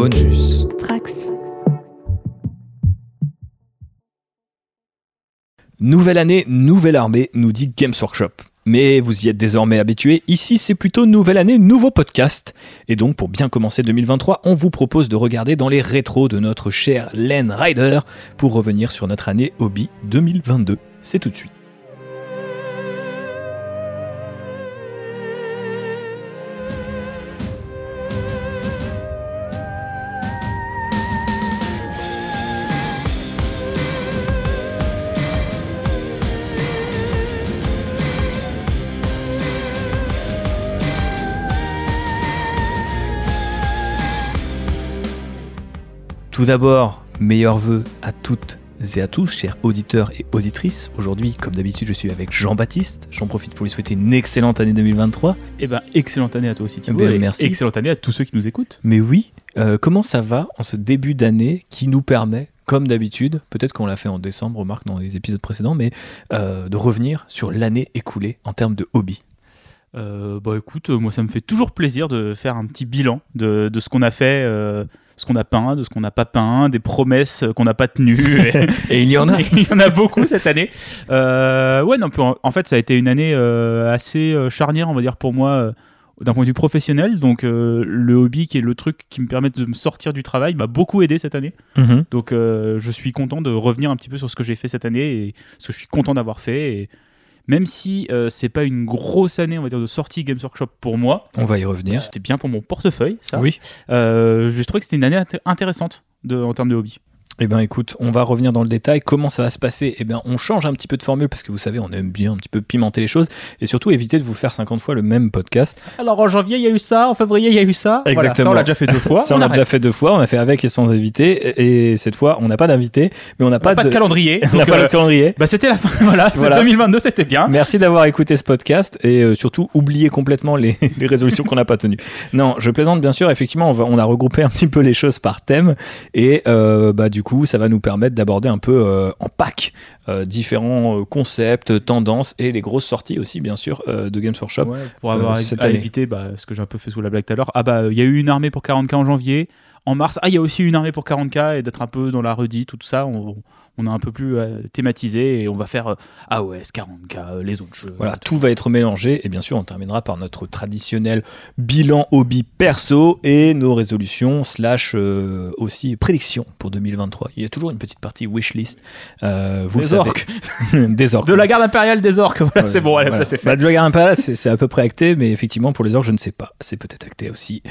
Bonus. Trax. Nouvelle année, nouvelle armée, nous dit Games Workshop. Mais vous y êtes désormais habitués, ici c'est plutôt nouvelle année, nouveau podcast. Et donc pour bien commencer 2023, on vous propose de regarder dans les rétros de notre cher Len Rider pour revenir sur notre année hobby 2022. C'est tout de suite. Tout d'abord, meilleurs vœux à toutes et à tous, chers auditeurs et auditrices. Aujourd'hui, comme d'habitude, je suis avec Jean-Baptiste. J'en profite pour lui souhaiter une excellente année 2023. Eh ben, excellente année à toi aussi, Thibaut. Ben, et merci. Excellente année à tous ceux qui nous écoutent. Mais oui, euh, comment ça va en ce début d'année qui nous permet, comme d'habitude, peut-être qu'on l'a fait en décembre, remarque dans les épisodes précédents, mais euh, de revenir sur l'année écoulée en termes de hobby? Euh, bah écoute, moi ça me fait toujours plaisir de faire un petit bilan de, de ce qu'on a fait, ce qu'on a peint, de ce qu'on n'a pas peint, des promesses qu'on n'a pas tenues. Et, Et il y en a. il y en a beaucoup cette année. Euh, ouais, non, en, en fait ça a été une année euh, assez euh, charnière, on va dire pour moi. d'un point de vue professionnel, donc euh, le hobby qui est le truc qui me permet de me sortir du travail m'a beaucoup aidé cette année. Mhm. Donc euh, je suis content de revenir un petit peu sur ce que j'ai fait cette année et ce que je suis content d'avoir fait. Et même si euh, c'est pas une grosse année, on va dire, de sortie Games Workshop pour moi, On va y revenir. c'était bien pour mon portefeuille, ça. Oui. Euh, je trouvais que c'était une année int- intéressante de, en termes de hobby. Eh bien écoute, on va revenir dans le détail. Comment ça va se passer? Eh bien on change un petit peu de formule parce que vous savez, on aime bien un petit peu pimenter les choses et surtout éviter de vous faire 50 fois le même podcast. Alors en janvier, il y a eu ça, en février, il y a eu ça. Voilà, Exactement. ça, on l'a déjà fait deux fois. ça on, on l'a déjà fait deux fois, on a fait avec et sans invité et cette fois on n'a pas d'invité, mais on n'a pas, pas de calendrier. on n'a pas euh, de calendrier. bah, c'était la fin. Voilà, c'est Voilà. 2022, c'était bien. Merci d'avoir écouté ce podcast et euh, surtout oubliez complètement les, les résolutions qu'on n'a pas tenues. Non, je plaisante bien sûr. Effectivement, on, va- on a regroupé un petit peu les choses par thème et euh, bah, du coup, ça va nous permettre d'aborder un peu euh, en pack euh, différents euh, concepts, tendances et les grosses sorties aussi, bien sûr, de Games Workshop. Ouais, pour avoir cette à éviter bah, ce que j'ai un peu fait sous la blague tout à l'heure. Ah bah il y a eu une armée pour 40k en janvier. En mars, ah il y a aussi une armée pour 40k et d'être un peu dans la redite, tout ça, on, on a un peu plus euh, thématisé et on va faire euh, c'est 40k, euh, les autres jeux. Voilà, tout va être mélangé et bien sûr on terminera par notre traditionnel bilan hobby perso et nos résolutions slash euh, aussi prédictions pour 2023. Il y a toujours une petite partie wishlist. Euh, vous Des orques. des orques. De la garde impériale des orques, voilà, Ouais, c'est bon, allez, voilà. ça c'est Bah, fait. de la guerre impériale, c'est à peu près acté, mais effectivement pour les orques, je ne sais pas. C'est peut-être acté aussi.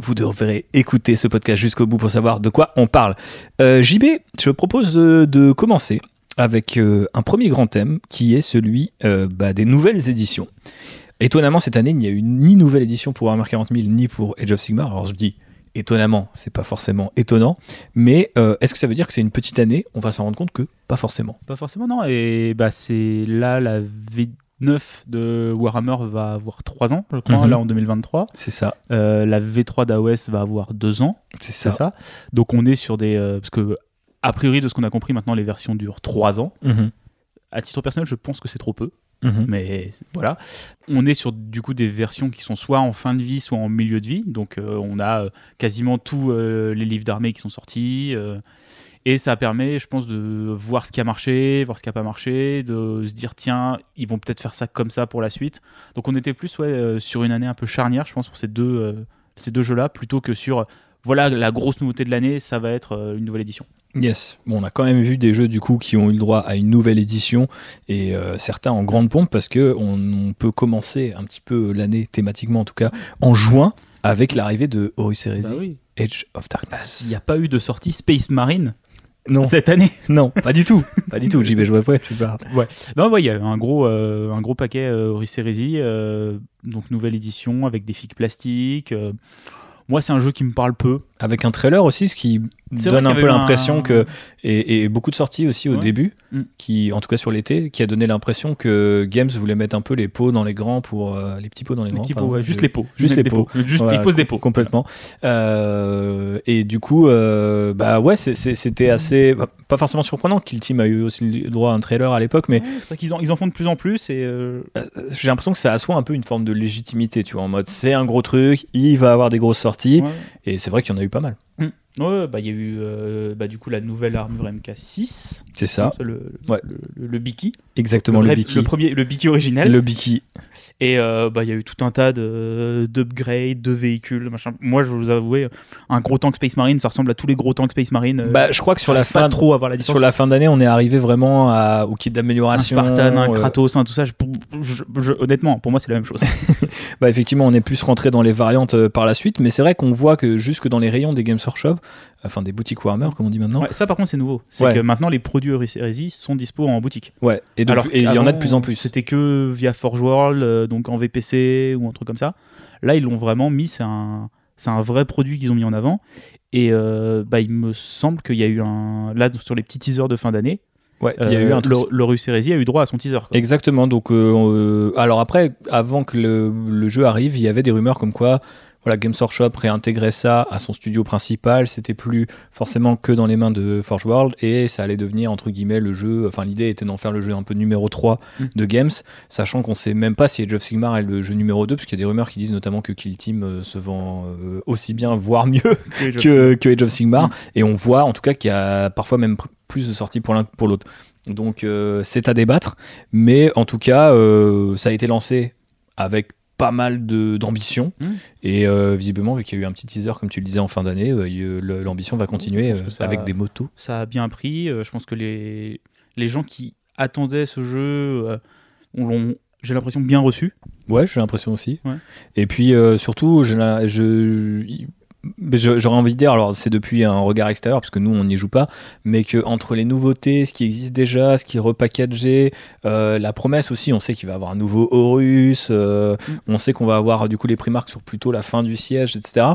Vous devrez écouter ce podcast jusqu'au bout pour savoir de quoi on parle. Euh, JB, je propose euh, de commencer avec euh, un premier grand thème qui est celui bah, des nouvelles éditions. Étonnamment, cette année, il n'y a eu ni nouvelle édition pour Warhammer 40 000 ni pour Age of Sigmar. Alors je dis étonnamment, c'est pas forcément étonnant, mais est-ce que ça veut dire que c'est une petite année? On va s'en rendre compte que pas forcément. Pas forcément, non. Et bah c'est là la V9 de Warhammer va avoir 3 ans, je crois, Mhm. là en 2023. C'est ça, Euh, la V3 d'AOS va avoir 2 ans. c'est ça. ça. Donc on est sur des. euh, parce que, a priori, de ce qu'on a compris maintenant, les versions durent 3 ans. Mhm, À titre personnel, je pense que c'est trop peu. mhm. Mais voilà. On est sur du coup des versions qui sont soit en fin de vie, soit en milieu de vie. Donc euh, on a quasiment tous les livres d'armée qui sont sortis. Et ça permet, je pense, de voir ce qui a marché, voir ce qui n'a pas marché, de se dire tiens, ils vont peut-être faire ça comme ça pour la suite. Donc on était plus ouais, euh, sur une année un peu charnière, je pense, pour ces deux, euh, ces deux jeux-là, plutôt que sur voilà la grosse nouveauté de l'année, ça va être euh, une nouvelle édition. Yes, bon, on a quand même vu des jeux du coup qui ont eu le droit à une nouvelle édition et euh, certains en grande pompe parce que on, on peut commencer un petit peu l'année thématiquement en tout cas en juin avec l'arrivée de Horus Heresy Bah oui. Edge of Darkness. Il n'y a pas eu de sortie Space Marine Non, cette année? non, pas du tout, pas du tout. JB, je vois pas, tu parles. Non, ouais, il y a un gros, euh, un gros paquet euh, Heresy, euh, donc nouvelle édition avec des figues plastiques. euh. moi, c'est un jeu qui me parle peu. Avec un trailer aussi, ce qui donne un qu'il peu l'impression un- que et, et beaucoup de sorties aussi au Ouais. début, Mm. qui en tout cas sur l'été, qui a donné l'impression que Games voulait mettre un peu les pots dans les grands pour euh, les petits pots dans les Les grands. pots, ouais, juste les pots. juste les pots. Juste, Voilà, ils posent des pots. complètement. Euh, et du coup, euh, bah ouais, c'était assez, bah, pas forcément surprenant. Kill Team a eu aussi le droit à un trailer à l'époque, mais Ouais, c'est vrai qu'ils en, ils en font de plus en plus et j'ai l'impression que ça assoit un peu une forme de légitimité, tu vois, en mode c'est un gros truc, il va avoir des grosses sorties, et c'est vrai qu'il y en a eu eu pas mal. Ouais, bah il y a eu euh, bah, du coup la nouvelle armure MK6. C'est ça. Le, Ouais. le, le, le Biki. Exactement, le, le, vrai- Biki. le premier, le Biki original. Le Biki. Et euh, bah il y a eu tout un tas de d'upgrades, de véhicules, machin. Moi, je vais vous avouer, un gros tank Space Marine, ça ressemble à tous les gros tanks Space Marine. euh, Bah, je crois que sur la j'arrive pas fin, trop à voir la différence. sur la fin d'année, on est arrivé vraiment à, au kit un d'amélioration. Spartan, un euh, Kratos, un tout ça. je- je- je- honnêtement, pour moi, c'est la même chose. Bah effectivement, on est plus rentré dans les variantes euh, par la suite, mais c'est vrai qu'on voit que jusque dans les rayons des Games Workshop, enfin des boutiques Warhammer comme on dit maintenant, Ouais, ça, par contre, c'est nouveau. C'est Ouais. que maintenant, les produits Eurythérésy sont dispo en boutique. ouais, et, Alors il y en a de plus en plus. C'était que via Forge World, euh, donc en VPC ou un truc comme ça. Là, ils l'ont vraiment mis. C'est un, c'est un vrai produit qu'ils ont mis en avant. Et euh, bah, il me semble qu'il y a eu un. Là, sur les petits teasers de fin d'année, Ouais, il y a eu un truc. a eu droit à son teaser. quoi. Exactement. Donc, euh, euh, alors après, avant que le, le jeu arrive, il y avait des rumeurs comme quoi, voilà, Games Workshop réintégrait ça à son studio principal. C'était plus forcément que dans les mains de Forge World et ça allait devenir entre guillemets le jeu. Enfin, l'idée était d'en faire le jeu un peu numéro 3 Mm. de Games, sachant qu'on sait même pas si Age of Sigmar est le jeu numéro 2, parce qu'il y a des rumeurs qui disent notamment que Kill Team euh, se vend euh, aussi bien, voire mieux Que je que, que Age of Sigmar. Mm. Et on voit en tout cas qu'il y a parfois même plus de sorties pour l'un que pour l'autre. Donc euh, c'est à débattre. Mais en tout cas, ça a été lancé avec pas mal d'ambition. Mm. Et euh, visiblement, vu qu'il y a eu un petit teaser, comme tu le disais en fin d'année, euh, le- l'ambition va continuer euh, ça- avec des motos. ça a bien pris. Euh, je pense que les, les gens qui attendaient ce jeu euh, on l'ont, j'ai l'impression, bien reçu. Ouais, j'ai l'impression aussi. Ouais. Et puis euh, surtout, je, je- j'aurais envie de dire, alors c'est depuis un regard extérieur, parce que nous on n'y joue pas, mais que entre les nouveautés, ce qui existe déjà, ce qui est repackagé, euh, la promesse aussi, on sait qu'il va y avoir un nouveau Horus, euh, Mm. on sait qu'on va avoir du coup les primarques sur plutôt la fin du siège, etc.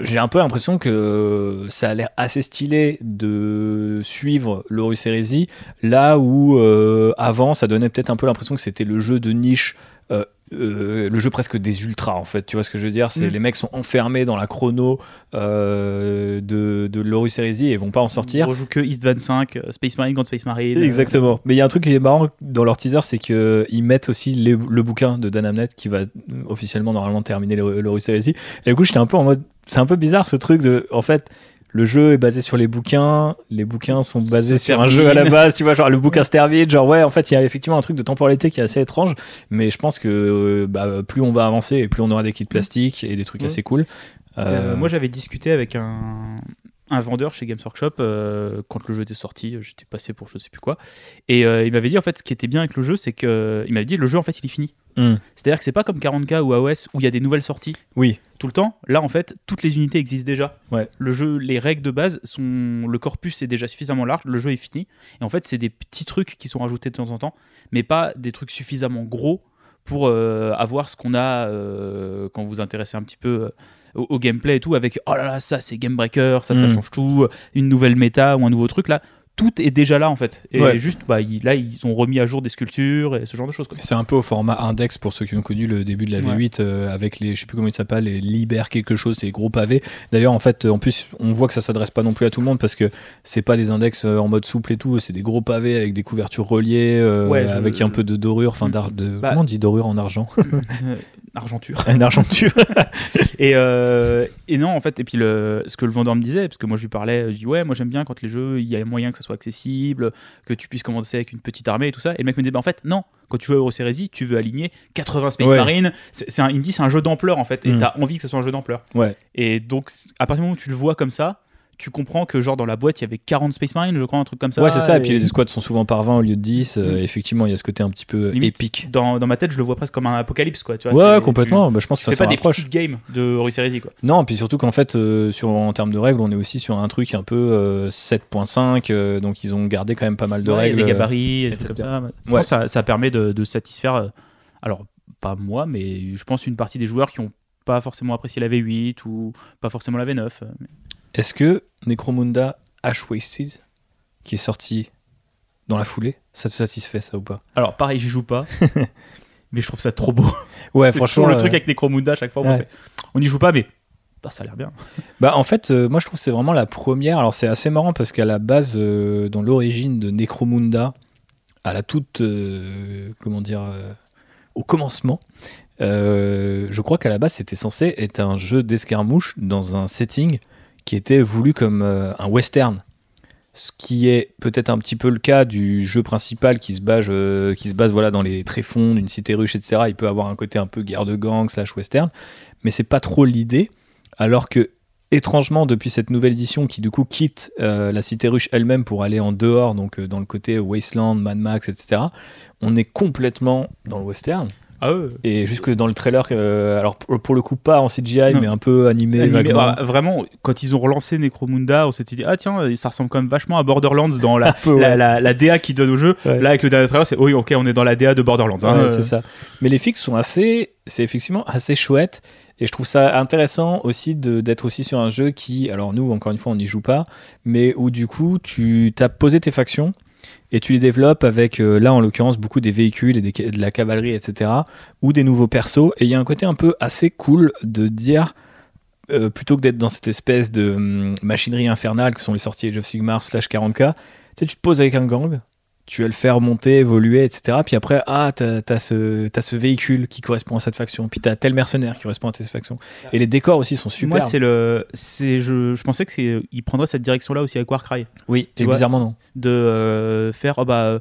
J'ai un peu l'impression que ça a l'air assez stylé de suivre l'Horus Heresy, là où euh, avant ça donnait peut-être un peu l'impression que c'était le jeu de niche euh, euh, le jeu presque des ultras en fait tu vois ce que je veux dire? C'est Mm. les mecs sont enfermés dans la chrono euh, de, de l'Horus Heresy et vont pas en sortir On joue que East 25, euh, Space Marine contre Space Marine. euh, Exactement. Mais il y a un truc qui est marrant dans leur teaser, c'est qu'ils mettent aussi les- le bouquin de Dan Amnett qui va officiellement normalement terminer Horus Heresy. Et du coup, j'étais un peu en mode, c'est un peu bizarre ce truc de, en fait, le jeu est basé sur les bouquins, les bouquins sont basés sur un jeu à la base, tu vois, genre le bouquin se termine, genre ouais, en fait, il y a effectivement un truc de temporalité qui est assez étrange, mais je pense que euh, bah, plus on va avancer et plus on aura des kits plastiques et des trucs Ouais. assez cool. Euh, Euh, moi, j'avais discuté avec un, un vendeur chez Games Workshop euh, quand le jeu était sorti. J'étais passé pour je sais plus quoi. Et euh, il m'avait dit, en fait, ce qui était bien avec le jeu, c'est que. Il m'avait dit, le jeu, en fait, il est fini. Hmm, C'est-à-dire que c'est pas comme 40K ou AOS où il y a des nouvelles sorties oui, tout le temps. Là, en fait, toutes les unités existent déjà. Ouais. Le jeu, les règles de base sont. Le corpus est déjà suffisamment large, le jeu est fini. Et en fait, c'est des petits trucs qui sont rajoutés de temps en temps, mais pas des trucs suffisamment gros pour euh, avoir ce qu'on a euh, quand vous vous intéressez un petit peu euh, au, au gameplay et tout, avec oh là là, ça c'est Game Breaker, ça ça Mm. change tout, une nouvelle méta ou un nouveau truc. Là, tout est déjà là en fait. Et Ouais. juste, bah, il- là, ils ont remis à jour des sculptures et ce genre de choses. C'est un peu au format index pour ceux qui ont connu le début de la Ouais. V8 euh, avec les, je sais plus comment il s'appelle, les Liber quelque chose, ces gros pavés. D'ailleurs, en fait, en plus, on voit que ça s'adresse pas non plus à tout le monde parce que c'est pas des index euh, en mode souple et tout, c'est des gros pavés avec des couvertures reliées, euh, Ouais, je- avec un peu de dorure, enfin, de, Bah- comment on dit dorure en argent? Argenture. Une argenture. Et, euh, et non, en fait, et puis le, ce que le vendeur me disait, parce que moi je lui parlais, je dis ouais, moi j'aime bien quand les jeux, il y a moyen que ça soit accessible, que tu puisses commencer avec une petite armée et tout ça. Et le mec me disait, bah en fait, non, quand tu joues à Euro tu veux aligner 80 Space Ouais. Marine. C'est c'est un, il me dit, c'est un jeu d'ampleur en fait, et Mm. t'as envie que ce soit un jeu d'ampleur. Ouais. Et donc, à partir du moment où tu le vois comme ça, tu comprends que genre dans la boîte il y avait 40 Space Marine, je crois, un truc comme ça. ouais, c'est ça. Et et puis les escouades sont souvent par 20 au lieu de 10. euh, Mm. effectivement, il y a ce côté un petit peu Limite, épique. Dans, dans ma tête, je le vois presque comme un apocalypse, quoi. Tu vois, Ouais, complètement. Bah, je pense Tu, que ça pas s'en des rapproche. petites games de Hérésie, quoi. Non, puis surtout qu'en fait, euh, sur, en termes de règles, on est aussi sur un truc un peu euh, 7.5, euh, donc ils ont gardé quand même pas mal de Ouais, règles. les gabarits, et des trucs comme ça. Je Ouais. ça, ça permet de, de satisfaire, alors pas moi, mais je pense une partie des joueurs qui ont pas forcément apprécié la V8 ou pas forcément la V9. euh, mais- Est-ce que Necromunda Ash Wasted, qui est sorti dans la foulée, ça te satisfait ça ou pas? Alors pareil, j'y joue pas, mais je trouve ça trop beau. Ouais, franchement. le euh, truc avec Necromunda à chaque fois. ouais. on n'y joue pas, mais putain, ça a l'air bien. Bah en fait, euh, moi je trouve que c'est vraiment la première. Alors c'est assez marrant parce qu'à la base, euh, dans l'origine de Necromunda, à la toute, euh, comment dire, euh, au commencement, euh, je crois qu'à la base c'était censé être un jeu d'escarmouche dans un setting qui était voulu comme euh, un western. Ce qui est peut-être un petit peu le cas du jeu principal qui se base, euh, qui se base voilà, dans les tréfonds d'une cité ruche, etc. Il peut avoir un côté un peu guerre de gang slash western, mais c'est pas trop l'idée. Alors que, étrangement, depuis cette nouvelle édition qui du coup quitte euh, la cité ruche elle-même pour aller en dehors, donc dans le côté Wasteland, Mad Max, etc., on est complètement dans le western. Ah ouais. Et jusque dans le trailer, euh, alors pour, pour le coup pas en CGI, Non. mais un peu animé, Animé, vaguement. ah, vraiment, quand ils ont relancé Necromunda, on s'était dit ah tiens, ça ressemble quand même vachement à Borderlands dans la, Un peu, ouais. la, la- la DA qui donne au jeu. Ouais. Là avec le dernier trailer, c'est oui ok on est dans la DA de Borderlands. hein. Ouais, Euh, c'est ça. Mais les fixes sont assez, c'est effectivement assez chouette. Et je trouve ça intéressant aussi d'être aussi sur un jeu qui, alors nous, encore une fois, on n'y joue pas, mais où du coup, tu as posé tes factions et tu les développes avec, euh, là en l'occurrence, beaucoup des véhicules et des de la cavalerie, etc. Ou des nouveaux persos. Et il y a un côté un peu assez cool de dire, euh, plutôt que d'être dans cette espèce de hum, machinerie infernale que sont les sorties Age of Sigmar slash 40k, tu tu te poses avec un gang, tu vas le faire monter, évoluer, etc. Puis après, ah, t'as as ce, véhicule qui correspond à cette faction. Puis t'as tel mercenaire qui correspond à cette faction. Et les décors aussi sont super. Moi c'est le, c'est je, je pensais que c'est, il prendrait cette direction là aussi avec Warcry oui, tu et vois. bizarrement non. de euh, faire oh bah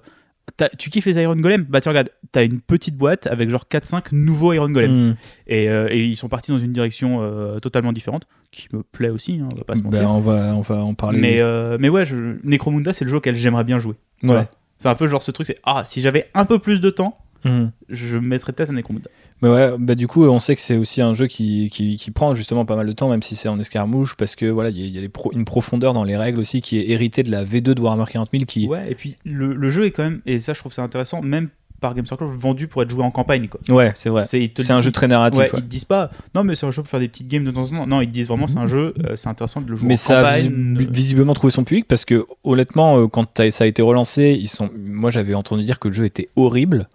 tu kiffes les Iron Golem bah tiens regarde t'as une petite boîte avec genre 4-5 nouveaux Iron Golem Hmm. et, euh, et ils sont partis dans une direction euh, totalement différente qui me plaît aussi hein, on va pas se mentir Ben, on, va, on va en parler. mais mais ouais je, Necromunda c'est le jeu auquel j'aimerais bien jouer tu Ouais. C'est un peu genre ce truc c'est ah si j'avais un peu plus de temps Hmm. je me mettrais peut-être à Necromunda Mais ouais, bah du coup, on sait que c'est aussi un jeu qui, qui, qui prend justement pas mal de temps, même si c'est en escarmouche, parce que voilà, il y a, il y a des pro- une profondeur dans les règles aussi qui est héritée de la V2 de Warhammer 40 000 qui. ouais et puis le, le jeu est quand même et ça je trouve ça intéressant même par Game Circle vendu pour être joué en campagne quoi Ouais, c'est vrai. c'est te un jeu très narratif. Ouais, ouais. ils te disent pas, non, mais c'est un jeu pour faire des petites games de temps en temps. Non, ils te disent vraiment, c'est un jeu, euh, c'est intéressant de le jouer mais en ça a campagne. visi- visiblement trouvé son public parce que honnêtement euh, quand ça a été relancé ils sont moi j'avais entendu dire que le jeu était horrible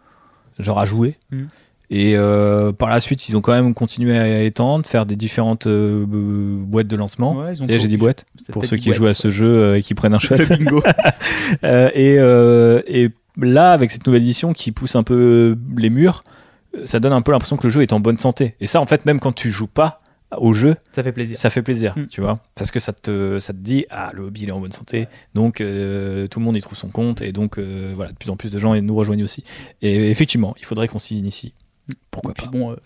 genre à jouer Mhm. et euh, par la suite ils ont quand même continué à étendre faire des différentes euh, euh, boîtes de lancement Ouais, j'ai dit corrigé. boîte C'était pour ceux qui boîte. jouent à ce jeu euh, et qui prennent un. Euh, et, euh, et là avec cette nouvelle édition qui pousse un peu les murs euh, ça donne un peu l'impression que le jeu est en bonne santé et ça en fait même quand tu joues pas au jeu ça fait plaisir. ça fait plaisir, Mm. tu vois, parce que ça te, ça te dit, ah, le hobby il est en bonne santé, donc euh, tout le monde y trouve son compte, et donc euh, voilà, de plus en plus de gens nous rejoignent aussi. Et effectivement, il faudrait qu'on s'y initie. Pourquoi Et puis pas bon, euh,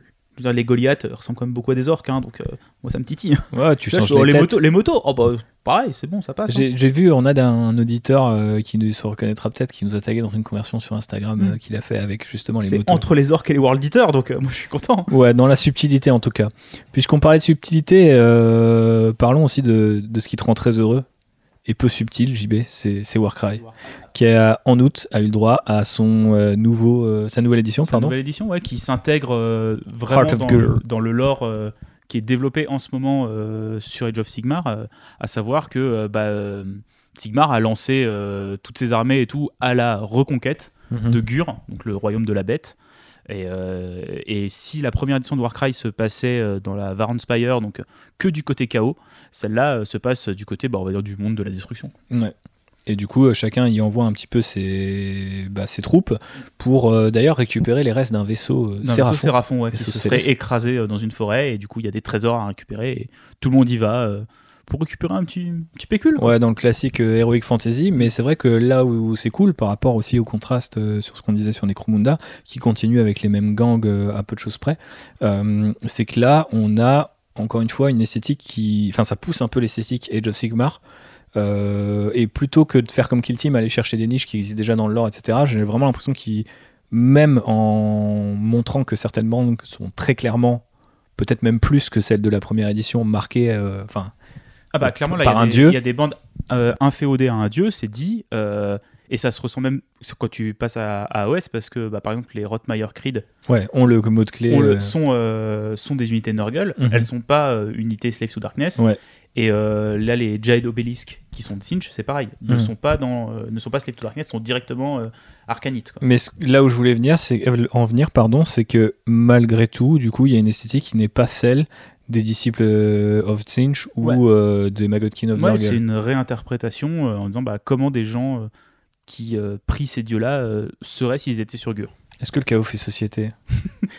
les Goliaths euh, ressemblent quand même beaucoup à des orques, hein, donc euh, moi ça me titille. Ouais, tu Là, changes je- oh, les, motos, les motos, oh bah pareil, c'est bon, ça passe. hein. J'ai j'ai vu, on a d'un auditeur euh, qui nous se reconnaîtra peut-être, qui nous a tagué dans une conversion sur Instagram Mm. euh, qu'il a fait avec justement les C'est motos. entre les orques et les World Eaters, donc euh, moi je suis content. Ouais, dans la subtilité en tout cas. Puisqu'on parlait de subtilité, euh, parlons aussi de, de ce qui te rend très heureux et peu subtil, JB, c'est c'est Warcry. Qui a, en août a eu le droit à son euh, nouveau, euh, sa nouvelle édition, pardon. nouvelle édition ouais, qui s'intègre euh, vraiment Heart of dans, Girl. le, dans le lore qui est développé en ce moment sur Age of Sigmar, à savoir que bah, Sigmar a lancé toutes ses armées et tout à la reconquête Mhm. de Gur, donc le royaume de la bête. Et, et si la première édition de Warcry se passait dans la Varan Spire, donc que du côté chaos, celle-là se passe du côté, bah, on va dire, du monde de la destruction. Ouais. Et du coup, euh, chacun y envoie un petit peu ses, bah, ses troupes pour euh, d'ailleurs récupérer les restes d'un vaisseau euh, Séraphon. Séraphon, ouais, qui se serait écrasé euh, dans une forêt, et du coup il y a des trésors à récupérer, et tout le monde y va euh, pour récupérer un petit, petit pécule. Ouais, dans le classique Heroic Fantasy, mais c'est vrai que là où, où c'est cool par rapport aussi au contraste sur ce qu'on disait sur Necromunda, qui continue avec les mêmes gangs à peu de choses près, euh, c'est que là on a encore une fois une esthétique qui. Enfin, ça pousse un peu l'esthétique Age of Sigmar. Euh, et plutôt que de faire comme Kill Team, aller chercher des niches qui existent déjà dans le lore, etc., j'ai vraiment l'impression qu'ils, même en montrant que certaines bandes sont très clairement, peut-être même plus que celles de la première édition, marquées, euh, enfin, Ah bah clairement là, Par il y a un des- dieu. il y a des bandes euh, inféodées à un dieu, c'est dit, euh, et ça se ressent même quand tu passes à, à OS, parce que bah, par exemple les Rotmeyer Creed ouais, ont le mot de clé. on le- euh, sont, euh, sont des unités Nurgle, Mhm. elles sont pas euh, unités Slave to Darkness. Ouais. Et euh, là, les Jade Obelisk qui sont de Sinch, c'est pareil, ne Mhm. sont pas dans, euh, ne sont pas Slave to Darkness, sont directement euh, Arcanites. quoi. Mais ce- là où je voulais venir, c'est euh, en venir, pardon, c'est que malgré tout, du coup, il y a une esthétique qui n'est pas celle des disciples euh, of Tzinch ou Ouais. des Magotkin of Ouais, c'est une réinterprétation en disant bah, comment des gens qui prient ces dieux-là seraient s'ils étaient sur Gur. Est-ce que le chaos fait société?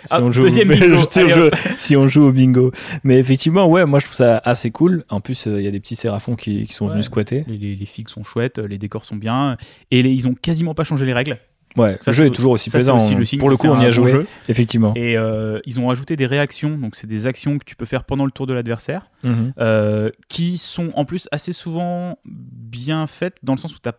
Si, Ah, on joue, deuxième au... bingo. si on joue- hop. si on joue au bingo. Mais effectivement, ouais, moi je trouve ça assez cool. En plus, euh, il y a des petits séraphons qui, qui sont Ouais. venus squatter. Les, figues sont chouettes, les décors sont bien, et les- ils ont quasiment pas changé les règles. Ouais, Ça, le jeu est toujours aussi plaisant. aussi le signe Pour le coup, on y a joué, jeu. effectivement. Et euh, ils ont ajouté des réactions, donc c'est des actions que tu peux faire pendant le tour de l'adversaire, Mhm. euh, qui sont en plus assez souvent bien faites dans le sens où tu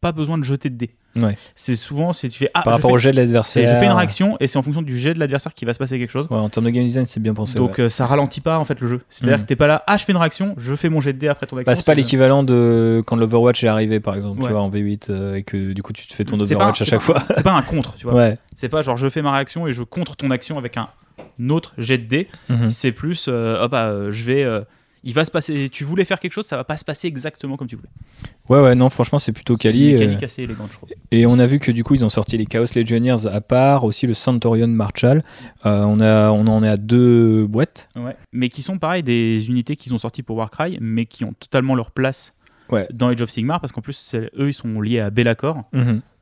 pas besoin de jeter de dés. Ouais. C'est souvent si tu fais ah Par rapport fais, au jet de l'adversaire. je fais une réaction et c'est en fonction du jet de l'adversaire qu'il va se passer quelque chose. Ouais, en termes de game design, c'est bien pensé. Donc ouais. euh, ça ralentit pas en fait le jeu. C'est-à-dire Mhm. que t'es pas là, ah je fais une réaction, je fais mon jet de dés après ton action. Bah, c'est pas l'équivalent de quand l'Overwatch est arrivé, par exemple, tu vois, en V8, euh, et que du coup tu te fais ton un- Overwatch à chaque pas fois. C'est pas un contre, tu vois. C'est pas genre je fais ma réaction et je contre ton action avec un autre jet de dés. Mhm. C'est plus, euh, ah bah euh, je vais, euh, il va se passer. Tu voulais faire quelque chose, ça va pas se passer exactement comme tu voulais. Ouais, ouais, non, franchement, c'est plutôt quali. mécanique assez élégante, je trouve. Et on a vu que du coup, ils ont sorti les Chaos Legionnaires à part, aussi le Centurion Marshall. Euh, on, a, on en est à deux boîtes. Ouais. Mais qui sont pareil des unités qu'ils ont sorties pour Warcry, mais qui ont totalement leur place Ouais. dans Age of Sigmar parce qu'en plus eux ils sont liés à Be'lakor,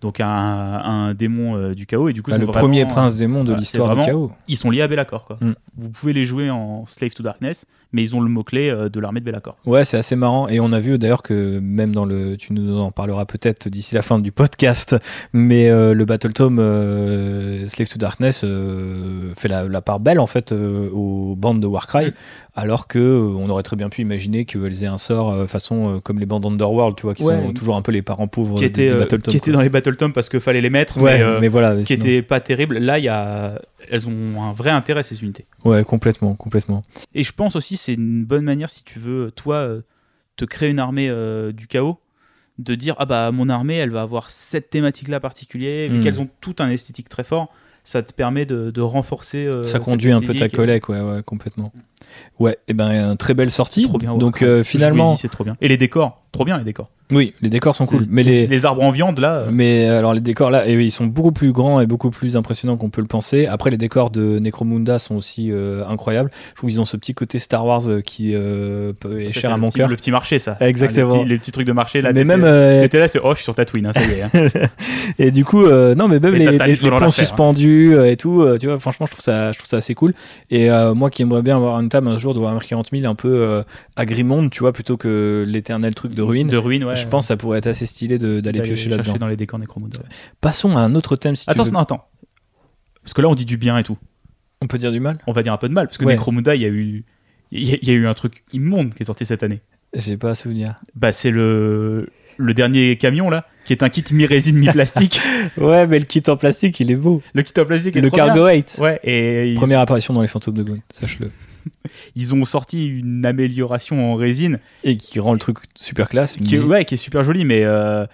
donc à un, un démon euh, du chaos et du coup Bah, le premier prince démon de l'histoire du chaos. Ils sont liés à Be'lakor quoi. Mm. Vous pouvez les jouer en Slave to Darkness, mais ils ont le mot clé de l'armée de Be'lakor. Ouais, c'est assez marrant. Et on a vu d'ailleurs que même dans le. Tu nous en parleras peut-être d'ici la fin du podcast, mais euh, le Battle Tome euh, Slave to Darkness euh, fait la, la part belle en fait euh, aux bandes de Warcry, Mm. alors que euh, on aurait très bien pu imaginer qu'elles aient un sort euh, façon euh, comme les bandes Underworld, tu vois, qui Ouais. sont toujours un peu les parents pauvres Qui étaient, des euh, Battle Tome. qui étaient dans les Battle Tom parce qu'il fallait les mettre, Ouais, mais, euh, mais voilà. qui sinon- étaient pas terribles. Là, il y a, elles ont un vrai intérêt ces unités. Ouais, complètement, complètement. Et je pense aussi c'est une bonne manière si tu veux toi euh, te créer une armée euh, du chaos de dire ah bah mon armée elle va avoir cette thématique là particulière vu Mm. qu'elles ont tout un esthétique très fort ça te permet de, de renforcer euh, Ça conduit un peu ta collègue, ouais, ouais, complètement. Ouais, et ben, très belle sortie. trop bien Donc euh, finalement, c'est trop bien et les décors trop bien les décors oui, les décors sont cool, mais les, les arbres en viande là euh, Mais euh, alors les décors là, et oui, ils sont beaucoup plus grands et beaucoup plus impressionnants qu'on peut le penser. Après les décors de Necromunda sont aussi euh, incroyables. Je trouve qu'ils ont ce petit côté Star Wars qui euh, est ça, cher à mon cœur. le petit marché ça Exactement. Ah, les, petits, les petits trucs de marché là Mais même euh, t'étais là c'est oh je suis sur Tatooine hein, ça y est hein. et du coup non mais même les, les, l'affaire, hein. suspendus et tout, tu vois, franchement je trouve ça je trouve ça assez cool. Et moi qui aimerais bien avoir une table un jour de Warhammer 40 000 un peu agrimonde, tu vois, plutôt que l'éternel truc de ruine. de ruine ouais je pense que ça pourrait être assez stylé de- d'aller piocher là-dedans. dans les décors Necromunda ouais. Passons à un autre thème si attends tu veux. non attends parce que là on dit du bien et tout On peut dire du mal on va dire un peu de mal, parce que Ouais. Necromunda, il y a eu. Il y, a- il y a eu un truc immonde qui est sorti cette année. J'ai pas à souvenir. Bah, c'est le, le dernier camion, là, qui est un kit mi-résine, mi-plastique. Ouais, mais le kit en plastique, il est beau. le kit en plastique est Le trop Cargo bien. 8. Ouais, et ils, Première apparition dans les fantômes de Gone, sache-le. ils ont sorti une amélioration en résine Et qui rend le truc super classe. qui, mais- ouais, qui est super jolie, mais euh,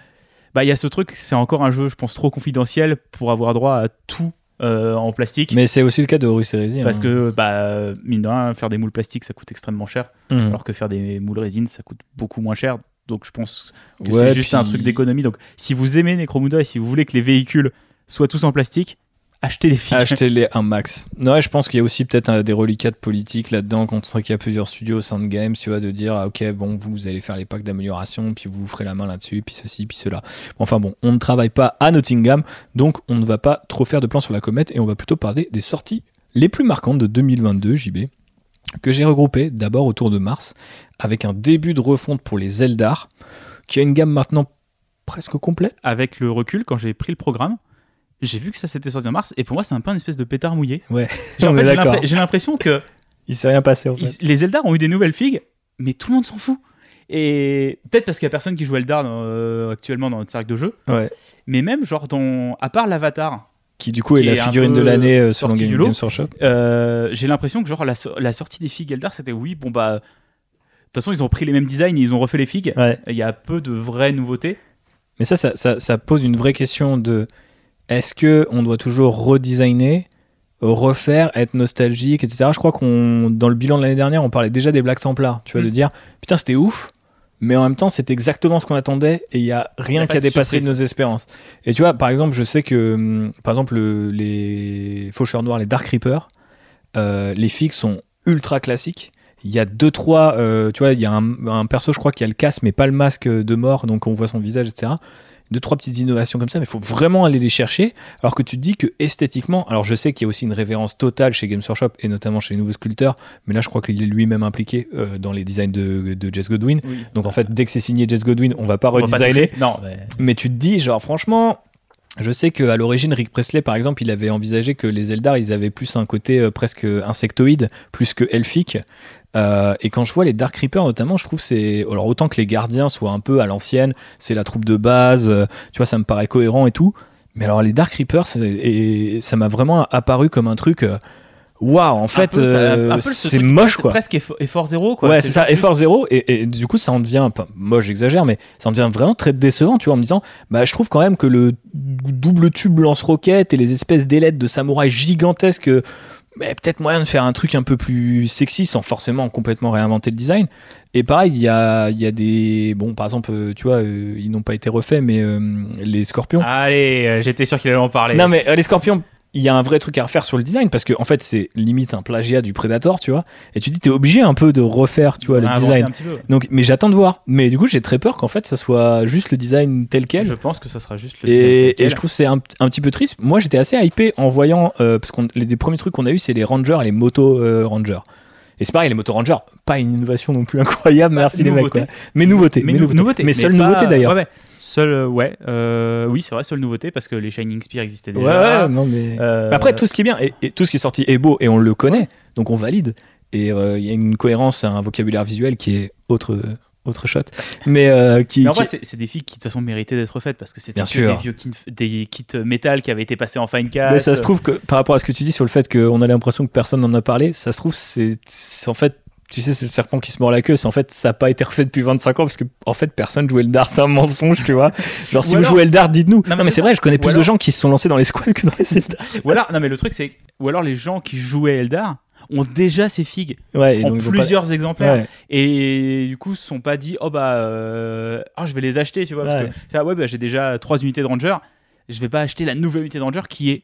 bah, il y a ce truc, c'est encore un jeu, je pense, trop confidentiel pour avoir droit à tout euh, en plastique. Mais c'est aussi le cas de Horus Heresy. parce hein. que, bah, mine de rien, faire des moules plastiques, ça coûte extrêmement cher. Mhm. alors que faire des moules résine ça coûte beaucoup moins cher donc je pense que Ouais, c'est juste un truc d'économie donc si vous aimez Necromunda et si vous voulez que les véhicules soient tous en plastique achetez des figues Achetez-les un max. Ouais, je pense qu'il y a aussi peut-être euh, des reliquats de politique là-dedans, quand on sait qu'il y a plusieurs studios au sein de Games, tu vois, de dire, ah, ok, bon, vous, vous allez faire les packs d'amélioration, puis vous vous ferez la main là-dessus, puis ceci, puis cela. Enfin bon, on ne travaille pas à Nottingham, donc on ne va pas trop faire de plans sur la comète, et on va plutôt parler des sorties les plus marquantes de 2022, JB, que j'ai regroupées d'abord autour de Mars, avec un début de refonte pour les Eldar, qui a une gamme maintenant presque complète. avec le recul quand j'ai pris le programme j'ai vu que ça s'était sorti en mars et pour moi c'est un peu une espèce de pétard mouillé Ouais, Genre, en fait, j'ai j'ai l'impression que Il s'est rien passé en fait. ils- les Eldar ont eu des nouvelles figues mais tout le monde s'en fout et peut-être parce qu'il y a personne qui joue Eldar euh, actuellement dans notre cercle de jeu Ouais. mais même genre dans à part l'avatar Qui du coup est Qui la est un figurine de l'année euh, sorti Game, du lot. Games Workshop. Euh, j'ai l'impression que genre la, so- la sortie des figues Eldar c'était oui bon bah de toute façon ils ont pris les mêmes designs ils ont refait les figues Ouais. il y a peu de vraies nouveautés Mais ça, ça, ça, ça pose une vraie question de est-ce que on doit toujours redesigner, refaire, être nostalgique, etc. Je crois qu'on dans le bilan de l'année dernière, on parlait déjà des Black Templars. Tu vois, Mm. de dire putain c'était ouf, mais en même temps c'était exactement ce qu'on attendait et il y a Y rien a qui a dépassé surprise. nos espérances. Et tu vois, par exemple, je sais que hum, par exemple le- les faucheurs noirs, les Dark Reapers, euh, les figues sont ultra classiques. Il y a deux trois, euh, tu vois, il y a un, un perso, je crois, qui a le casque mais pas le masque de mort, donc on voit son visage, etc. deux trois petites innovations comme ça, mais il faut vraiment aller les chercher. Alors que tu te dis que esthétiquement, alors je sais qu'il y a aussi une révérence totale chez Games Workshop et notamment chez les nouveaux sculpteurs, mais là je crois qu'il est lui-même impliqué euh, dans les designs de, de Jess Godwin. Oui. Donc en fait, dès que c'est signé Jess Godwin, on va pas On va pas redesigner. Non, mais- Mais tu te dis, genre, franchement, je sais qu'à l'origine, Rick Presley, par exemple, il avait envisagé que les Eldar, ils avaient plus un côté euh, presque insectoïde, plus que elfique. Euh, et quand je vois les Dark Reapers, notamment, je trouve c'est. Alors, autant que les gardiens soient un peu à l'ancienne, c'est la troupe de base, euh, tu vois, ça me paraît cohérent et tout. Mais alors, les Dark Reapers, et ça m'a vraiment apparu comme un truc. Waouh, en fait, euh, ce c'est moche quoi. Presque effort, effort zéro quoi. Ouais, c'est ça, effort zéro, et, et du coup, ça en devient, pas, moi j'exagère, mais ça en devient vraiment très décevant, tu vois, en me disant, bah, je trouve quand même que le double tube lance-roquette et les espèces d'ailettes de samouraïs gigantesques, bah, peut-être moyen de faire un truc un peu plus sexy sans forcément complètement réinventer le design. Et pareil, il y a, il y a des. Bon, par exemple, euh, tu vois, euh, ils n'ont pas été refaits, mais euh, les scorpions. Allez, j'étais sûr qu'il allait en parler. Non, mais euh, les scorpions, il y a un vrai truc à refaire sur le design parce que en fait, c'est limite un plagiat du Predator, tu vois. Et tu dis, t'es obligé un peu de refaire, tu vois, le design. Donc, mais j'attends de voir. Mais du coup, j'ai très peur qu'en fait, ça soit juste le design tel quel. Je pense que ça sera juste le design tel Et, et je trouve c'est un, un petit peu triste. Moi, j'étais assez hypé en voyant euh, parce qu'on les, premiers trucs qu'on a eu, c'est les Rangers et les moto euh, Rangers. Et c'est pareil, les moto Rangers, pas une innovation non plus incroyable. Bah, merci les mecs. quoi. Mais nouveauté, mais, nouveauté. nouveauté, Mais seule pas- nouveauté d'ailleurs. Ouais, ouais. Seule, euh, ouais. euh, oui, c'est vrai, seule nouveauté parce que les Shining Spear existaient déjà. ouais, non mais. Euh, Mais Après, tout ce qui est bien et, et tout ce qui est sorti est beau et on le connaît, donc on valide. Et euh, il y a une cohérence, un vocabulaire visuel qui est autre, autre shot. Mais euh, qui. Mais en qui- vrai, c'est des filles qui de toute façon méritaient d'être faites parce que c'était des vieux kits, des kits métal qui avaient été passés en fine cast. Mais ça se trouve que par rapport à ce que tu dis sur le fait qu'on a l'impression que personne n'en a parlé, ça se trouve, c'est en fait. Tu sais, c'est le serpent qui se mord la queue. C'est en fait, ça n'a pas été refait depuis 25 ans parce que, en fait, personne jouait le dard. C'est un mensonge, tu vois. Genre, si Ou vous alors- jouez le dard, dites-nous. Non, mais c'est vrai, je connais Ou plus de gens qui se sont lancés dans les squads que dans les Zelda. Ou alors, non, mais le truc, c'est. Ou alors, les gens qui jouaient Eldar ont déjà ces figues Ouais, et en donc, ils vont pas- plusieurs exemplaires. Ouais. Et du coup, se sont pas dit, oh bah, euh, ah, je vais les acheter, tu vois. Parce Ouais. que ça, ouais, bah, j'ai déjà trois unités de Ranger. Je vais pas acheter la nouvelle unité de Ranger qui est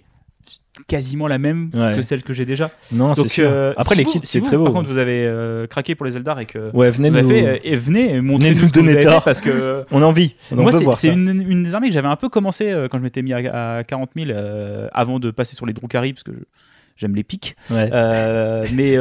quasiment la même Ouais. que celle que j'ai déjà. Non, c'est sûr. euh, Après, si les kits, si c'est très beau. Par contre, vous avez euh, craqué pour les Eldar et que ouais, venez vous avez nous. fait, euh, et venez nous vous donner avez tort. parce que On a envie. On moi, c'est une, une des armées que j'avais un peu commencé euh, quand je m'étais mis à, à 40 000 euh, avant de passer sur les Drukhari parce que j'aime les pics. Ouais. Mais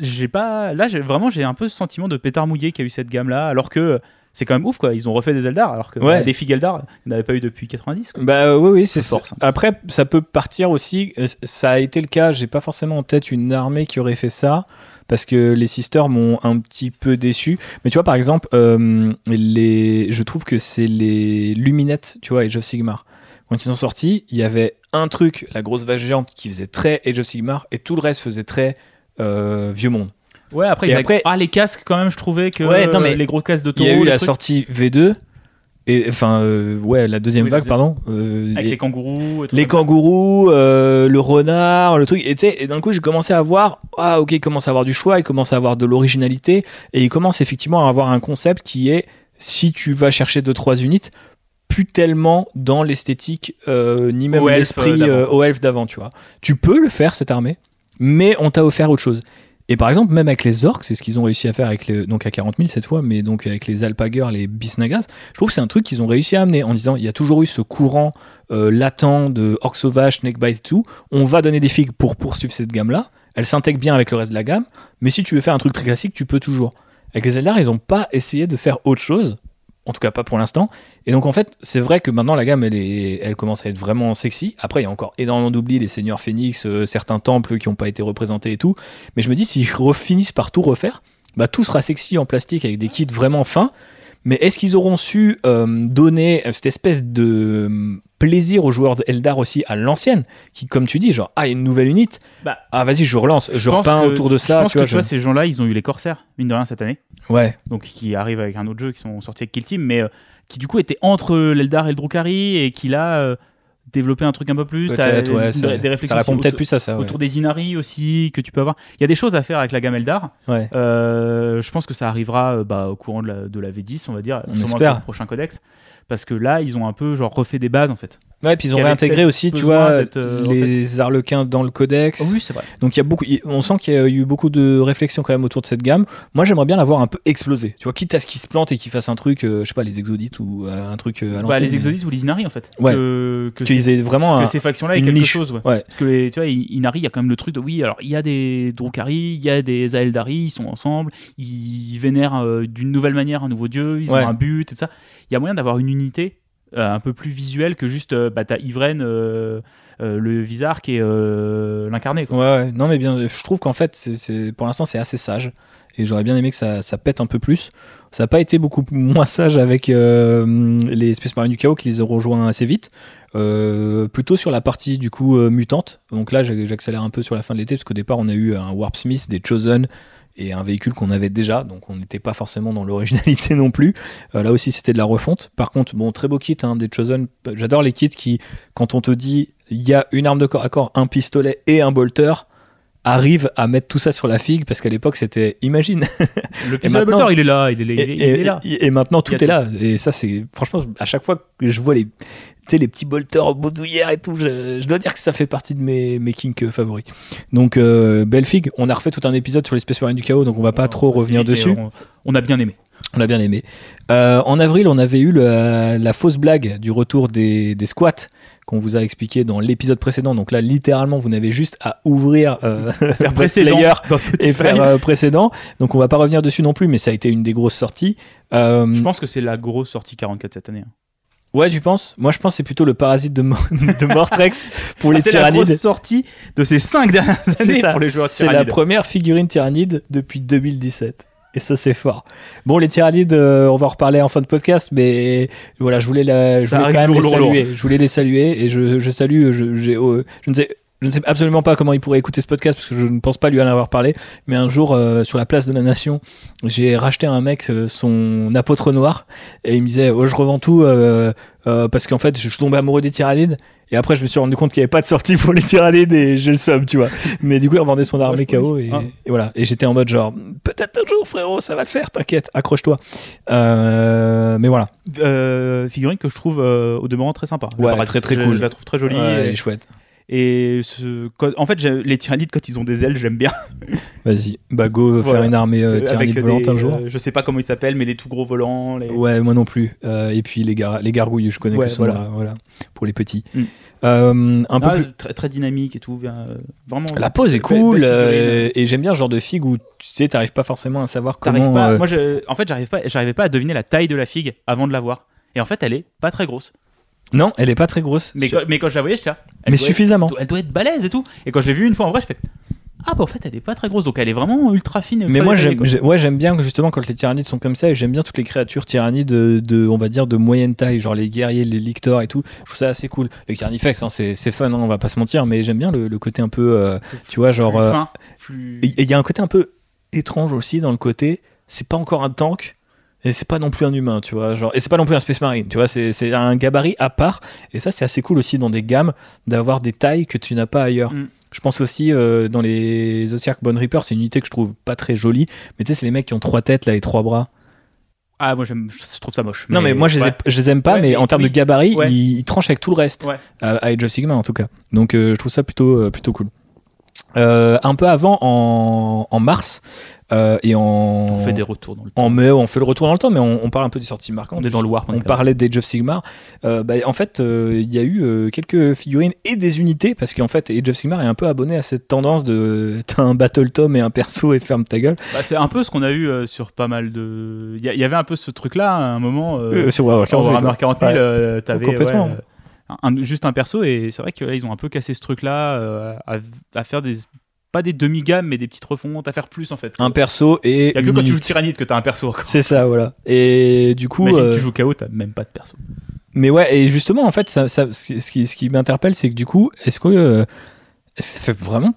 j'ai pas. Là, vraiment, j'ai un peu ce sentiment de pétard mouillé qu'il y a eu cette gamme-là, alors que c'est quand même ouf, quoi. Ils ont refait des Eldar, alors que Ouais. des figues Eldar, il n'y avait pas eu depuis 90. quoi. Bah oui, oui, c'est force. Après, ça peut partir aussi. euh, Ça a été le cas. J'ai pas forcément en tête une armée qui aurait fait ça. Parce que les sisters m'ont un petit peu déçu. Mais tu vois, par exemple, euh, les... je trouve que c'est les luminettes, tu vois, Age of Sigmar. Quand ils sont sortis, il y avait un truc, la grosse vache géante, qui faisait très Age of Sigmar, et tout le reste faisait très euh, vieux monde. Ouais, après, Et ils après- ah, les casques, quand même, je trouvais que Ouais, non, mais les gros casques de Il y taureau. a eu la trucs, sortie V2, et enfin, euh, ouais, la deuxième Oui, vague, deuxième. pardon. euh, Avec les kangourous. et tout les kangourous, euh, le renard, le truc. Et tu sais, et d'un coup, j'ai commencé à voir, ah ok, il commence à avoir du choix, il commence à avoir de l'originalité, et il commence effectivement à avoir un concept qui est, si tu vas chercher 2-3 unités, plus tellement dans l'esthétique, ni même l'esprit elfe d'avant, tu vois. Tu peux le faire, cette armée, mais on t'a offert autre chose. Et par exemple, même avec les orques, c'est ce qu'ils ont réussi à faire avec les, donc à 40 000 cette fois, mais donc avec les alpagers, les bisnagas, je trouve que c'est un truc qu'ils ont réussi à amener en disant il y a toujours eu ce courant euh, latent de orques sauvages, snakebite et tout. On va donner des figues pour poursuivre cette gamme-là. Elle s'intègre bien avec le reste de la gamme, mais si tu veux faire un truc très classique, tu peux toujours. Avec les Eldar, ils n'ont pas essayé de faire autre chose, en tout cas pas pour l'instant. Et donc en fait, c'est vrai que maintenant la gamme, elle, commence à être vraiment sexy. Après, il y a encore énormément d'oublis, les seigneurs phénix, euh, certains temples qui n'ont pas été représentés et tout. Mais je me dis, s'ils finissent par tout refaire, bah, tout sera sexy en plastique avec des kits vraiment fins. Mais est-ce qu'ils auront su euh, donner cette espèce de plaisir aux joueurs d'Eldar aussi à l'ancienne Qui, comme tu dis, genre, ah, il y a une nouvelle unité. Bah, Ah, vas-y, je relance, je, pense repeins que- autour de ça. Je pense tu vois, que tu vois, je- ces gens-là, ils ont eu les Corsaires, mine de rien, cette année. Ouais, donc qui arrivent avec un autre jeu qui sont sortis avec Kill Team, mais euh, qui du coup était entre l'Eldar et le Drukhari et qui l'a euh, développé un truc un peu plus. Peut-être, ouais. Ça, des réflexions ça répond peut-être plus à ça. ouais. autour des Inari aussi que tu peux avoir. Il y a des choses à faire avec la gamme Eldar. Ouais. Euh, je pense que ça arrivera euh, bah, au courant de la, de la V10, on va dire, On sûrement espère. avec le prochain codex. Parce que là, ils ont un peu genre refait des bases en fait. Ouais, puis ils ont réintégré aussi, tu vois, euh, les Harlequins dans le codex. Oh oui, c'est vrai. Donc il y a beaucoup, on sent qu'il y a eu beaucoup de réflexion quand même autour de cette gamme. Moi, j'aimerais bien la voir un peu exploser. Tu vois, quitte à ce qu'ils se plantent et qu'ils fassent un truc, euh, je sais pas, les Exodites ou euh, un truc à Bah, les mais Exodites ou les Inari en fait. Ouais. Que, que, Qu'ils ces- aient vraiment que un, ces factions-là aient quelque niche. chose. ouais. Ouais. Parce que les, tu vois, Inari, il y a quand même le truc de oui, alors il y a des Drukhari, il y a des Aeldari, ils sont ensemble, ils vénèrent d'une nouvelle manière un nouveau dieu, ils Ouais. ont un but et tout ça. Il y a moyen d'avoir une unité un peu plus visuelle que juste euh, bah, t'as Ivren, euh, euh, le Vizark et euh, l'incarné. Ouais, non mais bien, je trouve qu'en fait, c'est, pour l'instant, c'est assez sage. Et j'aurais bien aimé que ça, ça pète un peu plus. Ça n'a pas été beaucoup moins sage avec euh, les Space Marines du Chaos qui les ont rejoints assez vite. Euh, plutôt sur la partie du coup euh, mutante. Donc là, j'accélère un peu sur la fin de l'été parce qu'au départ, on a eu un Warp Smith, des Chosen et un véhicule qu'on avait déjà. Donc on n'était pas forcément dans l'originalité non plus. Euh, là aussi, c'était de la refonte. Par contre, bon, très beau kit hein, des Chosen. J'adore les kits qui, quand on te dit il y a une arme de corps à corps, un pistolet et un bolter, arrive à mettre tout ça sur la figue parce qu'à l'époque c'était imagine. Le pistolet maintenant- il est là, il est, il est- et, il est et- là. et- et maintenant tout est là. et ça c'est franchement à chaque fois que je vois les les petits bolters baudouillères et tout je, je dois dire que ça fait partie de mes, mes kinks euh, favoris. Donc euh, belle figue. On a refait tout un épisode sur les Space Marines du chaos donc on va pas trop revenir dessus. On, on a bien aimé. On a bien aimé. Euh, en avril, on avait eu le- la fausse blague du retour des, des squats qu'on vous a expliqué dans l'épisode précédent. Donc là, littéralement, vous n'avez juste à ouvrir euh, Faire votre précédent player dans Spotify. et faire euh, précédent. Donc on va pas revenir dessus non plus, mais ça a été une des grosses sorties. Euh, Je pense que c'est la grosse sortie 44 cette année. hein. ouais, tu penses? Moi, je pense que c'est plutôt le parasite de, Mo- de Mortrex pour les Ah, c'est la tyrannides. grosse sortie de ces 5 dernières années ça, pour les joueurs c'est la tyrannides. première figurine tyrannide depuis 2017. Et ça, c'est fort. Bon, les tyrannides, euh, on va en reparler en fin de podcast, mais voilà, je voulais, la, je voulais quand même les lourd, saluer. Je voulais les saluer et je, je salue. Je, euh, je ne sais. Je ne sais absolument pas comment il pourrait écouter ce podcast parce que je ne pense pas lui en avoir parlé. Mais un jour, euh, sur la place de la Nation, j'ai racheté à un mec euh, son apôtre noir et il me disait oh, Je revends tout euh, parce qu'en fait, je suis tombé amoureux des tyrannides. Et après, je me suis rendu compte qu'il n'y avait pas de sortie pour les tyrannides et j'ai le somme, tu vois. Mais du coup, il revendait son armée je KO et, Ah. et voilà. Et j'étais en mode genre, peut-être un jour, frérot, ça va le faire, t'inquiète, accroche-toi. Euh, mais voilà. Euh, figurine que je trouve euh, au demeurant très sympa. La Ouais, très, très je- cool. Je la trouve très jolie. Ouais, elle et est chouette. Et ce- quand- en fait, les tyrannides, quand ils ont des ailes, j'aime bien. Vas-y, bah go faire Voilà. une armée euh, Avec tyrannide des, volante un jour. euh, je sais pas comment ils s'appellent, mais les tout gros volants. Les... Ouais, moi non plus. Euh, et puis les, gar- les gargouilles, je connais Ouais, que voilà. nom-là, voilà, pour les petits. Mm. Euh, un peu Ah, plus. très, très dynamique et tout. euh, vraiment. La pose est cool euh, et j'aime bien ce genre de figue où tu sais, t'arrives pas forcément à savoir comment. pas. euh, Moi, je- en fait, j'arrive pas, j'arrivais pas à deviner la taille de la figue avant de la voir. Et en fait, elle est pas très grosse. Non, elle est pas très grosse. Mais, Sur- quand, mais quand je la voyais, j'étais là. elle mais doit être- suffisamment. elle doit être balèze et tout. Et quand je l'ai vue une fois en vrai, je fais Ah, bah en fait, elle est pas très grosse. Donc elle est vraiment ultra fine. Mais moi, détaillée, j'aime, quoi. j'ai- ouais, j'aime bien que justement quand les tyrannides sont comme ça, et j'aime bien toutes les créatures tyrannides de, de, on va dire, de moyenne taille, genre les guerriers, les lictors et tout. Je trouve ça assez cool. Les carnifex, hein, c'est, c'est fun, hein, on va pas se mentir, mais j'aime bien le, le côté un peu, euh, tu vois, genre. Plus euh, fin, plus- et il y a un côté un peu étrange aussi dans le côté, c'est pas encore un tank. Et c'est pas non plus un humain, tu vois. Genre, et c'est pas non plus un Space Marine, tu vois. C'est, un gabarit à part. Et ça, c'est assez cool aussi dans des gammes d'avoir des tailles que tu n'as pas ailleurs. Mm. Je pense aussi euh, dans les Osiark Bone Reaper, c'est une unité que je trouve pas très jolie. Mais tu sais, c'est les mecs qui ont trois têtes là et trois bras. Ah, moi, je trouve ça moche. non, mais moi je les, je aime pas, Ouais, mais mais en termes oui. de gabarit, Ouais. ils, ils tranchent avec tout le reste. À, à Age of Sigma en tout cas. Donc euh, je trouve ça plutôt, euh, plutôt cool. Euh, un peu avant, en, en mars, euh, et en, On fait des retours dans le temps. en mai, on fait le retour dans le temps, mais on, on parle un peu des sorties marquantes. On est dans le Warp. On parlait d'Age of Sigmar. Euh, bah, en fait, il y a eu quelques figurines et des unités, parce qu'en fait, Age of Sigmar est un peu abonné à cette tendance de t'as un Battle Tom et un perso et ferme ta gueule. Bah, c'est un peu ce qu'on a eu sur pas mal de. Il y, avait un peu ce truc-là à un moment. sur Warhammer 40 000, Warhammer 40 000, Ouais. euh, t'avais Complètement. ouais, un- juste un perso et c'est vrai que là, ils ont un peu cassé ce truc-là euh, à, à faire des pas des demi-gammes mais des petites refontes à faire plus en fait. Un perso et. Il a que quand tu joues. Tyrannide que t'as un perso. C'est ça, voilà. Et du coup. Euh, tu joues KO, t'as même pas de perso. Mais ouais, et justement, en fait, ça, ça- ce qui, ce qui m'interpelle, c'est que du coup, est-ce que, euh, ça fait vraiment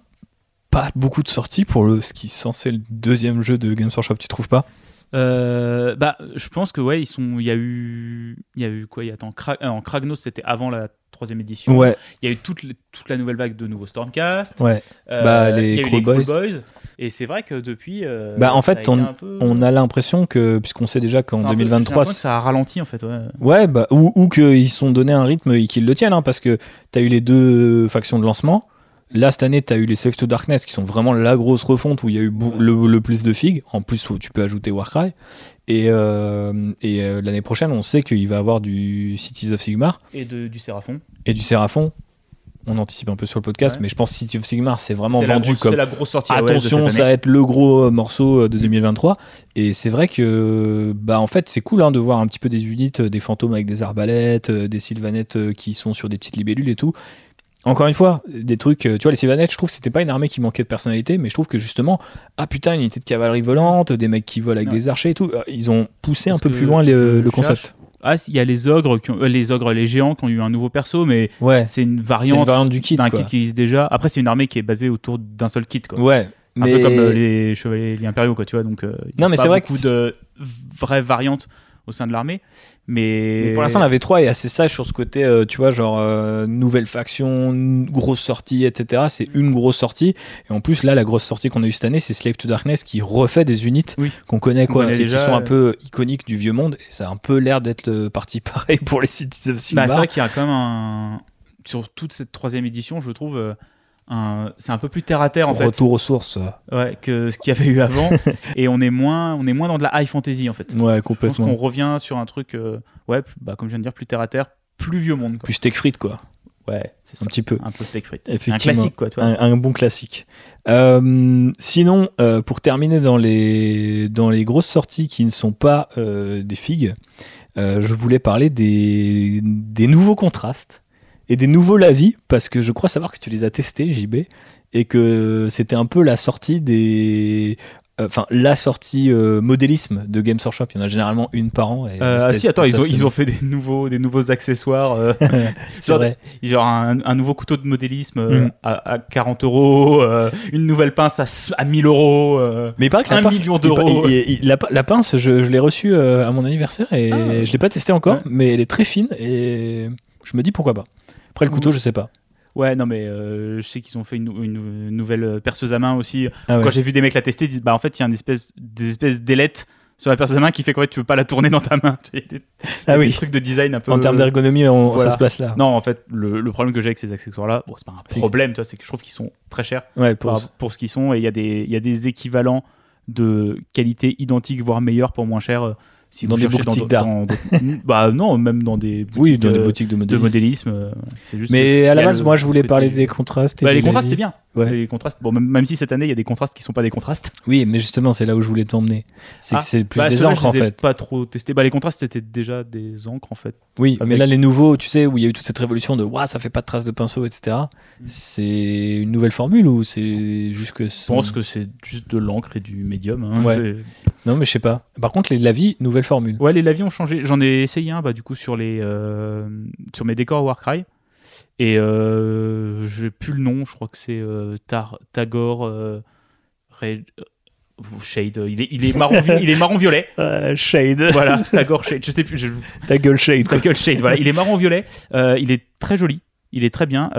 pas beaucoup de sorties pour le, ce qui est censé le deuxième jeu de Games Workshop, tu trouves pas? Euh, bah, je pense que ouais, ils sont. Il y a eu, il y a eu quoi Il y a Kra- euh, en Kragnos, c'était avant la troisième édition. Ouais, Il y a eu toute, toute la nouvelle vague de nouveaux Stormcast. ouais. Euh, Bah, les il y a eu Cruel les Cruel Boys. Boys. Et c'est vrai que depuis. euh, Bah, en fait, on, peu- on a l'impression que, puisqu'on sait déjà qu'en un peu- j'ai 2023, l'impression que ça a ralenti en fait. Ouais. Ouais, bah, ou, ou qu'ils se sont donné un rythme et qu'ils le tiennent, hein, parce que tu as eu les deux factions de lancement. Là, cette année, tu as eu les Slave to Darkness qui sont vraiment la grosse refonte où il y a eu le, le plus de figues. En plus, où tu peux ajouter Warcry. Et, euh, et euh, l'année prochaine, on sait qu'il va y avoir du Cities of Sigmar Et de, du Séraphon. et du Séraphon. On anticipe un peu sur le podcast, Ouais. mais je pense que Cities of Sigmar, c'est vraiment vendu grosse- comme c'est la grosse sortie. AOS de Attention, cette ça va année. être le gros euh, morceau de 2023. Et c'est vrai que, bah, en fait, c'est cool hein, de voir un petit peu des unités, des fantômes avec des arbalètes, des sylvanettes qui sont sur des petites libellules et tout. Encore une fois, des trucs, euh, tu vois, les sylvanettes, je trouve que c'était pas une armée qui manquait de personnalité, mais je trouve que justement, ah putain, une unité de cavalerie volante, des mecs qui volent avec des archers et tout, euh, ils ont poussé un peu plus loin le, concept. Ah, il y a les ogres, qui ont- euh, les ogres, les géants qui ont eu un nouveau perso, mais Ouais, c'est une c'est une variante, variante du kit. d'un kit qui existe déjà. Après, c'est une armée qui est basée autour d'un seul kit, quoi. Ouais, Un mais peu comme euh, les chevaliers impériaux, quoi, tu vois. Donc, euh, y a Non, mais c'est vrai que beaucoup de vraies variantes au sein de l'armée. Mais, Mais pour l'instant, la V3 est assez sage sur ce côté, euh, tu vois, genre euh, nouvelle faction, grosse sortie, etc. C'est une grosse sortie. Et en plus, là, la grosse sortie qu'on a eue cette année, c'est Slave to Darkness qui refait des unités Oui. qu'on connaît, quoi, connaît et déjà, qui sont un ouais. peu iconiques du vieux monde. Et ça a un peu l'air d'être euh, parti pareil pour les Cities of Bah, Sigmar. c'est vrai qu'il y a quand même un. Sur toute cette troisième édition, je trouve. euh, C'est un peu plus terre à terre en fait, Retour aux sources. ouais, que ce qu'il y avait eu avant, et on est moins, on est moins dans de la high fantasy en fait. Ouais, Je pense complètement. qu'on revient sur un truc, euh, ouais, bah, comme je viens de dire, plus terre à terre, plus vieux monde. Quoi. Plus steak frites, quoi. Ouais, c'est ça. Un petit peu. Un peu steak frites. Un classique quoi, tu vois. Un, un bon classique. Euh, sinon, euh, pour terminer dans les, dans les grosses sorties qui ne sont pas des figues, je voulais parler des, des nouveaux contrastes et des nouveaux lavis, parce que je crois savoir que tu les as testés, JB, et que c'était un peu la sortie des. euh, Enfin, la sortie euh, modélisme de Games Workshop. Il y en a généralement une par an. et Euh, ah si, attends, ils ont, ils ont fait des nouveaux, des nouveaux accessoires. euh, genre, vrai. genre un, un nouveau couteau de modélisme Mm. à, à 40 euros, une nouvelle pince à, s- à 1000 euros. Mais paraît que pince, million d'euros. la, la pince, je, je l'ai reçue à mon anniversaire et Ah. je l'ai pas testé encore, Ouais. mais elle est très fine et je me dis pourquoi pas. Après le couteau, je sais pas. Ouais, non, mais euh, je sais qu'ils ont fait une, nou- une nou- nouvelle euh, perceuse à main aussi. Ah ouais. Quand j'ai vu des mecs la tester, ils disent bah en fait, il y a une espèce, des espèces d'ailettes sur la perceuse à main qui fait qu'en fait, tu peux pas la tourner dans ta main. Il y a des, Ah des oui. trucs de design un peu. En termes d'ergonomie, on- voilà. ça se place là. Non, en fait, le, le problème que j'ai avec ces accessoires-là, bon, c'est pas un problème, c'est que je trouve qu'ils sont très chers. Ouais, pour- pour, pour ce qu'ils sont et il y, des- y a des équivalents de qualité identique voire meilleure pour moins cher euh, si Dans vous des boutiques d'art. bah non même dans des boutiques, oui, dans des euh, boutiques de de modélisme. euh, juste Mais à la base, moi, je voulais parler des contrastes. et Bah, des les contrastes c'est bien Ouais. les contrastes bon même, même si cette année il y a des contrastes qui sont pas des contrastes Oui, mais justement, c'est là où je voulais t'emmener. C'est Ah, que c'est plus Bah, des encres en fait. pas trop testé bah les contrastes c'était déjà des encres en fait Oui, avec- mais là, les nouveaux, tu sais, où il y a eu toute cette révolution de Ouah, ça fait pas de traces de pinceau, etc. Mm. C'est une nouvelle formule ou c'est juste que. je pense que c'est juste de l'encre et du médium hein. Ouais. Non, mais je sais pas. Par contre, les lavis, nouvelle formule. Ouais, les lavis ont changé. J'en ai essayé un, bah, du coup, sur les euh, sur mes décors Warcry. Et euh, j'ai plus le nom. Je crois que c'est euh, Tar- Tagore euh, Red- Shade. Il est, il est marron, il est marron violet. shade. Voilà, Tagore Shade. Je sais plus. Je, Ta gueule shade. quoi. Tagore Shade. Voilà, il est marron violet. Il est très joli. Il est très bien.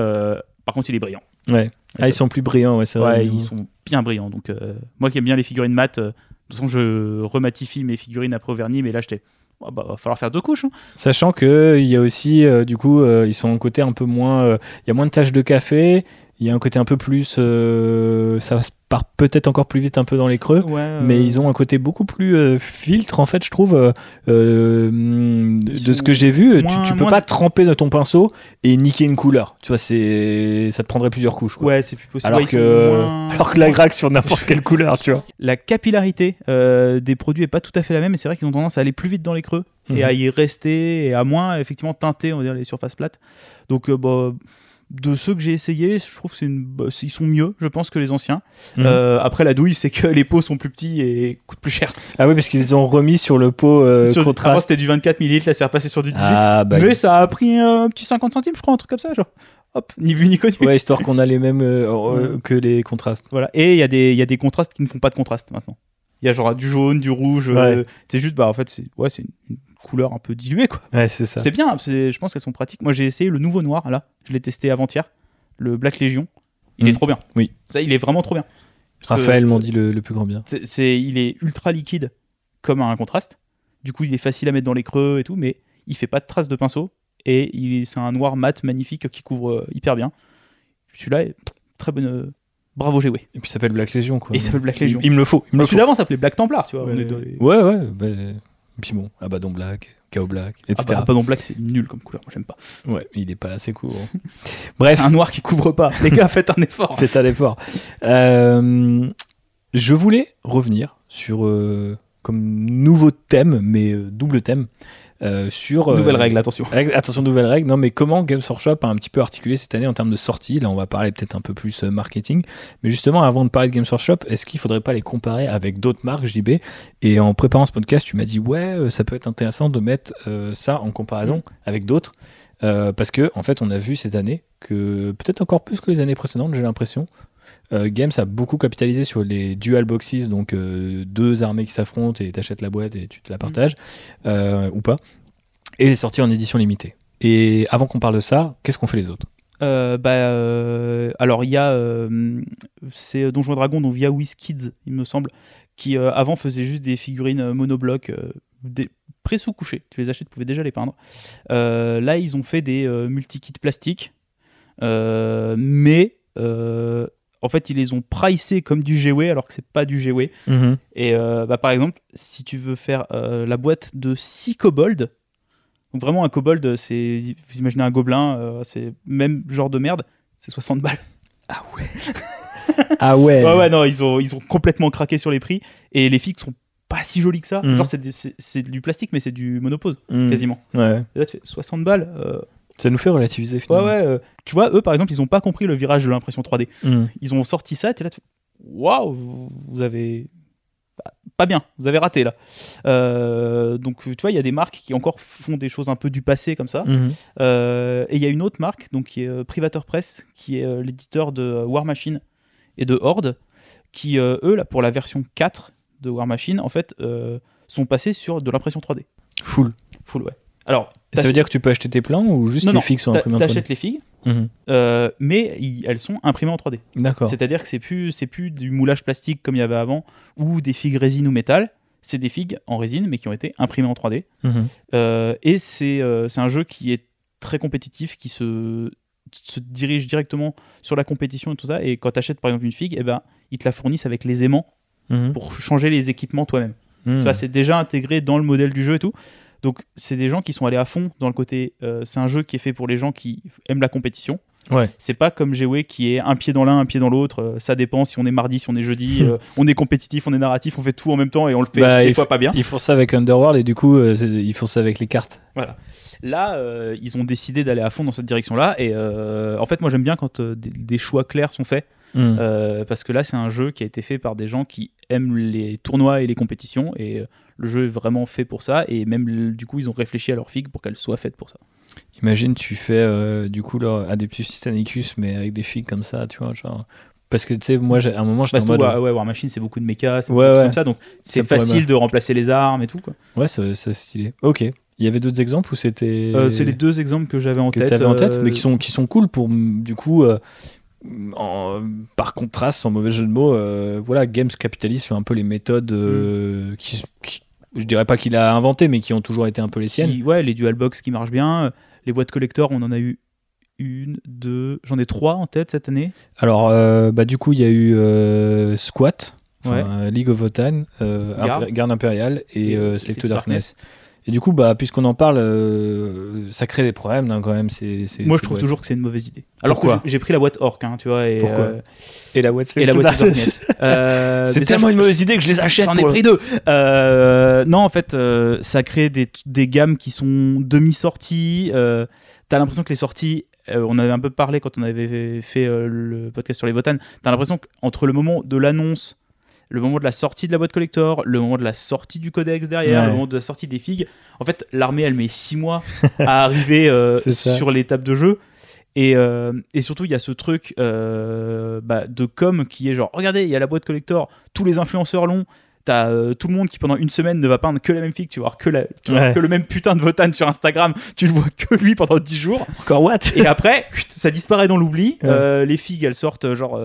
Par contre, il est brillant. Ouais. Ah, ils sont plus brillants, ouais, c'est Ouais, vrai. ils sont bien brillants. Donc, euh, moi qui aime bien les figurines mat, euh, de toute façon, je rematifie mes figurines après vernis, mais là, j'étais. Oh, bah, va falloir faire deux couches. hein. Sachant que il y a aussi, euh, du coup, euh, ils sont un côté un peu moins. euh, Il y a moins de taches de café. Il y a un côté un peu plus. Part peut-être encore plus vite un peu dans les creux. Ouais, Mais euh, ils ont un côté beaucoup plus euh, filtre, en fait, je trouve. euh, euh, de ce que j'ai vu, tu- moins- tu, peux moins- pas tremper de ton pinceau et niquer une couleur. Tu vois, c'est ça te prendrait plusieurs couches. Quoi. Ouais, c'est plus possible. alors, Ouais, que, moins- alors que la graque sur n'importe quelle couleur, tu vois. La capillarité euh, des produits est pas tout à fait la même, et c'est vrai qu'ils ont tendance à aller plus vite dans les creux et Mhm. à y rester et à moins effectivement teinter, on va dire, les surfaces plates. Donc, euh, bah, de ceux que j'ai essayés, je trouve que une... ils sont mieux, je pense, que les anciens. Mhm. Euh, après, la douille, c'est que les pots sont plus petits et coûtent plus cher. Ah oui, parce qu'ils ont remis sur le pot euh, Sur- Avant, contraste. c'était du 24 ml, là, c'est repassé sur du 18. Ah, bah, mais ça a pris un petit 50 centimes, je crois, un truc comme ça, genre. Hop, ni vu ni connu. Ouais, histoire qu'on a les mêmes euh, que les contrastes. Voilà. Et il y, a des- il y a des contrastes qui ne font pas de contraste maintenant. Il y a genre du jaune, du rouge. euh, c'est juste, bah en fait, c'est ouais, c'est une, une couleur un peu diluée quoi. Ouais, c'est ça. C'est bien, c'est- je pense qu'elles sont pratiques. Moi j'ai essayé le nouveau noir là, je l'ai testé avant-hier, le Black Legion. Il est trop bien. Oui. Ça, il est vraiment trop bien. Parce Raphaël m'en dit le, le plus grand bien. c'est, il est ultra liquide comme un contraste. Du coup, il est facile à mettre dans les creux et tout, mais il fait pas de traces de pinceau. Et il, c'est un noir mat magnifique qui couvre euh, hyper bien. Celui-là est très bonne. Bravo GW. Et puis il s'appelle Black Legion quoi. Et il s'appelle Black Legion. Il, il me le faut. Il me Celui d'avant s'appelait Black Templar, tu vois. on Ouais, est dans les- ouais, ouais. bah, et puis bon, Abaddon Black, Chaos Black, Ah etc. bah, Abaddon Black, c'est nul comme couleur, moi j'aime pas. Ouais, il est pas assez court. Bref, Un noir qui couvre pas. Les gars, faites un effort. faites un effort. Euh, je voulais revenir sur euh, comme nouveau thème, mais euh, double thème, euh, sur euh, Nouvelle règle, attention. Attention, nouvelle règle. Non, mais comment Games Workshop a un petit peu articulé cette année en termes de sortie Là, on va parler peut-être un peu plus euh, marketing. Mais justement, avant de parler de Games Workshop, est-ce qu'il faudrait pas les comparer avec d'autres marques, JB Et en préparant ce podcast, tu m'as dit, ouais, ça peut être intéressant de mettre ça en comparaison avec d'autres. Euh, parce que, en fait, on a vu cette année que, peut-être encore plus que les années précédentes, j'ai l'impression, euh, Games a beaucoup capitalisé sur les dual boxes, donc euh, deux armées qui s'affrontent et t'achètes la boîte et tu te la partages, euh, ou pas, et les sorties en édition limitée. Et avant qu'on parle de ça, qu'est-ce qu'on fait les autres? Euh, bah, euh, alors il y a euh, c'est Donjons et Dragons donc via WizKids il me semble qui euh, avant faisait juste des figurines monoblocs euh, des pré-sous-couchées. Tu les achètes tu pouvais déjà les peindre. Euh, là ils ont fait des euh, multi-kits plastiques. Euh, mais euh, en fait ils les ont pricés comme du GW alors que c'est pas du GW et euh, bah, par exemple, si tu veux faire euh, la boîte de 6 kobolds, donc vraiment un kobold, c'est, vous imaginez un gobelin, euh, c'est même genre de merde, c'est 60 balles. Ah ouais Ah ouais, Ouais, ouais, non, ils ont, ils ont complètement craqué sur les prix et les figues sont pas si jolies que ça. Mhm. Genre, c'est, du- c'est, c'est du plastique, mais c'est du monopose, Mm. quasiment. Ouais. Et là, tu fais 60 balles. euh, Ça nous fait relativiser ouais, finalement. ouais. euh, tu vois, eux, par exemple, ils ont pas compris le virage de l'impression 3D. Mm. Ils ont sorti ça, et là, tu waouh, vous- avez. pas- Pas bien, vous avez raté là. Euh, donc tu vois, il y a des marques qui encore font des choses un peu du passé comme ça. Mhm. Euh, et il y a une autre marque, donc qui est Privateur Press, qui est l'éditeur de War Machine et de Horde, qui eux là pour la version 4 de War Machine, en fait, sont passés sur de l'impression 3D. Full. Full ouais. Alors, ça veut dire que tu peux acheter tes plans ou juste Non, les fixes sont imprimés en 3D t'achètes les figues, euh, mais elles sont imprimées en 3D. D'accord. C'est-à-dire que c'est plus, c'est plus du moulage plastique comme il y avait avant, ou des figues résine ou métal. C'est des figues en résine, mais qui ont été imprimées en 3D. Mhm. Euh, et c'est euh, c'est un jeu qui est très compétitif, qui se, se dirige directement sur la compétition et tout ça. Et quand tu achètes par exemple une figue, eh ben, ils te la fournissent avec les aimants Mhm. pour changer les équipements toi-même. Mhm. Tu vois, c'est déjà intégré dans le modèle du jeu et tout. Donc, c'est des gens qui sont allés à fond dans le côté. euh, c'est un jeu qui est fait pour les gens qui aiment la compétition. Ouais. C'est pas comme GW qui est un pied dans l'un, un pied dans l'autre. euh, ça dépend si on est mardi, si on est jeudi. euh, on est compétitif, on est narratif, on fait tout en même temps et on le fait Bah, des fois pas bien. Ils font ça avec Underworld et du coup, euh, ils font ça avec les cartes. Là, euh, ils ont décidé d'aller à fond dans cette direction-là. Et en fait, moi, j'aime bien quand des, des choix clairs sont faits. Mhm. euh, parce que là, c'est un jeu qui a été fait par des gens qui aiment les tournois et les compétitions. Et euh, le jeu est vraiment fait pour ça. Et même, du coup, ils ont réfléchi à leur figue pour qu'elle soit faite pour ça. Imagine, tu fais euh, du coup leur Adeptus Titanicus, mais avec des figues comme ça, tu vois. Genre... Parce que tu sais, moi, à un moment, j'étais en que mode. ouais, ouais, War Machine, c'est beaucoup de méca, c'est Ouais, ouais. comme ça. Donc, c'est facile de remplacer les armes et tout. Quoi. Ouais, c'est c'est stylé. Ok. Il y avait d'autres exemples ou c'était. Euh, c'est les deux exemples que j'avais en que tête. avais en tête, euh, mais qui sont, qui sont cool pour, du coup, euh, en- par contraste, sans mauvais jeu de mots, euh, voilà, Games capitalise sur un peu les méthodes Mm. euh, qui, qui- je dirais pas qu'il a inventé, mais qui ont toujours été un peu les siennes. qui- ouais, les dual box qui marchent bien. Les boîtes collector, on en a eu une, deux, j'en ai trois en tête cette année. Alors, euh, bah, du coup, il y a eu euh, Squat, Ouais. League of Votan, euh, Garde. Garde Impériale et, Select Select Darkness. Et du coup, bah, puisqu'on en parle, euh, ça crée des problèmes hein, quand même. C'est, c'est- Moi, je trouve ouais. toujours que c'est une mauvaise idée. Alors Pourquoi que j'ai- pris la boîte Orc, hein, tu vois, et, Pourquoi euh, Et la boîte. Euh, C'est ça, tellement une mauvaise idée que je les achète. J'en ai pris deux. Euh, non, en fait, euh, ça crée des, des gammes qui sont demi-sorties. Euh, T'as l'impression que les sorties, euh, on avait un peu parlé quand on avait fait euh, le podcast sur les Votan, t'as l'impression qu'entre le moment de l'annonce, le moment de la sortie de la boîte collector, le moment de la sortie du codex derrière, Ouais. le moment de la sortie des figues, en fait, l'armée, elle met six mois à arriver euh, sur l'étape de jeu. Et, euh, et surtout, il y a ce truc euh, bah, de com qui est genre, regardez, il y a la boîte collector, tous les influenceurs l'ont, T'as euh, tout le monde qui pendant une semaine ne va peindre que la même fille, tu vas voir que, la, tu vas voir Ouais. que le même putain de Votan sur Instagram, tu le vois que lui pendant 10 jours. Encore what? Et après, ça disparaît dans l'oubli. Ouais. Euh, les filles, elles sortent euh, genre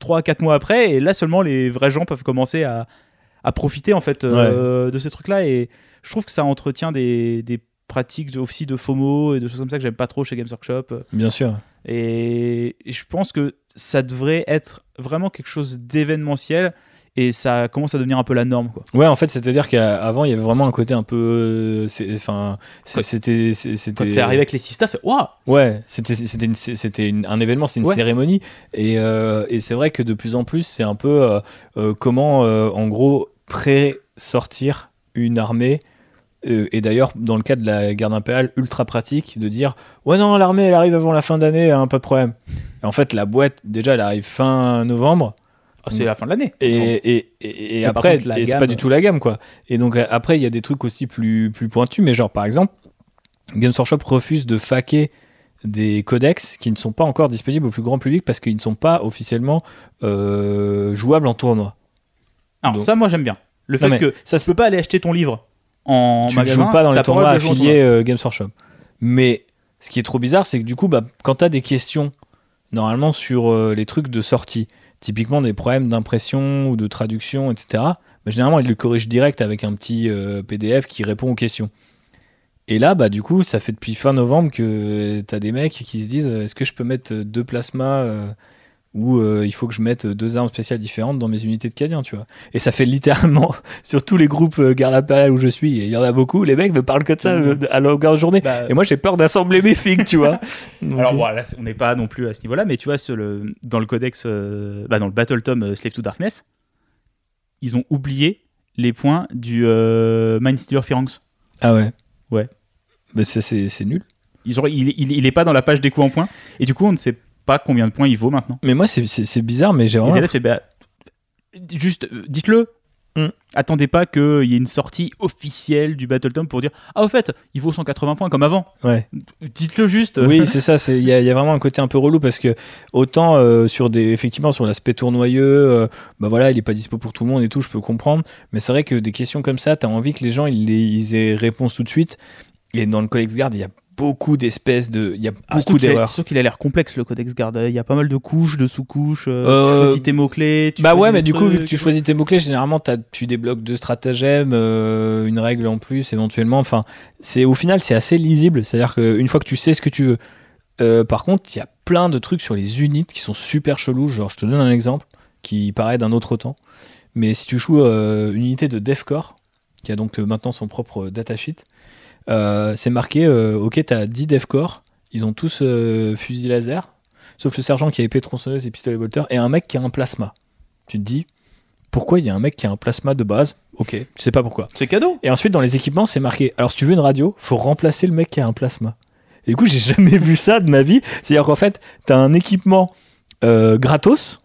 3-4 mois après. Et là seulement, les vrais gens peuvent commencer à, à profiter en fait euh, de ces trucs-là. Et je trouve que ça entretient des, des pratiques aussi de FOMO et de choses comme ça que j'aime pas trop chez Games Workshop. Bien sûr. Et et je pense que ça devrait être vraiment quelque chose d'événementiel. Et ça commence à devenir un peu la norme. Quoi. Ouais, en fait, c'est-à-dire qu'avant, il y avait vraiment un côté un peu. euh, Enfin, c'était. Quand c'est arrivé avec les Sista, fait Waouh Ouais, c'était un événement, c'est une Ouais. cérémonie et, euh, et c'est vrai que de plus en plus c'est un peu euh, comment euh, en gros pré-sortir une armée et d'ailleurs dans le cas de la garde impériale ultra pratique de dire ouais non l'armée elle arrive avant la fin d'année hein, pas de problème. Et en fait la boîte déjà elle arrive fin novembre Ah, C'est la fin de l'année. et, et, après, contre, et c'est gamme- pas du tout la gamme, quoi. Et donc, euh, après, il y a des trucs aussi plus, plus pointus, mais genre, par exemple, Games Workshop refuse de faquer des codex qui ne sont pas encore disponibles au plus grand public parce qu'ils ne sont pas officiellement euh, jouables en tournoi. Alors Donc- ça, moi j'aime bien. Le fait que ça, tu peux pas aller acheter ton livre en tu ne magasin. joues pas dans les tournois affiliés euh, Games Workshop. Mais ce qui est trop bizarre, c'est que du coup, bah, quand tu as des questions, normalement sur euh, les trucs de sortie, typiquement des problèmes d'impression ou de traduction, etc., bah, généralement, ils le corrigent direct avec un petit euh, PDF qui répond aux questions. Et là, bah, du coup, ça fait depuis fin novembre que tu as des mecs qui se disent euh, est-ce que je peux mettre deux plasmas ou euh, il faut que je mette deux armes spéciales différentes dans mes unités de cadien, tu vois. Et ça fait littéralement sur tous les groupes euh, garde impériale où je suis, il y en a beaucoup, les mecs ne parlent que de ça Mhm. à longueur de journée. Bah, Et moi, j'ai peur d'assembler mes figues, tu vois. Donc, Alors voilà, on n'est pas non plus à ce niveau-là, mais tu vois, sur le, dans le codex, euh, bah, dans le Battle Tom euh, Slave to Darkness, ils ont oublié les points du euh, Mindstealer Phalanx. Ah ouais. Ouais. Bah, ça, c'est c'est nul. Ils ont- il, il, il est pas dans la page des coups en points, et du coup, on ne sait pas combien de points il vaut maintenant. Mais moi, c'est- bizarre, mais j'ai vraiment. bah, juste, euh, dites-le. Mm. Attendez pas qu'il y ait une sortie officielle du Battle Tom pour dire Ah, au fait, il vaut 180 points comme avant. Ouais. Dites-le juste. Oui, c'est ça. c'est- Il y, a- il y a vraiment un côté un peu relou parce que autant euh, sur des, effectivement, sur l'aspect tournoyeux, euh, bah voilà, il est pas dispo pour tout le monde et tout, je peux comprendre. Mais c'est vrai que des questions comme ça, t'as envie que les gens ils, ils aient réponse tout de suite. Et dans le Codex Guard, il y a beaucoup d'espèces de, il y a Ah, beaucoup d'erreurs. Surtout qu'il a l'air complexe le Codex Guard. Il y a pas mal de couches, de sous-couches. euh, Euh, tu choisis tes mots-clés. Bah ouais, mais du coup, vu que tu choisis tes mots-clés, généralement, tu débloques deux stratagèmes, euh, une règle en plus, éventuellement. Enfin, c'est au final, c'est assez lisible. C'est-à-dire qu'une fois que tu sais ce que tu veux. Euh, par contre, il y a plein de trucs sur les unités qui sont super chelous. Genre, je te donne un exemple qui paraît d'un autre temps. Mais si tu joues euh, une unité de Defcore, qui a donc euh, maintenant son propre euh, datasheet, euh, c'est marqué euh, Ok, t'as 10 Defcore, ils ont tous euh, fusil laser, sauf le sergent qui a épée tronçonneuse et pistolet bolter, et un mec qui a un plasma. Tu te dis Pourquoi il y a un mec qui a un plasma de base? Ok, tu sais pas pourquoi. C'est cadeau. Et ensuite, dans les équipements, c'est marqué Alors, si tu veux une radio, faut remplacer le mec qui a un plasma. Et du coup, j'ai jamais vu ça de ma vie. C'est-à-dire qu'en fait, t'as un équipement euh, gratos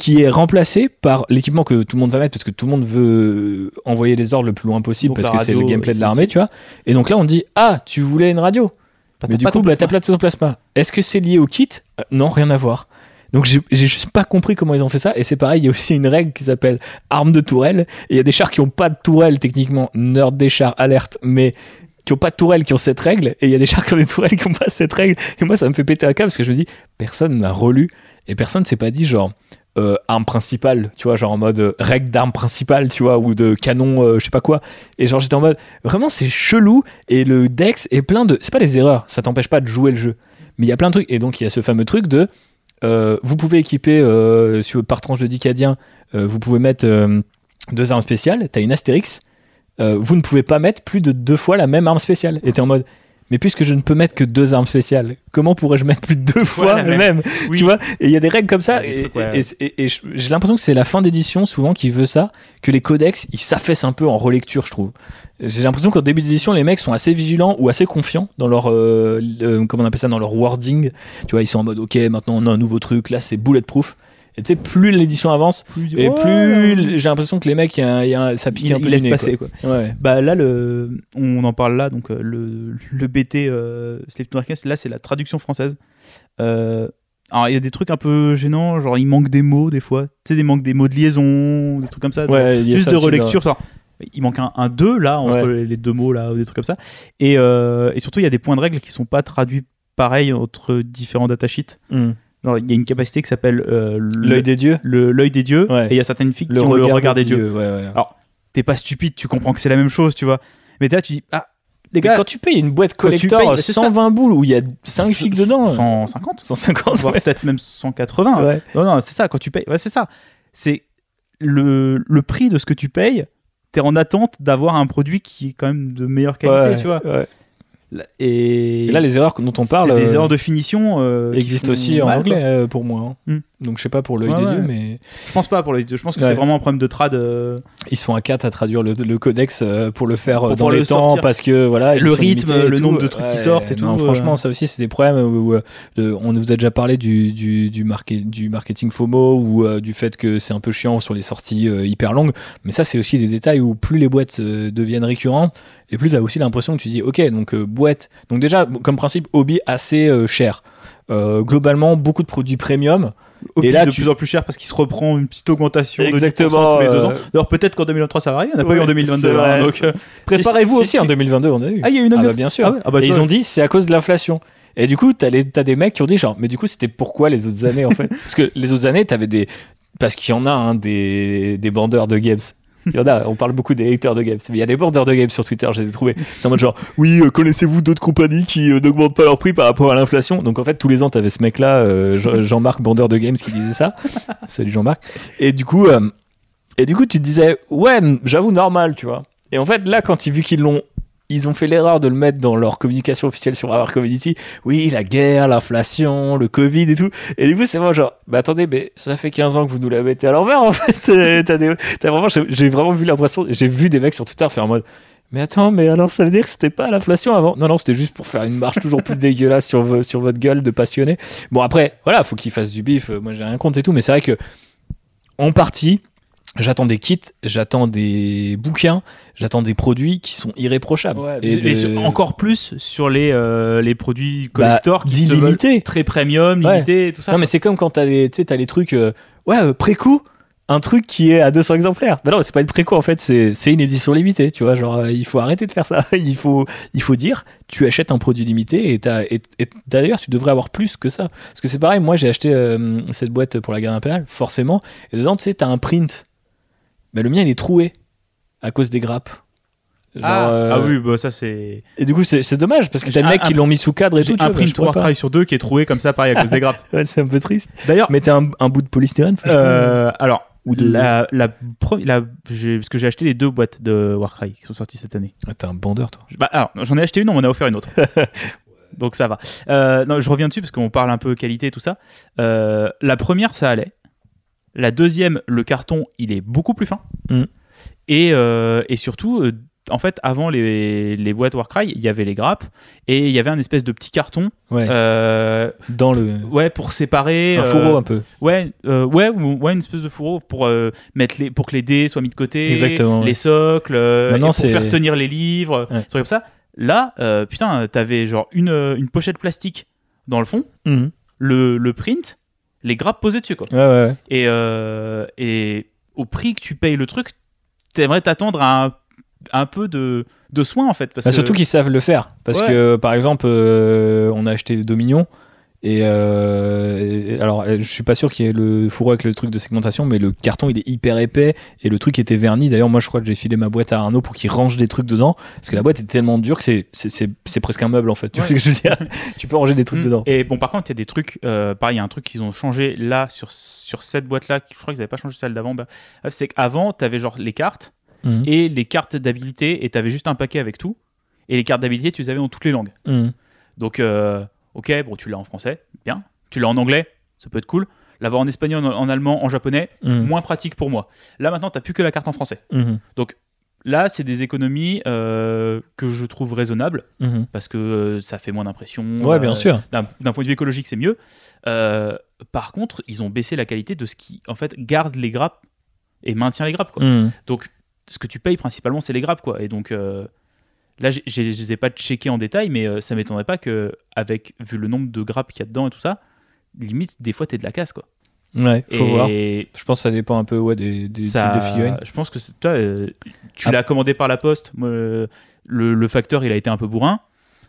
qui est remplacé par l'équipement que tout le monde va mettre parce que tout le monde veut envoyer les ordres le plus loin possible Donc parce que c'est le gameplay de l'armée, tu vois. Et donc là, on dit Ah, tu voulais une radio Bah, mais du pas coup, bah, t'as placé ton plasma. Est-ce que c'est lié au kit? Euh, Non, rien à voir. Donc j'ai j'ai juste pas compris comment ils ont fait ça. Et c'est pareil, il y a aussi une règle qui s'appelle arme de tourelle. Et il y a des chars qui ont pas de tourelle techniquement, nerd des chars, alerte, mais qui ont pas de tourelle qui ont cette règle. Et il y a des chars qui ont des tourelles qui ont pas cette règle. Et moi, ça me fait péter un câble parce que je me dis, personne n'a relu et personne s'est pas dit genre. Euh, arme principale, tu vois, genre en mode euh, règle d'arme principale, tu vois, ou de canon, euh, je sais pas quoi. Et genre j'étais en mode, vraiment c'est chelou et le Dex est plein de. C'est pas des erreurs, ça t'empêche pas de jouer le jeu. Mais il y a plein de trucs. Et donc il y a ce fameux truc de. euh, vous pouvez équiper sur, par tranche de Dicadien, vous pouvez mettre deux armes spéciales, t'as une Astérix. vous ne pouvez pas mettre plus de deux fois la même arme spéciale. Et t'es en mode. Mais puisque je ne peux mettre que deux armes spéciales, comment pourrais-je mettre plus de deux fois le même Oui. Tu vois Et il y a des règles comme ça. Et trucs, ouais. et- et- et je- j'ai l'impression que c'est la fin d'édition souvent qui veut ça, que les codex ils s'affaissent un peu en relecture, je trouve. J'ai l'impression qu'au début d'édition, les mecs sont assez vigilants ou assez confiants dans leur, euh, euh, comment on appelle ça, dans leur wording. Tu vois, ils sont en mode, ok, maintenant on a un nouveau truc, là c'est bulletproof. Et tu sais, plus l'édition avance, et Ouais, plus j'ai l'impression que les mecs, il y a un- il y a un- ça pique il, un peu il du laisse nez, passer quoi. quoi. Ouais. Bah là, le, on en parle là, donc euh, le, le BT euh, Slave to Darkness, là c'est la traduction française. Euh, Alors, il y a des trucs un peu gênants, genre il manque des mots des fois. Tu sais, des mots de liaison, des trucs comme ça. Ouais, il juste ça de relecture. genre, il manque un, un 2 là, entre Ouais. les- deux mots là, ou des trucs comme ça. Et, euh, et surtout, il y a des points de règle qui sont pas traduits pareil entre différents datasheets. Hmm. Il y a une capacité qui s'appelle euh, L'œil des dieux. l'œil des dieux, Ouais. et il y a certaines filles qui ont le regard des dieux. Ouais, ouais. Alors, t'es pas stupide, tu comprends que c'est la même chose, tu vois. Mais là, tu dis, ah, les Mais gars, quand tu payes une boîte collector payes, bah, c'est ça. 120 boules où il y a 5 figues dedans. 150 150, voire peut-être même 180. Ouais. Non, non, c'est ça, quand tu payes, ouais, c'est ça. C'est le, le prix de ce que tu payes, t'es en attente d'avoir un produit qui est quand même de meilleure qualité, tu vois. Et, Et là, les erreurs dont on parle c'est des euh, erreurs de finition euh, existent aussi en mal, anglais euh, pour moi. hein. Hmm. Donc je sais pas pour l'œil Ouais, des ouais. dieux, mais Je pense pas pour les deux. Je pense que Ouais. c'est vraiment un problème de trad. euh, ils sont à 4 à traduire le, le codex pour le faire Pour dans les le temps sortir. parce que voilà Le rythme, le tout. nombre de trucs qui sortent et non, tout, franchement euh. ça aussi c'est des problèmes où, on vous a déjà parlé du du, du, market- du marketing FOMO ou du fait que c'est un peu chiant sur les sorties hyper longues mais ça c'est aussi des détails où plus les boîtes deviennent récurrentes et plus tu as aussi l'impression que tu dis ok donc euh, boîte donc déjà comme principe hobby assez euh, cher Euh, globalement beaucoup de produits premium Et là, de tu- plus en plus cher parce qu'il se reprend une petite augmentation Exactement, de 10% tous les deux ans. Alors peut-être qu'en 2023 ça va arriver, on n'a pas eu en Ouais, 2022. c'est vrai, hein, donc préparez-vous. si, si, en petit- 2022 on a eu Ah, il y a eu une Ah bah augmentation. bien sûr. Ah ouais Ah bah, et ils ont dit c'est à cause de l'inflation. Et du coup, t'as, les, t'as des mecs qui ont dit genre, mais du coup, c'était pourquoi les autres années en fait? Parce que les autres années, t'avais des. Parce qu'il y en a hein, des, des bandeurs de games. Il y en a, on parle beaucoup des haters de games. Mais il y a des bandeurs de games sur Twitter, je les ai trouvés. C'est en mode genre, oui, euh, connaissez-vous d'autres compagnies qui euh, n'augmentent pas leur prix par rapport à l'inflation? Donc en fait, tous les ans, t'avais ce mec-là, euh, Jean- Jean-Marc, bandeur de games, qui disait ça. Salut Jean-Marc. Et du coup, et du coup, tu te disais, ouais, j'avoue, normal, tu vois. Et en fait, là, quand ils vu qu'ils l'ont ils ont fait l'erreur de le mettre dans leur communication officielle sur Our Community. Oui, la guerre, l'inflation, le Covid et tout. Et du coup, c'est moi genre, bah attendez, mais ça fait 15 ans que vous nous la mettez à l'envers en fait. Euh, T'as des- vraiment, j'ai vraiment vu l'impression, j'ai vu des mecs sur Twitter faire en mode. Mais attends, mais alors ça veut dire que c'était pas l'inflation avant? Non, non, c'était juste pour faire une marche toujours plus dégueulasse sur, sur votre gueule de passionné. Bon, après, voilà, faut qu'ils fassent du bif. euh, Moi, j'ai rien contre et tout, mais c'est vrai que, en partie, j'attends des kits, j'attends des bouquins, j'attends des produits qui sont irréprochables. Et, de- encore plus sur les, euh, les produits bah, collector qui se veulent d'illimité. très premium, Ouais. limité tout ça. Non, mais c'est comme quand t'as les, t'as les trucs, euh, ouais, euh, pré-coup, un truc qui est à 200 exemplaires. Bah non, c'est pas une pré-coup en fait, c'est une édition limitée, tu vois. Genre, euh, il faut arrêter de faire ça. il, faut, il faut dire, tu achètes un produit limité et, t'as- et, et d'ailleurs, tu devrais avoir plus que ça. Parce que c'est pareil, moi j'ai acheté euh, cette boîte pour la garde impériale, forcément, et dedans, tu sais, t'as un print. Mais le mien, il est troué à cause des grappes. Genre, ah, euh, ah oui, bah ça c'est. Et du coup, c'est dommage parce que t'as des mecs qui l'ont mis sous cadre et J'ai tout. tu un bah, print. Warcry sur deux qui est troué comme ça, pareil, à cause des grappes. Ouais, c'est un peu triste. D'ailleurs, Mettez un, un bout de polystyrène. euh, alors, Ou de- la, la, la- j'ai- parce que j'ai acheté les deux boîtes de Warcry qui sont sorties cette année. Ah, T'es un bandeur, toi. Bah, alors, j'en ai acheté une, on m'en a offert une autre. Donc ça va. Euh, non, je reviens dessus parce qu'on parle un peu qualité et tout ça. La première, ça allait. La deuxième, le carton, il est beaucoup plus fin. Mm. Et, euh, et surtout, euh, en fait, avant les, les boîtes Warcry, il y avait les grappes et il y avait un espèce de petit carton. Ouais. euh, Dans le. ouais, pour séparer. Un fourreau un peu. Ouais, ouais, ou- ouais, une espèce de fourreau pour mettre les, pour que les dés soient mis de côté, Exactement, ouais. les socles, et pour faire tenir les livres, Ouais. trucs comme ça. Là, putain, t'avais genre une, une pochette plastique dans le fond, Mhm. le, le print, les grappes posées dessus, quoi. Ouais, ouais, ouais. Et, euh, et au prix que tu payes le truc, t'aimerais t'attendre à un, un peu de, de soin, en fait. Parce Bah, que... Surtout qu'ils savent le faire. Parce Ouais. que, par exemple, euh, on a acheté des Dominions. Et, euh, et- alors, je suis pas sûr qu'il y ait le fourreau avec le truc de segmentation, mais le carton il est hyper épais et le truc était verni. D'ailleurs, moi je crois que j'ai filé ma boîte à Arnaud pour qu'il range des trucs dedans parce que la boîte est tellement dure que c'est- c'est c'est- c'est presque un meuble en fait. Tu vois Ouais. ce que je veux dire? Tu peux ranger des trucs Mm. dedans. Et bon, par contre, il y a des trucs, euh, pareil, il y a un truc qu'ils ont changé là sur, sur cette boîte-là. Je crois qu'ils n'avaient pas changé celle d'avant. Bah, c'est qu'avant, tu avais genre les cartes Mhm. et les cartes d'habilité et tu avais juste un paquet avec tout. Et les cartes d'habilité, tu les avais dans toutes les langues. Mhm. Donc, euh, ok, bon, tu l'as en français, bien. Tu l'as en anglais, ça peut être cool. L'avoir en espagnol, en, en allemand, en japonais, Mhm. moins pratique pour moi. Là, maintenant, tu plus que la carte en français. Mhm. Là, c'est des économies euh, que je trouve raisonnables Mhm. parce que euh, ça fait moins d'impression. Ouais, bien euh, sûr. d'un point de vue écologique, c'est mieux. Par contre, ils ont baissé la qualité de ce qui, en fait, garde les grappes et maintient les grappes. Quoi. Donc, ce que tu payes principalement, c'est les grappes. Quoi. Et donc, là, je les ai pas checkés en détail, mais euh, ça m'étonnerait pas que, avec, vu le nombre de grappes qu'il y a dedans et tout ça, limite, des fois, t'es de la casse, quoi. Ouais, faut voir. Je pense que ça dépend un peu ouais, des, des ça- types de figurines. Je pense que toi, euh, tu Ah. l'as commandé par la poste. Moi, le, le facteur, il a été un peu bourrin.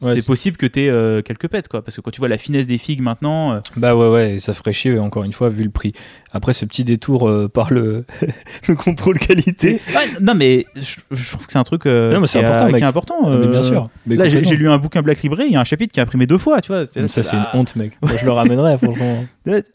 Ouais, c'est possible que t'aies euh, quelques pètes, quoi. Parce que quand tu vois la finesse des figues maintenant, euh, Bah ouais, ouais, et ça ferait chier, encore une fois, vu le prix. Après, ce petit détour euh, par le, le contrôle qualité. Ouais, non, mais je, je trouve que c'est un truc Non, mais c'est qui est- important, qui mec. est important. Mais bien sûr. Mais Là, j'ai lu un bouquin Black Library, il y a un chapitre qui est imprimé deux fois, tu vois. Ça, c'est une Ah. honte, mec. Moi, je le ramènerais, franchement.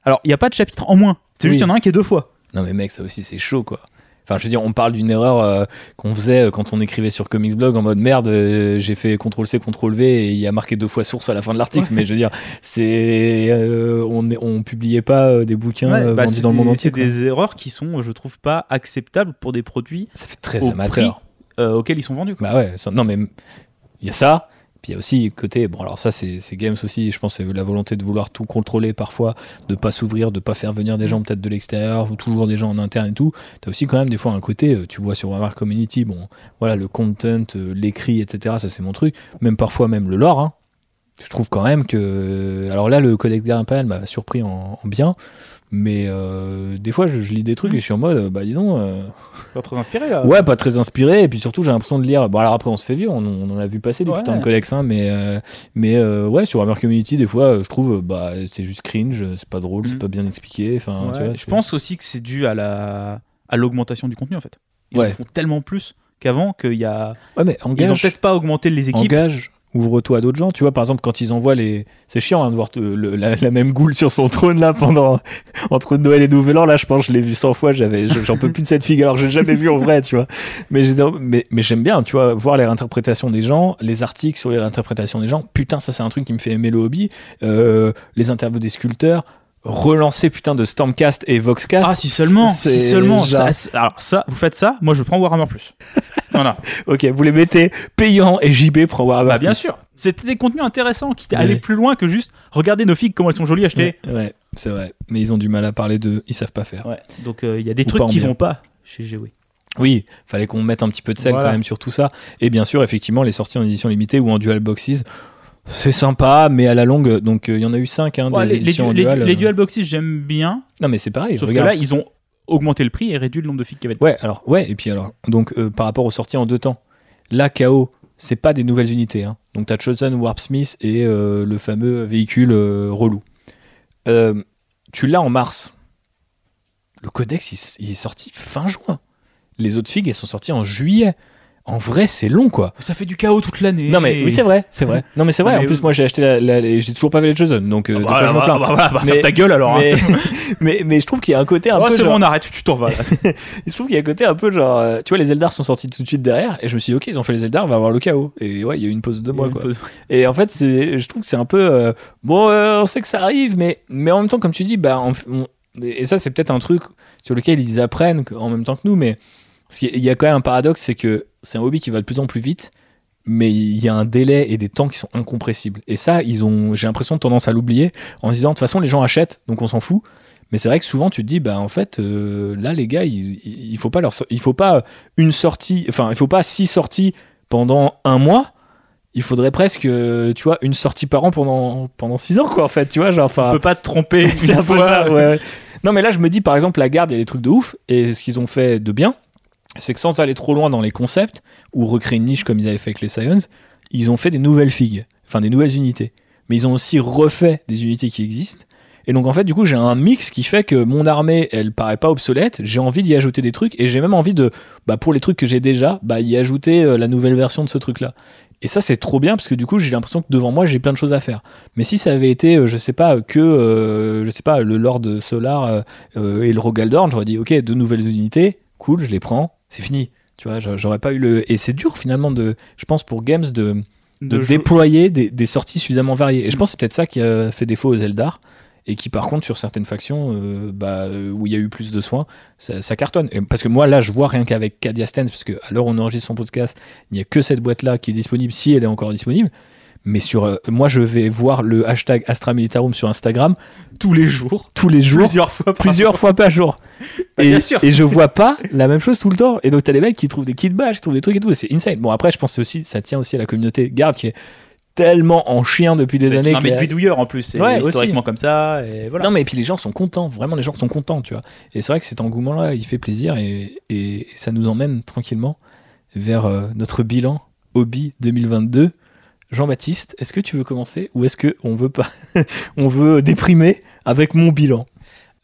Alors, il n'y a pas de chapitre en moins. C'est juste qu'il y en a un qui est deux fois. Non, mais mec, ça aussi, c'est chaud, quoi. Enfin, je veux dire, on parle d'une erreur euh, qu'on faisait euh, quand on écrivait sur Comics Blog en mode merde, euh, j'ai fait CTRL-C, CTRL-V et il y a marqué deux fois source à la fin de l'article. Mais je veux dire, c'est. on, on publiait pas des bouquins Ouais, bah, vendus dans le monde entier. C'est quoi. des erreurs qui sont, je trouve, pas acceptables pour des produits Ça fait très au amateur. auxquels ils sont vendus. quoi. Bah ouais, ça- non mais il y a ça. Puis il y a aussi côté, bon alors ça c'est Games aussi, je pense c'est la volonté de vouloir tout contrôler parfois, de pas s'ouvrir, de pas faire venir des gens peut-être de l'extérieur, ou toujours des gens en interne et tout. T'as aussi quand même des fois un côté, euh, tu vois sur Warhammer Community, bon voilà le content, euh, l'écrit, etc. Ça c'est mon truc. Même parfois même le lore. Hein. Je trouve quand même que, alors là le Codex Impérial m'a surpris en, en bien. Mais euh, des fois, je, je lis des trucs et je suis en mode, euh, bah dis donc, euh, Pas très inspiré là. Ouais, pas très inspiré. Et puis surtout, j'ai l'impression de lire. Bon, alors après, on se fait vieux, on, on en a vu passer des Ouais. putains de codex, hein, mais, euh, mais euh, ouais, sur Hammer Community, des fois, je trouve, bah, c'est juste cringe, c'est pas drôle, c'est Mhm. pas bien expliqué. Enfin, tu Ouais, vois, je pense aussi que c'est dû à la à l'augmentation du contenu en fait. Ils Ouais. en font tellement plus qu'avant qu'il y a. Ouais, mais Ils ont peut-être pas augmenté les équipes. engage, ouvre-toi à d'autres gens. Tu vois, par exemple, quand ils envoient les. C'est chiant hein, de voir euh, la, même goule sur son trône là pendant. Entre Noël et Nouvel An, là, je pense, je l'ai vu 100 fois, j'en peux plus de cette fille, alors je l'ai jamais vu en vrai, tu vois. Mais j'aime bien, tu vois, voir les réinterprétations des gens, les articles sur les réinterprétations des gens. Putain, ça, c'est un truc qui me fait aimer le hobby. Euh, les interviews des sculpteurs, relancer putain de Stormcast et Voxcast. Ah si seulement, si seulement. Ça- alors ça, vous faites ça, moi je prends Warhammer Plus. voilà. Ok, vous les mettez payants et JB pour avoir Bah bien sûr. C'était des contenus intéressants qui allaient Ouais. plus loin que juste regarder nos figues comment elles sont jolies achetées. Ouais, ouais, c'est vrai. Mais ils ont du mal à parler de. Ils savent pas faire. Ouais. Donc euh, il y a des Ou trucs qui bien. vont pas chez GW. Oui, fallait qu'on mette un petit peu de sel Voilà. quand même sur tout ça. Et bien sûr, effectivement, les sorties en édition limitée ou en dual boxes, c'est sympa, mais à la longue, donc euh, il y en a eu 5 hein, Ouais, les, les, éditions en les, euh. les dual boxes j'aime bien, Non, mais c'est pareil. sauf regarde. que là ils ont augmenté le prix et réduit le nombre de figues qu'il y avait. Ouais, alors, ouais, et puis alors, donc euh, par rapport aux sorties en deux temps, là, KO, c'est pas des nouvelles unités. Hein. Donc t'as Chosen, Warp Smith et euh, le fameux véhicule relou. Tu l'as en mars. Le codex, il est sorti fin juin. Les autres figues, elles sont sorties en juillet. En vrai, c'est long, quoi. Ça fait du chaos toute l'année. Non, mais oui, c'est vrai, c'est vrai. Non, mais c'est vrai. Non, mais en plus, moi, j'ai acheté la, la- les- j'ai toujours pas fait les Chosen, donc euh, Ah de bah, quoi je me bah, plains. bah, bah, bah, Mais- ferme ta gueule alors. hein. mais, mais, je trouve qu'il y a un côté un Oh, peu c'est genre- bon, on arrête, tu t'en vas. là. je trouve qu'il y a un côté un peu genre. euh, tu vois, les Eldar sont sortis tout de suite derrière, et je me suis dit, ok, ils ont fait les Eldar, on va avoir le chaos. Et ouais, il y a eu une pause de deux mois, quoi. Et en fait, c'est, je trouve que c'est un peu. euh, bon, euh, on sait que ça arrive, mais, mais en même temps, comme tu dis, bah, on- on- et ça, c'est peut-être un truc sur lequel ils apprennent en même temps que nous, mais. Parce qu'il y a quand même un paradoxe, c'est que c'est un hobby qui va de plus en plus vite, mais il y a un délai et des temps qui sont incompressibles. Et ça, ils ont, j'ai l'impression, tendance à l'oublier en se disant, de toute façon, les gens achètent, donc on s'en fout. Mais c'est vrai que souvent tu te dis bah en fait euh, là les gars il, il faut pas leur so- il faut pas une sortie enfin il faut pas six sorties pendant un mois il faudrait presque euh, tu vois une sortie par an pendant pendant six ans quoi en fait tu vois genre On enfin peut pas te tromper. c'est un peu ça ouais. non mais là je me dis par exemple la garde il y a des trucs de ouf et ce qu'ils ont fait de bien c'est que sans aller trop loin dans les concepts ou recréer une niche comme ils avaient fait avec les Scions ils ont fait des nouvelles figues enfin des nouvelles unités. Mais ils ont aussi refait des unités qui existent. Et donc en fait du coup j'ai un mix qui fait que mon armée elle paraît pas obsolète j'ai envie d'y ajouter des trucs et j'ai même envie de bah, pour les trucs que j'ai déjà bah, y ajouter euh, la nouvelle version de ce truc là et ça c'est trop bien parce que du coup j'ai l'impression que devant moi j'ai plein de choses à faire. Mais si ça avait été euh, je sais pas que euh, je sais pas le Lord Solar euh, et le Rogaldorn j'aurais dit ok deux nouvelles unités cool je les prends c'est fini tu vois j'a- j'aurais pas eu le et c'est dur finalement de je pense pour Games de de, déployer des, des sorties suffisamment variées. Et je pense que c'est peut-être ça qui a fait défaut aux Eldar. Et qui, par contre, sur certaines factions euh, bah, euh, où il y a eu plus de soins, ça, ça cartonne. Et parce que moi, là, je vois rien qu'avec Cadia Stance, parce qu'à l'heure où on enregistre son podcast, il n'y a que cette boîte-là qui est disponible si elle est encore disponible. Mais sur, euh, moi, je vais voir le hashtag Astra Militarum sur Instagram tous les jours, tous les jours, plusieurs fois. par plusieurs fois par jour. Bah, Et, bien sûr. et je vois pas la même chose tout le temps. Et donc, t'as des mecs qui trouvent des kits bash, qui trouvent des trucs et tout. Et c'est insane. Bon, après, je pense que aussi, ça tient aussi à la communauté garde qui est tellement en chien depuis des Mais- années. non, mais la- bidouilleur en plus, c'est Ouais, aussi. historiquement comme ça. Et voilà. Non, mais et puis les gens sont contents, vraiment les gens sont contents, tu vois. Et c'est vrai que cet engouement-là, il fait plaisir et, et ça nous emmène tranquillement vers euh, notre bilan hobby 2022. Jean-Baptiste, est-ce que tu veux commencer ou est-ce que on veut pas, on veut déprimer avec mon bilan?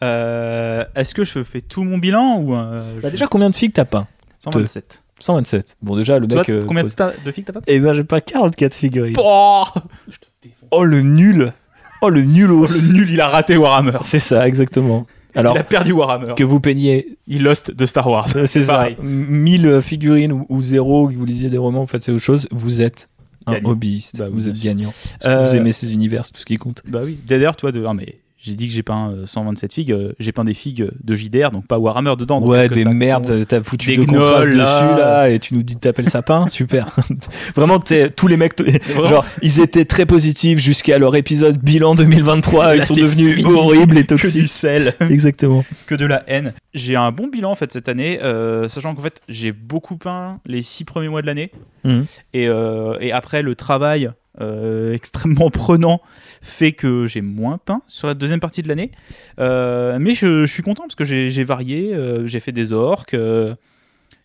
Euh, Est-ce que je fais tout mon bilan ou euh, Bah je- Déjà, combien de figues t'as pas 127 127. Bon, déjà le mec. euh, combien pose- de, filles t'as pas Eh ben, j'ai pas 44 figurines. Oh, Je te défonce. Oh le nul, oh le nulos. Oh, le nul, il a raté Warhammer. C'est ça, exactement. Alors il a perdu Warhammer. que vous peigniez Il lost de Star Wars. C'est ça. pareil. 1000 figurines ou, ou zéro, que vous lisiez des romans, vous faites autre chose, vous êtes un hobbyiste. Bah vous êtes sûr. gagnant. Parce que vous Euh, aimez ces univers, c'est tout ce qui compte. Bah oui. D'ailleurs, tu vois, de... non, mais j'ai dit que j'ai peint euh, 127 figues. euh, j'ai peint des figues de JDR, donc pas Warhammer dedans. donc Ouais, que des ça merdes, t'as foutu Des contrastes dessus là. et tu nous dis de taper le sapin, super. Vraiment, tous les mecs, genre, ils étaient très positifs jusqu'à leur épisode bilan 2023, Et ils sont devenus fini. horribles et Que du toxiques. sel, Exactement. que de la haine. J'ai un bon bilan en fait cette année, euh, sachant qu'en fait j'ai beaucoup peint les six premiers mois de l'année. Mhm. Et, euh, et après, le travail euh, extrêmement prenant fait que j'ai moins peint sur la deuxième partie de l'année. Euh, mais je, je suis content parce que j'ai varié, euh, j'ai fait des orques.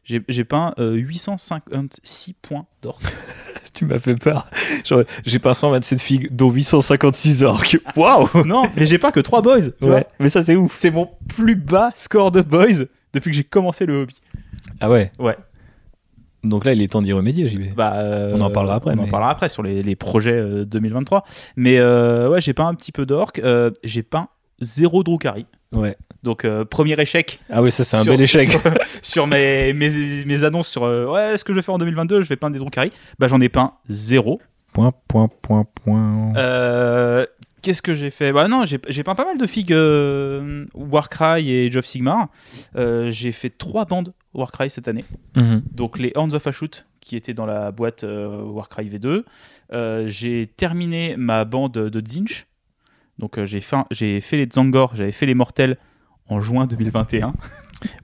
j'ai peint euh, 856 points d'orques. Tu m'as fait peur. J'ai pas 127 figues, dont 856 orques. Waouh! non, mais j'ai peint que 3 boys. Tu vois Ouais, mais ça c'est ouf. C'est mon plus bas score de boys depuis que j'ai commencé le hobby. Ah ouais. Ouais. Donc là, il est temps d'y remédier, j'y vais. Bah, euh, On en parlera après, On en parlera après sur les, les projets euh, 2023. Mais euh, ouais, j'ai peint un petit peu d'orques. euh, j'ai peint zéro Drukari. Ouais. Donc, euh, premier échec. Ah ouais, ça c'est un sur- bel échec. Sur, sur mes, mes, mes annonces sur euh, ouais, ce que je vais faire en 2022, je vais peindre des Drukari. Bah, j'en ai peint zéro. Point, point, point, point. Qu'est-ce que j'ai fait? Bah non, j'ai peint pas mal de figues euh, Warcry et Age of Sigmar. Euh, j'ai fait trois bandes Warcry cette année. Mhm. Donc les Horns of Ashut qui étaient dans la boîte euh, Warcry V2. Euh, j'ai terminé ma bande de Zinch. Donc j'ai fait, j'ai fait les Zangor, j'avais fait les Mortels en juin 2021.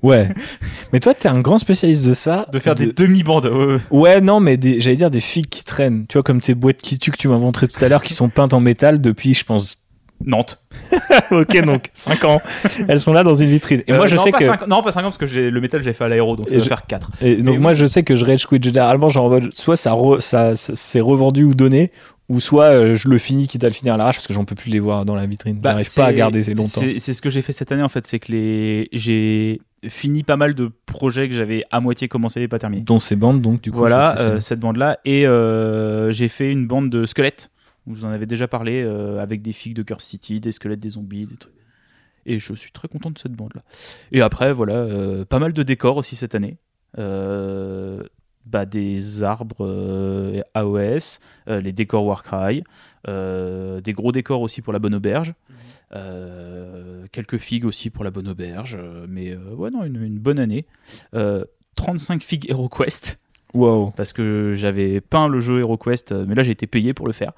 Ouais. mais toi, t'es un grand spécialiste de ça. De faire des demi-bandes. euh, Ouais, non, mais des- j'allais dire des figues qui traînent. Tu vois, comme tes boîtes qui tuent que tu m'as montré tout à l'heure, qui sont peintes en métal depuis, je pense. Nantes. ok, donc 5 ans. Elles sont là dans une vitrine. Et moi, Euh, je non, sais que. non, pas 5 ans parce que j'ai- le métal, j'ai fait à l'aéro, donc ça doit je- faire 4. Et donc moi oui. je sais que je rage quit généralement genre soit ça, re- ça, ça- c'est revendu ou donné ou soit euh, je le finis quitte à le finir à l'arrache parce que j'en peux plus les voir dans la vitrine Bah, j'arrive pas à c'est- garder ces longtemps C'est c'est ce que j'ai fait cette année en fait, c'est que les j'ai fini pas mal de projets que j'avais à moitié commencé et pas terminé. dont ces bandes donc du coup Voilà, euh, cette bande-là. Et euh, j'ai fait une bande de squelettes, où je vous en avais déjà parlé, avec des figues de Curse City, des squelettes, des zombies, des trucs. Et je suis très content de cette bande-là. Et après, voilà, pas mal de décors aussi cette année. Bah, des arbres euh, AOS, euh, les décors Warcry, euh, des gros décors aussi pour la bonne auberge, euh, quelques figues aussi pour la bonne auberge, mais ouais, non, une, une bonne année. Euh, 35 figues HeroQuest wow parce que j'avais peint le jeu HeroQuest, euh, mais là j'ai été payé pour le faire.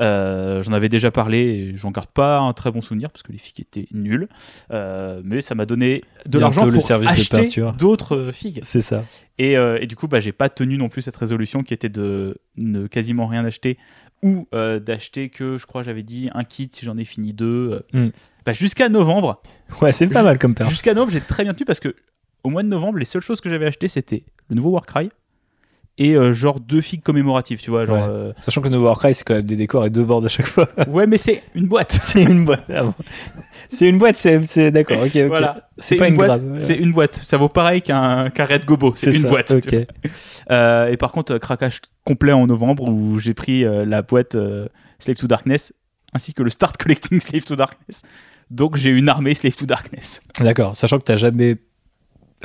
Euh, J'en avais déjà parlé, et j'en garde pas un très bon souvenir parce que les figues étaient nulles, Euh, mais ça m'a donné de l'argent pour service de acheter peinture. d'autres figues. c'est ça Et, euh, et du coup, bah, j'ai pas tenu non plus cette résolution qui était de ne quasiment rien acheter ou d'acheter que, je crois, j'avais dit un kit si j'en ai fini deux. euh. Mm. Bah, jusqu'à novembre, ouais c'est pas mal comme père Jusqu'à novembre, j'ai très bien tenu parce que au mois de novembre, les seules choses que j'avais achetées, c'était le nouveau Warcry et euh, genre deux figues commémoratives, tu vois. Genre, Ouais. euh, sachant que nouveau Warcry c'est quand même des décors et deux bords à chaque fois ouais, mais c'est une boîte. c'est une boîte Ah bon. c'est une boîte c'est d'accord ok ok Voilà, C'est pas une, boîte. ouais. C'est une boîte. Ça vaut pareil qu'un qu'un Red Gobo. C'est une ça, boîte. Euh, et par contre, craquage complet en novembre où j'ai pris la boîte Slave to Darkness ainsi que le Start Collecting Slave to Darkness. Donc j'ai une armée Slave to Darkness. d'accord sachant que t'as jamais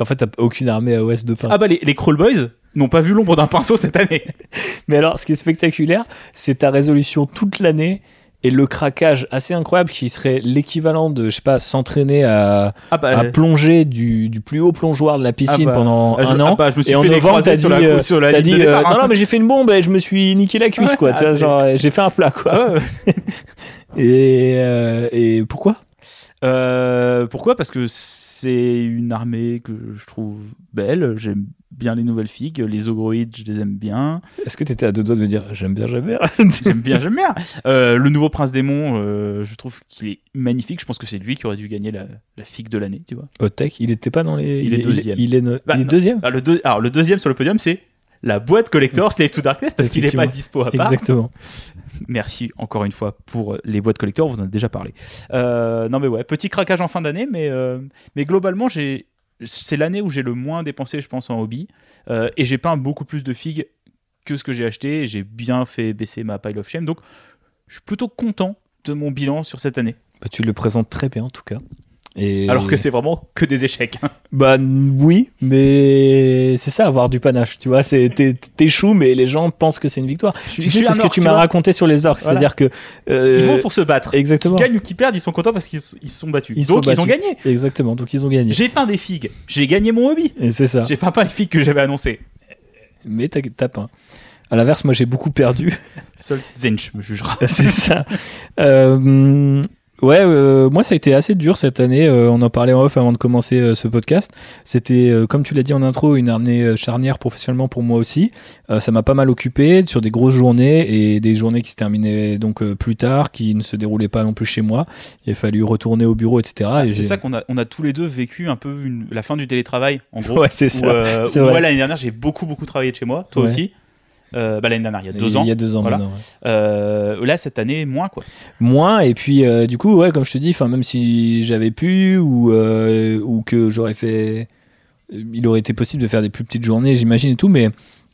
en fait t'as aucune armée AOS de pain Ah bah les, les Crawl Boys n'ont pas vu l'ombre d'un pinceau cette année. Mais alors, ce qui est spectaculaire, c'est ta résolution toute l'année et le craquage assez incroyable qui serait l'équivalent de, je sais pas, s'entraîner à, Ah bah, à plonger du, du plus haut plongeoir de la piscine Ah bah, pendant ah, je- un ah an. bah, je me suis et en fait novembre, t'as sur dit, la, euh, sur la T'as ligne dit, euh, non, non, mais j'ai fait une bombe et je me suis niqué la cuisse, Ouais, quoi. Euh, j'ai fait un plat, quoi. Ouais. Et, euh, et pourquoi? Euh, pourquoi? Parce que c'est une armée que je trouve belle. J'aime bien les nouvelles figues. Les ogroïdes, je les aime bien. Est-ce que tu étais à deux doigts de me dire j'aime bien, j'aime bien J'aime bien, j'aime bien. Euh, le nouveau prince démon, euh, je trouve qu'il est magnifique. Je pense que c'est lui qui aurait dû gagner la, la figue de l'année, tu vois. Hot Tech, il était pas dans les. Il est deuxième. Il, est, Bah, il est non. deuxième? Le, deux- alors, le deuxième sur le podium, c'est la boîte collector Slave to Darkness parce qu'il n'est pas dispo à part. Exactement. Merci encore une fois pour les boîtes collector, vous en avez déjà parlé. Euh, non mais ouais, petit craquage en fin d'année, mais, euh, mais globalement, j'ai, c'est l'année où j'ai le moins dépensé, je pense, en hobby. Euh, et j'ai peint beaucoup plus de figues que ce que j'ai acheté. et J'ai bien fait baisser ma pile of shame. Donc, je suis plutôt content de mon bilan sur cette année. Bah, tu le présentes très bien en tout cas. Et... Alors que c'est vraiment que des échecs. Bah oui, mais c'est ça, avoir du panache, tu vois. C'est t'échoues, mais les gens pensent que c'est une victoire. Je Tu sais, c'est ce que tu m'as raconté sur les orques, Voilà. c'est-à-dire que euh, Ils vont pour se battre. exactement, Qu'ils gagnent ou qu'ils perdent, ils sont contents parce qu'ils ils se sont battus. Ils Donc sont ils ont gagné. exactement. Donc ils ont gagné. J'ai peint des figues. J'ai gagné mon hobby. Et c'est ça. J'ai peint pas les figues que j'avais annoncées. Mais t'as pas. À l'inverse, moi j'ai beaucoup perdu. Seul Zench me jugera. c'est ça. Euh, ouais, euh, moi ça a été assez dur cette année. Euh, on en parlait en off avant de commencer euh, ce podcast. C'était, comme tu l'as dit en intro, une année charnière professionnellement pour moi aussi. Ça m'a pas mal occupé sur des grosses journées et des journées qui se terminaient donc plus tard, qui ne se déroulaient pas non plus chez moi. Il a fallu retourner au bureau, etc. et Ah, c'est ça qu'on a, on a tous les deux vécu un peu une- la fin du télétravail, en gros. Ouais, c'est Où, ça. où vrai. moi, l'année dernière, j'ai beaucoup, beaucoup travaillé de chez moi. Toi Ouais. aussi. Euh, bah, l'année dernière, il y a deux ans. Il y a deux ans Voilà. ouais. Euh, là, cette année, moins, quoi. moins et puis euh, du coup ouais comme je te dis enfin même si j'avais pu ou ou que j'aurais fait il aurait été possible de faire des plus petites journées j'imagine et tout mais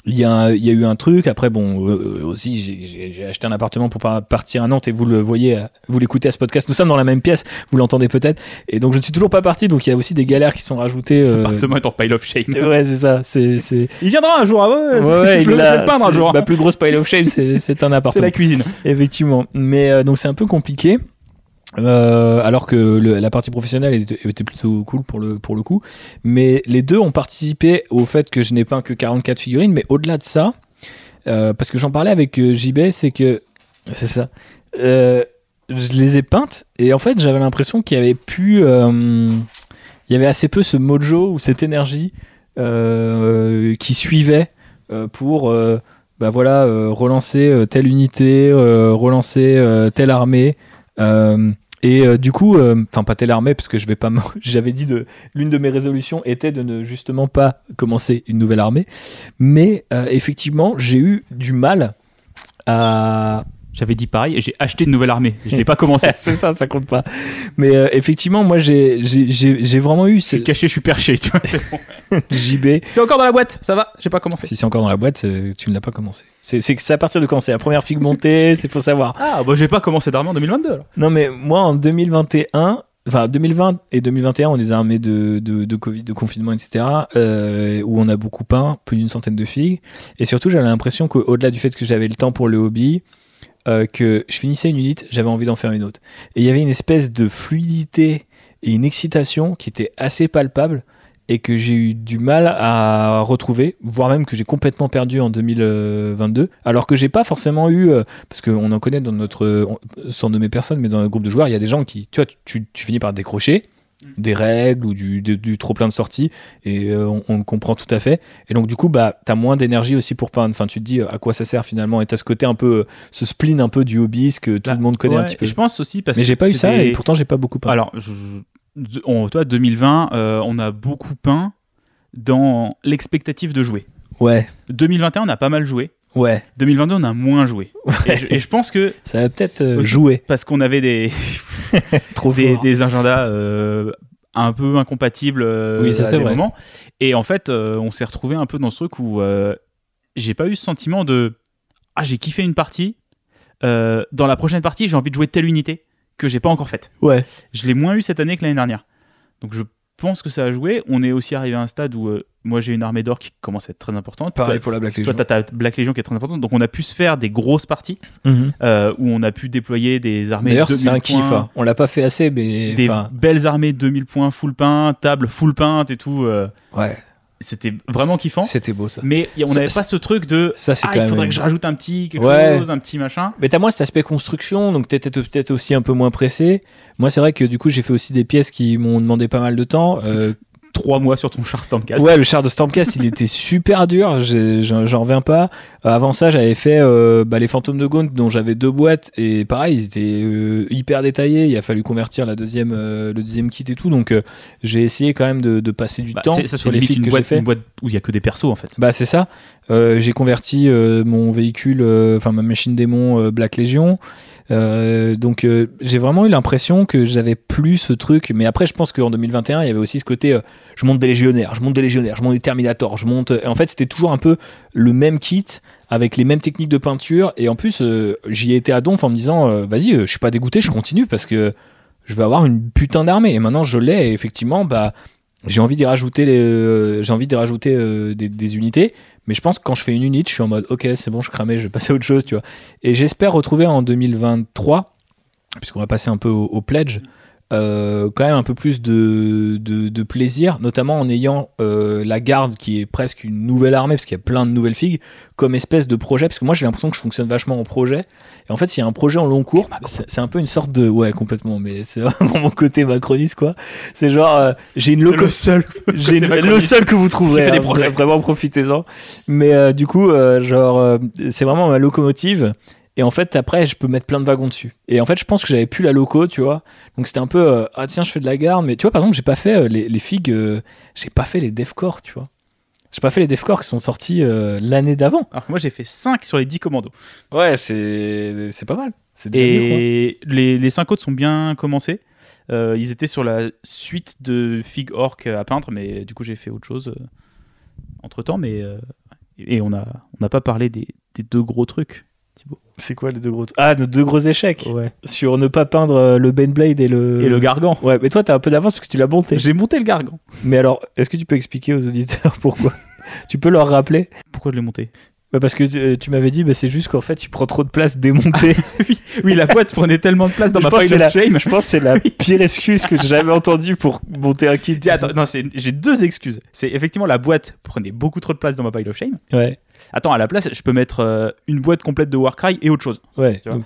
il y, a il y a eu un truc après bon euh, aussi j'ai- acheté un appartement pour pas partir à Nantes et vous le voyez euh, vous l'écoutez à ce podcast nous sommes dans la même pièce vous l'entendez peut-être et donc je ne suis toujours pas parti donc il y a aussi des galères qui sont rajoutées euh, Appartement est en pile of shame. ouais c'est ça c'est c'est Il viendra un jour, ah ouais, ouais, ouais, je, il le- a- peindre un c'est- jour. ma plus grosse pile of shame c'est c'est un C'est appartement la cuisine. Effectivement. Mais euh, donc c'est un peu compliqué. Euh, alors que la partie professionnelle était, plutôt cool pour le, pour le coup. Mais les deux ont participé au fait que je n'ai peint que 44 figurines. Mais au-delà de ça, euh, parce que j'en parlais avec euh, JB, c'est que. C'est ça. Je les ai peintes et en fait j'avais l'impression qu'il y avait euh, il y avait assez peu ce mojo ou cette énergie qui suivait pour. bah voilà, relancer telle unité, relancer telle armée. Et euh, du coup, euh, enfin pas telle armée, parce que je vais pas. J'avais dit de l'une de mes résolutions était de ne justement pas commencer une nouvelle armée, mais euh, effectivement, j'ai eu du mal à. J'avais dit pareil et j'ai acheté une nouvelle armée. Je l'ai pas commencé. C'est ça, ça compte pas. Mais euh, effectivement, moi, j'ai j'ai- j'ai j'ai vraiment eu Je ce suis caché, je suis perché. Tu vois, c'est bon. JB. C'est encore dans la boîte, ça va, j'ai pas commencé. Si c'est encore dans la boîte, c'est- tu ne l'as pas commencé. C'est c'est c'est à partir de quand? C'est la première figue montée, c'est faut savoir. Ah, bah j'ai pas commencé d'armée en 2022 alors. Non, mais moi, en 2021, enfin 2020 et 2021, on les a armés de, de, de Covid, de confinement, etc., euh, où on a beaucoup peint, plus d'une centaine de figues. Et surtout, j'avais l'impression qu'au-delà du fait que j'avais le temps pour le hobby, euh, que je finissais une unité, j'avais envie d'en faire une autre. Et il y avait une espèce de fluidité et une excitation qui était assez palpable et que j'ai eu du mal à retrouver, voire même que j'ai complètement perdu en 2022, alors que j'ai pas forcément eu, euh, parce qu'on en connaît dans notre, sans nommer personne, mais dans le groupe de joueurs, il y a des gens qui, tu vois, tu finis par décrocher des règles ou du, trop plein de sorties, et euh, on, on le comprend tout à fait. Et donc du coup, bah, t'as moins d'énergie aussi pour peindre. Enfin, tu te dis euh, à quoi ça sert finalement, et t'as ce côté un peu, euh, ce spleen un peu du hobbyiste que tout Bah, le monde connaît un petit peu. Je pense aussi parce Mais que j'ai pas eu ça, des- et pourtant j'ai pas beaucoup peint. Alors, je- je- on, toi, 2020, euh, on a beaucoup peint dans l'expectative de jouer. Ouais, 2021, on a pas mal joué. Ouais, 2022, on a moins joué. Et, je, et je pense que ça va peut-être euh, jouer parce qu'on avait des, trop des, des agendas euh, un peu incompatibles euh, Oui, ça, à des vrai. moments. Et en fait, euh, on s'est retrouvé un peu dans ce truc où j'ai pas eu ce sentiment de ah j'ai kiffé une partie. dans la prochaine partie, j'ai envie de jouer telle unité que j'ai pas encore faite. Ouais, Je l'ai moins eu cette année que l'année dernière. Donc je pense que ça a joué. On est aussi arrivé à un stade où moi j'ai une armée d'or qui commence à être très importante. pareil Toi, pour la Black toi, Legion. t'as ta Black Legion qui est très importante. Donc on a pu se faire des grosses parties Mhm. euh, où on a pu déployer des armées. D'ailleurs, c'est 2000 un kiff. points, hein. On l'a pas fait assez, mais Des enfin, belles armées 2000 points full peint, table full peinte et tout. euh, ouais. c'était vraiment kiffant. C'était beau ça. Mais on n'avait pas ce truc de Ça, c'est ah, quand il faudrait même- que je rajoute un petit quelque Ouais. chose, un petit machin. Mais t'as moins cet aspect construction, donc t'étais peut-être aussi un peu moins pressé. Moi, c'est vrai que du coup, j'ai fait aussi des pièces qui m'ont demandé pas mal de temps. Euh, Trois mois sur ton char Stormcast. ouais, le char de Stormcast, il était super dur. J'en reviens pas. Euh, avant ça, j'avais fait euh, bah, les fantômes de Gaunt, dont j'avais deux boîtes, et pareil, ils étaient euh, hyper détaillés. Il a fallu convertir la deuxième, euh, le deuxième kit et tout. Donc, j'ai essayé quand même de, de passer du Bah, temps c'est- ça sur les une que j'ai fait. une boîte où il y a que des persos en fait. Bah c'est ça. J'ai converti mon véhicule, enfin ma machine démon Black Legion. Euh, donc euh, j'ai vraiment eu l'impression que j'avais plus ce truc. Mais après je pense qu'en 2021 il y avait aussi ce côté, euh, je monte des légionnaires, je monte des légionnaires, je monte des Terminators, je monte. Et en fait c'était toujours un peu le même kit avec les mêmes techniques de peinture. Et en plus j'y ai été à donf en me disant, vas-y, je suis pas dégoûté, je continue parce que je vais avoir une putain d'armée. Et maintenant je l'ai. Et effectivement bah j'ai envie d'y rajouter j'ai envie d'y rajouter des unités mais je pense que quand je fais une unité je suis en mode ok c'est bon je cramais je vais passer à autre chose tu vois. Et j'espère retrouver en 2023 puisqu'on va passer un peu au pledge euh, quand même un peu plus de, de, de plaisir notamment en ayant euh, la garde qui est presque une nouvelle armée parce qu'il y a plein de nouvelles figues comme espèce de projet parce que moi j'ai l'impression que je fonctionne vachement en projet et en fait s'il y a un projet en long cours c'est un peu une sorte de ouais complètement mais c'est vraiment mon côté macroniste quoi c'est genre euh, j'ai une loco seul. j'ai le seul que vous trouverez. fait des hein, projets. Vraiment, profitez-en. Mais du coup, genre, c'est vraiment ma locomotive. Et en fait, après, je peux mettre plein de wagons dessus. Et en fait, je pense que j'avais plus la loco, tu vois. Donc c'était un peu, euh, ah tiens, je fais de la gare. Mais tu vois, par exemple, j'ai pas fait euh, les, les figues, euh, j'ai pas fait les devcore, tu vois. J'ai pas fait les devcore qui sont sortis euh, l'année d'avant. Alors que moi j'ai fait 5 sur les 10 commandos. Ouais, c'est c'est pas mal. C'est déjà mieux, quoi. Et les, les 5 autres sont bien commencés. Euh, ils étaient sur la suite de Fig Orc à peindre, mais du coup j'ai fait autre chose entre temps. Mais euh, et on a on n'a pas parlé des, des deux gros trucs. Thibaut. C'est quoi les deux gros Ah, nos deux gros échecs Ouais. sur ne pas peindre euh, le Baneblade et le. Et le gargan. Ouais, mais toi, t'as un peu d'avance parce que tu l'as monté. J'ai monté le gargan. Mais alors, est-ce que tu peux expliquer aux auditeurs pourquoi? Tu peux leur rappeler? Pourquoi je l'ai monté? Bah, Parce que tu, tu m'avais dit, bah, c'est juste qu'en fait, il prend trop de place démonté. Oui, la boîte prenait tellement de place dans Je ma pile of shame. Je pense que c'est la pire excuse que j'ai jamais entendue pour monter un kit. Attends, non, j'ai deux excuses. C'est effectivement la boîte prenait beaucoup trop de place dans ma pile of shame. Ouais, Attends, à la place, je peux mettre euh, une boîte complète de Warcry et autre chose. ouais. Tu vois. Donc,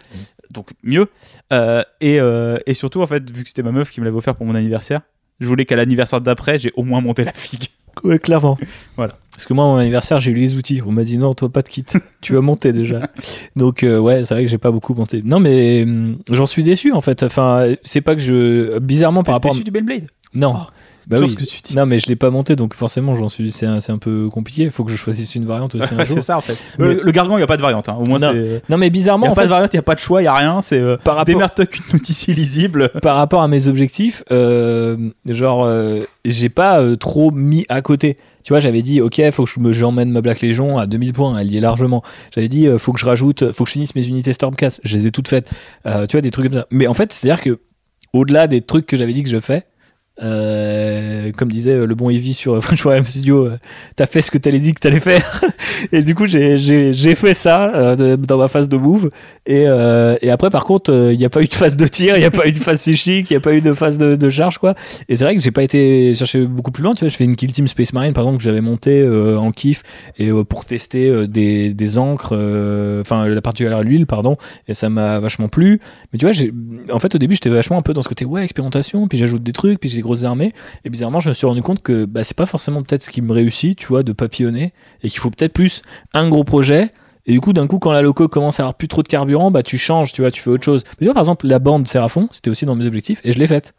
donc mieux. Euh, et, euh, et surtout, en fait, vu que c'était ma meuf qui me l'avait offert pour mon anniversaire, je voulais qu'à l'anniversaire d'après, j'ai au moins monté la figue. ouais, clairement. Voilà. Parce que moi, à mon anniversaire, j'ai eu les outils. On m'a dit non, toi, pas de kit. tu vas monter déjà. Donc, euh, ouais, c'est vrai que j'ai pas beaucoup monté. Non, mais hum, j'en suis déçu en fait. Enfin, c'est pas que je. Bizarrement, par rapport à. T'es du Blade Non. Oh, bah toujours oui. ce que tu dis. Non, mais je l'ai pas monté, donc forcément, j'en suis. C'est un, un peu compliqué. Il faut que je choisisse une variante aussi un Ouais, jour. c'est ça en fait. Mais- Le, le gargan, il n'y a pas de variante. hein. Au moins, Non. c'est. Non, mais Il bizarrement, n'y a en pas fait, de variante, il n'y a pas de choix, il n'y a rien. C'est euh, rapport, démerde-toi qu'une notice illisible. par rapport à mes objectifs, euh, genre, euh, j'ai pas euh, trop mis à côté. Tu vois, j'avais dit, ok, faut que je j'emmène ma Black Legion à 2000 points, elle y est largement. J'avais dit, euh, faut que je rajoute, faut que je finisse mes unités Stormcast, je les ai toutes faites. Euh, tu vois, des trucs comme ça. Mais en fait, c'est-à-dire que, au-delà des trucs que j'avais dit que je fais, euh, comme disait euh, le bon Evie sur French Warrior Studio, euh, t'as fait ce que t'allais dit que t'allais faire. et du coup, j'ai- fait ça euh, dans ma phase de move. Et, et après, par contre, il n'y a pas eu de phase de tir, il n'y a pas eu de phase psychique, il n'y a pas eu de phase de, charge, quoi. Et c'est vrai que j'ai pas été chercher beaucoup plus loin. Tu vois, je fais une Kill Team Space Marine, par exemple, que j'avais monté en kiff et pour tester des, des encres, enfin la partie à l'huile, pardon. Et ça m'a vachement plu. Mais tu vois, en fait, au début, j'étais vachement un peu dans ce côté ouais expérimentation, puis j'ajoute des trucs, puis j'ai grosses armées. Et bizarrement, je me suis rendu compte que bah, c'est pas forcément peut-être ce qui me réussit, tu vois, de papillonner, et qu'il faut peut-être plus un gros projet. Et du coup, d'un coup, quand la loco commence à avoir plus trop de carburant, bah tu changes, tu vois, tu fais autre chose. Mais tu vois, par exemple, la bande Sérafon, c'était aussi dans mes objectifs, et je l'ai faite.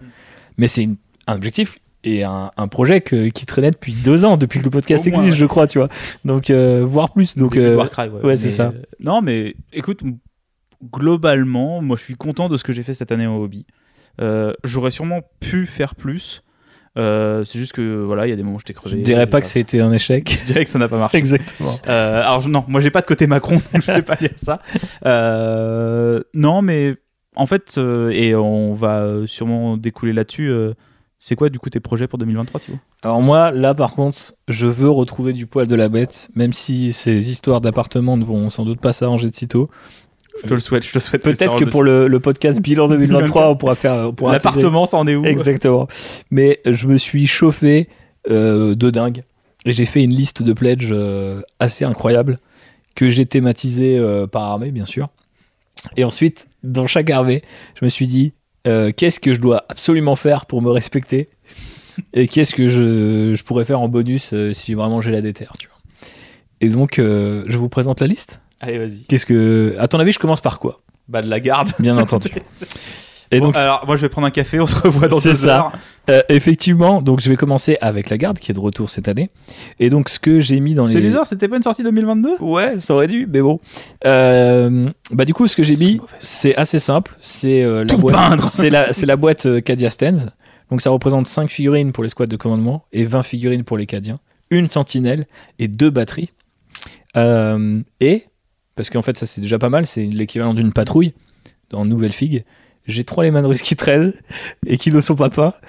Mais c'est un objectif et un, un projet que- qui traînait depuis deux ans, depuis que le podcast moins, existe, ouais. je crois, tu vois. Donc, euh, voire plus. Donc, euh, Warcry, ouais. ouais, c'est ça. euh, non, mais écoute, globalement, moi je suis content de ce que j'ai fait cette année en hobby. Euh, J'aurais sûrement pu faire plus. Euh, c'est juste que voilà, il y a des moments où j'étais crevé. je dirais pas que c'était un échec. Je dirais que ça n'a pas marché. Exactement. Euh, alors non, moi j'ai pas de côté Macron, donc je vais pas dire ça. Euh, non, mais en fait, et on va sûrement découler là-dessus. c'est quoi du coup tes projets pour 2023, Thibaut? Alors moi, là par contre, je veux retrouver du poil de la bête, même si ces histoires d'appartements ne vont sans doute pas s'arranger de sitôt. Je te le souhaite, je te souhaite. Peut-être que pour le, le podcast bilan 2023, on pourra faire... l'appartement, ça en est où? Exactement. Mais je me suis chauffé euh, de dingue. Et j'ai fait une liste de pledges euh, assez incroyable que j'ai thématisé euh, par armée, bien sûr. Et ensuite, dans chaque armée, je me suis dit euh, qu'est-ce que je dois absolument faire pour me respecter? Et qu'est-ce que je, je pourrais faire en bonus euh, si vraiment j'ai la déterre, tu vois? Et donc, euh, je vous présente la liste. Allez, vas-y. Qu'est-ce que, à ton avis, je commence par quoi? Bah, de la garde. Bien entendu. Et Bon, donc, alors, moi, je vais prendre un café, on se revoit dans C'est deux ça. heures. euh, effectivement, donc je vais commencer avec la garde qui est de retour cette année. Et donc, ce que j'ai mis dans C'est les Loser, c'était pas une sortie 2022 Ouais, ça aurait dû, mais bon. Euh, bah du coup, ce que j'ai C'est mis, c'est assez simple. C'est euh, la Tout boîte. peindre. C'est la, c'est la boîte euh, Cadia Stands. Donc ça représente 5 figurines pour les squads de commandement et 20 figurines pour les Cadiens, une sentinelle et deux batteries. Euh, et parce qu'en fait, ça c'est déjà pas mal. C'est l'équivalent d'une patrouille dans Nouvelle Figue. J'ai trois Lehman russes qui traînent et qui ne sont pas pas.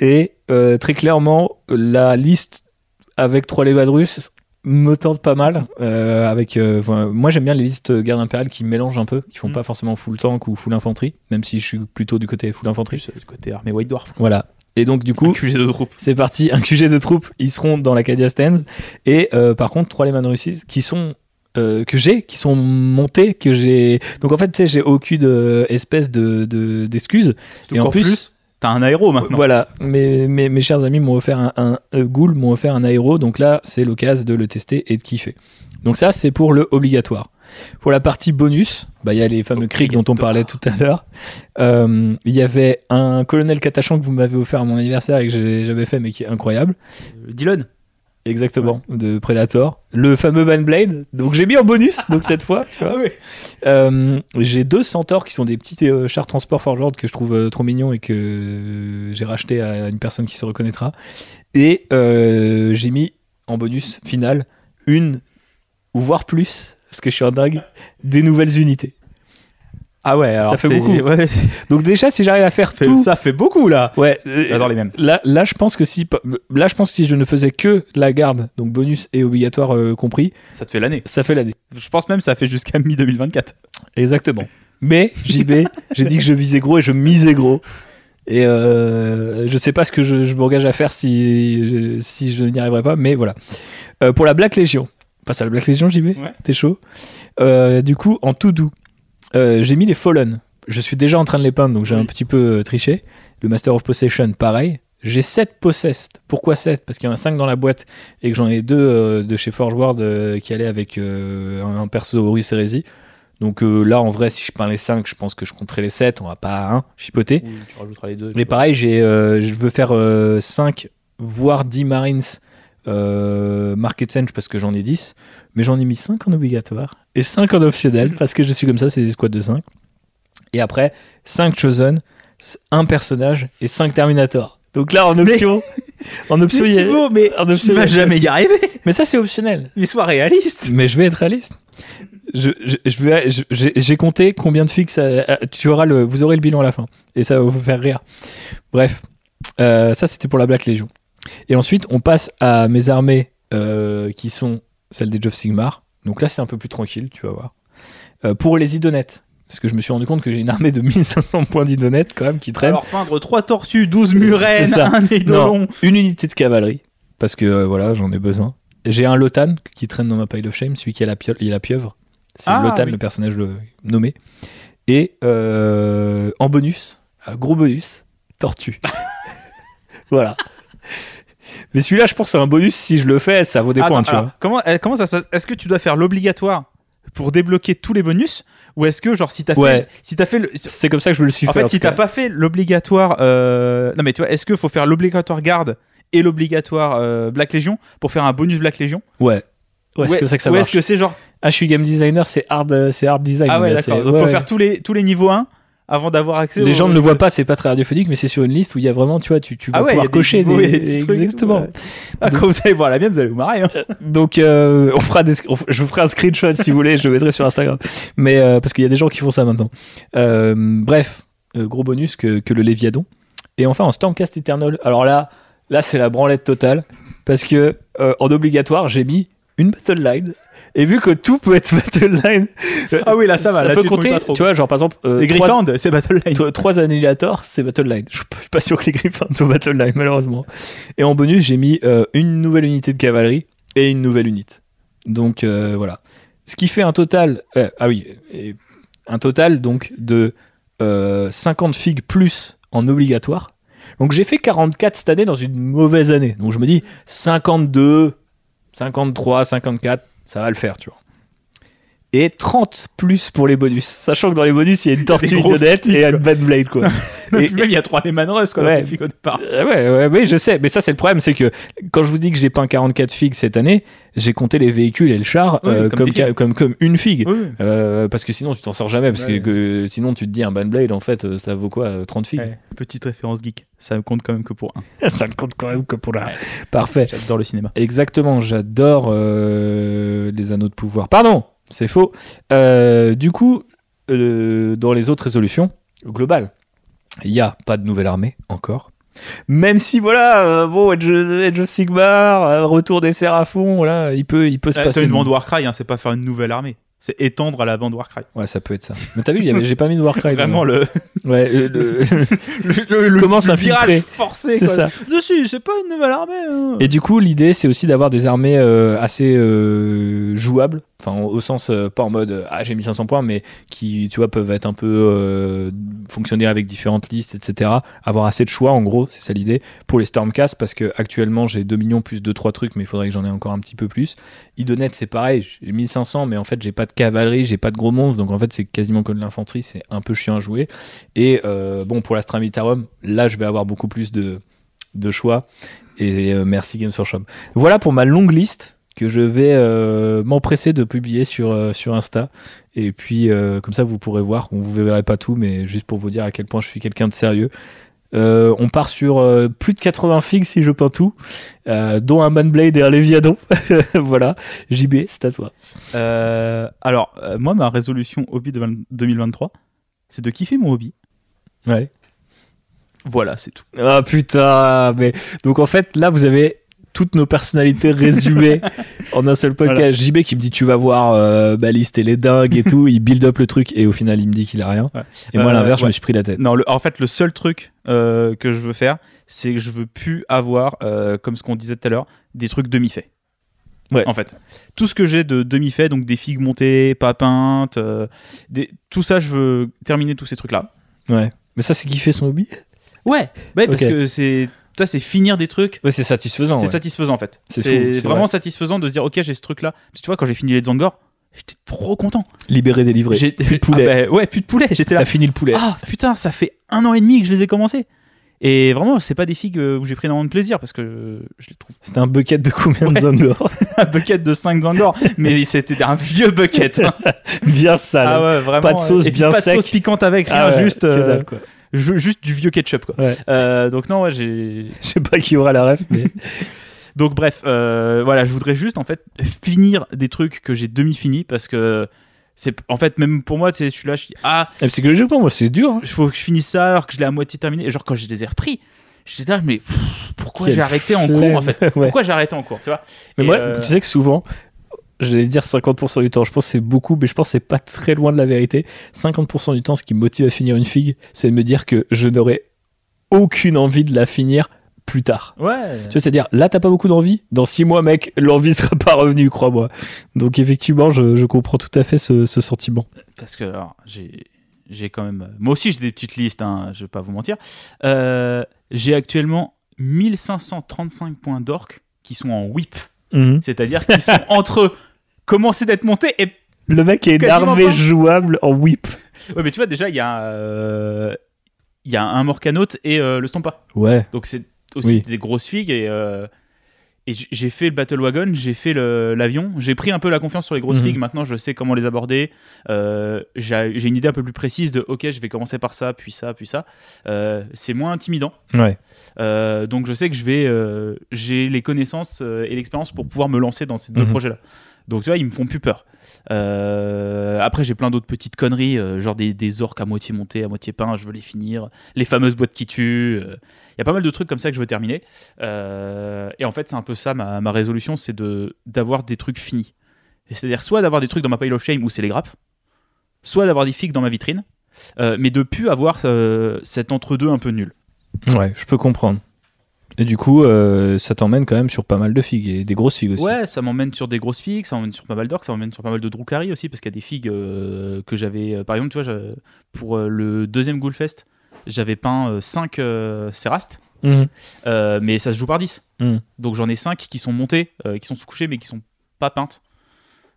Et euh, très clairement, la liste avec trois Lehman russes me tente pas mal. euh, avec, euh, moi, j'aime bien les listes garde impériale qui mélangent un peu, qui font Mm. pas forcément full tank ou full infanterie, même si je suis plutôt du côté full infanterie. Plus, du côté armée White Dwarf. Voilà. Et donc, du Un coup, QG de troupes. c'est parti, un QG de troupes, ils seront dans l'Acadia Stands. Et euh, par contre, trois Lehman Russes qui sont. Euh, que j'ai, qui sont montés, que j'ai. Donc en fait, tu sais, j'ai aucune euh, espèce de de- d'excuse. Et en Encore plus- t'as un aéro maintenant. Voilà, mes, mes, mes chers amis m'ont offert un, un, un Ghoul, m'ont offert un aéro, donc là c'est l'occasion de le tester et de kiffer. Donc ça c'est pour le obligatoire. Pour la partie bonus, bah, il y a les fameux crics dont on parlait tout à l'heure. Euh, Il y avait un colonel Katachan que vous m'avez offert à mon anniversaire et que j'avais fait mais qui est incroyable. Euh, Dylan. Exactement, de Predator. Le fameux Manblade, donc j'ai mis en bonus, donc cette fois. oui. Euh, j'ai deux centaures qui sont des petits euh, chars transport Forge que je trouve euh, trop mignons et que euh, j'ai racheté à une personne qui se reconnaîtra. Et j'ai mis en bonus final une ou voire plus, parce que je suis un dingue, des nouvelles unités. Ah ouais, alors fait t'es- beaucoup. Ouais, Donc déjà, si j'arrive à faire fait- tout, ça fait beaucoup là. ouais, J'adore les mêmes. Là, là, je pense que si, là, je pense que si je ne faisais que la garde, donc bonus et obligatoire euh, compris, Ça te fait l'année. ça fait l'année. Je pense même que ça fait jusqu'à mi-2024. Exactement. Mais JB, j'ai dit que je visais gros et je misais gros. Et euh, je sais pas ce que je, je m'engage à faire si je, si je n'y arriverai pas, mais voilà. Euh, pour la Black Legion, on passe à la Black Legion, JB Ouais. T'es chaud? Euh, Du coup, en tout doux, euh, j'ai mis les Fallen. Je suis déjà en train de les peindre, donc j'ai Oui. un petit peu euh, triché. Le Master of Possession, pareil. J'ai 7 Possessed. Pourquoi 7 Parce qu'il y en a 5 dans la boîte et que j'en ai 2 de chez Forge World euh, qui allaient avec euh, un, un perso Horus Heresy. Donc euh, là, en vrai, si je peins les 5, je pense que je compterai les 7. On va pas hein, chipoter. Ou tu rajouteras les deux. Mais pareil, j'ai, euh, je veux faire 5, voire 10 Marines euh, Market Sense parce que j'en ai 10. Mais j'en ai mis 5 en obligatoire et 5 en optionnel parce que je suis comme ça, c'est des squads de 5. Et après, 5 Chosen, 1 personnage et 5 Terminator. Donc là, en option, en option, il y a- Thibaut, mais en tu option, y vas jamais y arriver. mais ça, c'est optionnel. Mais sois réaliste. Mais je vais être réaliste. Je, je, je vais, je- j'ai compté combien de fixes. euh, euh, tu auras le, vous aurez le bilan à la fin. Et ça va vous faire rire. Bref, Euh, ça c'était pour la Black Legion. Et ensuite, on passe à mes armées euh, qui sont celles des of Sigmar. Donc là, c'est un peu plus tranquille, tu vas voir. Euh, pour les idonettes, parce que je me suis rendu compte que j'ai une armée de 1500 points d'idonettes quand même qui traîne. Alors peindre 3 tortues, 12 murènes, C'est ça. un édolon. Non, une unité de cavalerie, parce que euh, voilà, j'en ai besoin. J'ai un Lotan qui traîne dans ma pile of shame, celui qui a la, pio- pieuvre. C'est Ah, Lotan, oui. le personnage le- nommé. Et en bonus, un gros bonus, Tortue. voilà. Mais celui-là, je pense que c'est un bonus. Si je le fais, ça vaut des Attends, points, tu alors, vois. Comment, euh, comment ça se passe? Est-ce que tu dois faire l'obligatoire pour débloquer tous les bonus? Ou est-ce que, genre, si t'as Ouais. fait, si t'as fait le. C'est comme ça que je me le suis En fait. fait, en si t'as pas fait l'obligatoire. euh, Non, mais tu vois, est-ce qu'il faut faire l'obligatoire garde et l'obligatoire euh, Black Legion pour faire un bonus Black Legion? Ouais. Ouais, c'est comme ça que ça Ou marche. est-ce que c'est genre. Ah, je suis game designer, c'est hard, euh, c'est hard design. Ah ouais, d'accord. Donc, ouais, faut ouais. faire tous les, tous les niveaux 1 avant d'avoir accès Les gens ne le voient pas, c'est pas très radiophonique, mais c'est sur une liste où il y a vraiment, tu vois, tu, tu vas Ah ouais, pouvoir des cocher des, des petits trucs exactement. ouais. Ah, quand vous allez voir la mienne, vous allez vous marrer. hein. Donc, euh, on fera des, on je vous ferai un screenshot si vous voulez, je le mettrai sur Instagram. Mais euh, parce qu'il y a des gens qui font ça maintenant. Euh, bref, gros bonus que, que le Léviadon. Et enfin, en Stormcast Eternal. Alors là, là c'est la branlette totale parce que en obligatoire, j'ai mis une battle line. Et vu que tout peut être battle line, Ah oui, là ça va. là, peut tu compter. pas trop. Tu vois, genre par exemple, euh, les Gryffindors, c'est Battle Line. Tro- trois annihilators, c'est Battle Line. Je suis pas sûr que les Griffins soient Battle Line, malheureusement. Et en bonus, j'ai mis euh, une nouvelle unité de cavalerie et une nouvelle unité. Donc euh, voilà. Ce qui fait un total. ah oui, un total donc de euh, 50 figues plus en obligatoire. Donc j'ai fait 44 cette année dans une mauvaise année. Donc je me dis 52, 53, 54, ça va le faire, tu vois. Et 30 plus pour les bonus. Sachant que dans les bonus, il y a une tortue gros honnête et une Bad Blade, quoi. Et même, il y a trois Lehman Russ, quoi, Ouais. au départ. Euh, ouais, ouais, ouais, je sais. Mais ça, c'est le problème, c'est que quand je vous dis que j'ai peint 44 figues cette année, j'ai compté les véhicules et le char Oui, euh, comme comme, comme, comme une figue. Oui. Euh, parce que sinon, tu t'en sors jamais. Parce que- Ouais. que, sinon, tu te dis un Bad Blade, en fait, ça vaut quoi euh, 30 figues? Ouais, Petite référence geek. Ça me compte quand même que pour un. Ça ne compte quand même que pour la. Parfait. J'adore le cinéma. Exactement, j'adore euh, les anneaux de pouvoir. Pardon, c'est faux. Euh, du coup, euh, dans les autres résolutions, globales, il n'y a pas de nouvelle armée encore. Même si, voilà, euh, bon, Edge, Edge of Sigmar, retour des Séraphons, voilà, il peut, il peut se Ah, passer. T'as une bande Warcry, hein, c'est pas faire une nouvelle armée. C'est étendre à la bande Warcry. Ouais, ça peut être ça. Mais t'as vu, j'ai pas mis de Warcry. Vraiment le, Ouais, le- le, le, Comment virage forcé. c'est ça. Dessus, c'est pas une nouvelle armée. hein. Et du coup, l'idée, c'est aussi d'avoir des armées euh, assez euh, jouables. Enfin, au sens, euh, pas en mode euh, ah, j'ai mis 500 points, mais qui, tu vois, peuvent être un peu. euh, fonctionner avec différentes listes, etc. Avoir assez de choix, en gros, c'est ça l'idée. Pour les Stormcast, parce que actuellement, j'ai 2 millions plus 2-3 trucs, mais il faudrait que j'en ai encore un petit peu plus. Idonet, c'est pareil, j'ai 1500, mais en fait, j'ai pas de cavalerie, j'ai pas de gros monstres, donc en fait, c'est quasiment comme de l'infanterie, c'est un peu chiant à jouer. Et euh, bon, pour la Stramitarum, là, je vais avoir beaucoup plus de, de choix. Et merci Games Workshop. Voilà pour ma longue liste que je vais euh, m'empresser de publier sur, euh, sur Insta. Et puis, euh, comme ça, vous pourrez voir. On vous verrez pas tout, mais juste pour vous dire à quel point je suis quelqu'un de sérieux. Euh, on part sur euh, plus de 80 figues si je peins tout, euh, dont un Manblade et un Léviadon. voilà. JB, c'est à toi. Alors, moi, ma résolution hobby de 20 2023, c'est de kiffer mon hobby. Ouais. Voilà, c'est tout. Ah putain, mais donc en fait là vous avez toutes nos personnalités résumées en un seul podcast. JB qui me dit tu vas voir euh, ma liste et les dingues et tout, il build up le truc et au final il me dit qu'il a rien. Ouais. Et moi à Euh, l'inverse je me suis pris la tête. Non, le- en fait, le seul truc euh, que je veux faire, c'est que je veux plus avoir, euh, comme ce qu'on disait tout à l'heure, des trucs demi-faits. Ouais. En fait, tout ce que j'ai de demi-faits, donc des figues montées, pas peintes, euh, des- tout ça, je veux terminer tous ces trucs-là. Ouais. Mais ça c'est fait son hobby? Ouais, ouais parce que c'est ça, c'est finir des trucs. Ouais c'est satisfaisant. C'est ouais. satisfaisant en fait. C'est vraiment vrai. satisfaisant de se dire ok j'ai ce truc là. Tu vois quand j'ai fini les Zangor, j'étais trop content. Libéré, délivré. J'ai Plus de poulet. Ah bah, ouais plus de poulet. J'étais là. T'as fini le poulet. Ah putain ça fait un an et demi que je les ai commencés. Et vraiment c'est pas des figues où j'ai pris énormément de plaisir parce que je les trouve C'était un bucket de combien de Zangor un bucket de 5 Zangor, mais c'était un vieux bucket. hein. Bien sale. Ah ouais vraiment. Pas de sauce et puis bien pas sec. de sauce piquante avec rien, Ah ouais, juste que euh, dalle, quoi. Ju- juste du vieux ketchup quoi. Ouais. Euh, donc non ouais j'ai Je sais pas qui aura la ref mais Donc bref, euh, voilà, je voudrais juste en fait finir des trucs que j'ai demi finis parce que c'est en fait même pour moi, tu sais, je suis là, je suis ah, Et psychologiquement moi c'est dur. hein. il faut que je finisse ça alors que je l'ai à moitié terminé. Et genre quand je les ai repris, j'étais là, mais pff, pourquoi j'ai arrêté en cours en fait? Ouais. Pourquoi j'ai arrêté en cours, tu vois? Mais Et, moi, euh, tu sais que souvent, j'allais dire 50% du temps, je pense que c'est beaucoup, mais je pense que c'est pas très loin de la vérité. 50% du temps, ce qui me motive à finir une figue, c'est de me dire que je n'aurai aucune envie de la finir plus tard. Ouais. Tu vois, c'est-à-dire, là, t'as pas beaucoup d'envie. Dans 6 mois, mec, l'envie sera pas revenue, crois-moi. Donc, effectivement, je, je comprends tout à fait ce, ce sentiment. Parce que alors, j'ai j'ai quand même moi aussi j'ai des petites listes, hein, je vais pas vous mentir. Euh, j'ai actuellement 1535 points d'orc qui sont en whip, c'est-à-dire qui sont entre commencer d'être montés et Le mec est une armée pas. jouable en whip. Ouais, mais tu vois, déjà, il y a, euh, il y a un Morcanote et euh, le Stampa. Ouais. Donc, c'est aussi Oui. des grosses figues. Et, euh, et j'ai fait le Battle Wagon, j'ai fait l'avion. J'ai pris un peu la confiance sur les grosses Mhm. figues. Maintenant, je sais comment les aborder. Euh, j'ai une idée un peu plus précise de OK, je vais commencer par ça, puis ça, puis ça. C'est moins intimidant. Ouais. Donc, je sais que je vais. j'ai les connaissances et l'expérience pour pouvoir me lancer dans ces deux Mhm. projets-là. Donc, tu vois, ils me font plus peur. après, j'ai plein d'autres petites conneries, genre des, des, orques à moitié montés, à moitié peints, je veux les finir. Les fameuses boîtes qui tuent. Il y a pas mal de trucs comme ça que je veux terminer. et en fait, c'est un peu ça ma, ma résolution, c'est d'avoir des trucs finis. C'est-à-dire soit d'avoir des trucs dans ma pile of shame où c'est les grappes, soit d'avoir des figues dans ma vitrine, mais de plus avoir cet entre-deux un peu nul. Ouais, je peux comprendre. Et du coup, euh, ça t'emmène quand même sur pas mal de figues et des grosses figues aussi. Ouais, ça m'emmène sur des grosses figues, ça m'emmène sur pas mal d'orques, ça m'emmène sur pas mal de Drukhari aussi, parce qu'il y a des figues euh, que j'avais. Euh, par exemple, tu vois, pour le deuxième Ghoulfest, j'avais peint 5 Serastes, mhm. mais ça se joue par 10. Mhm. Donc j'en ai 5 qui sont montés, qui sont sous-couchés, mais qui sont pas peintes.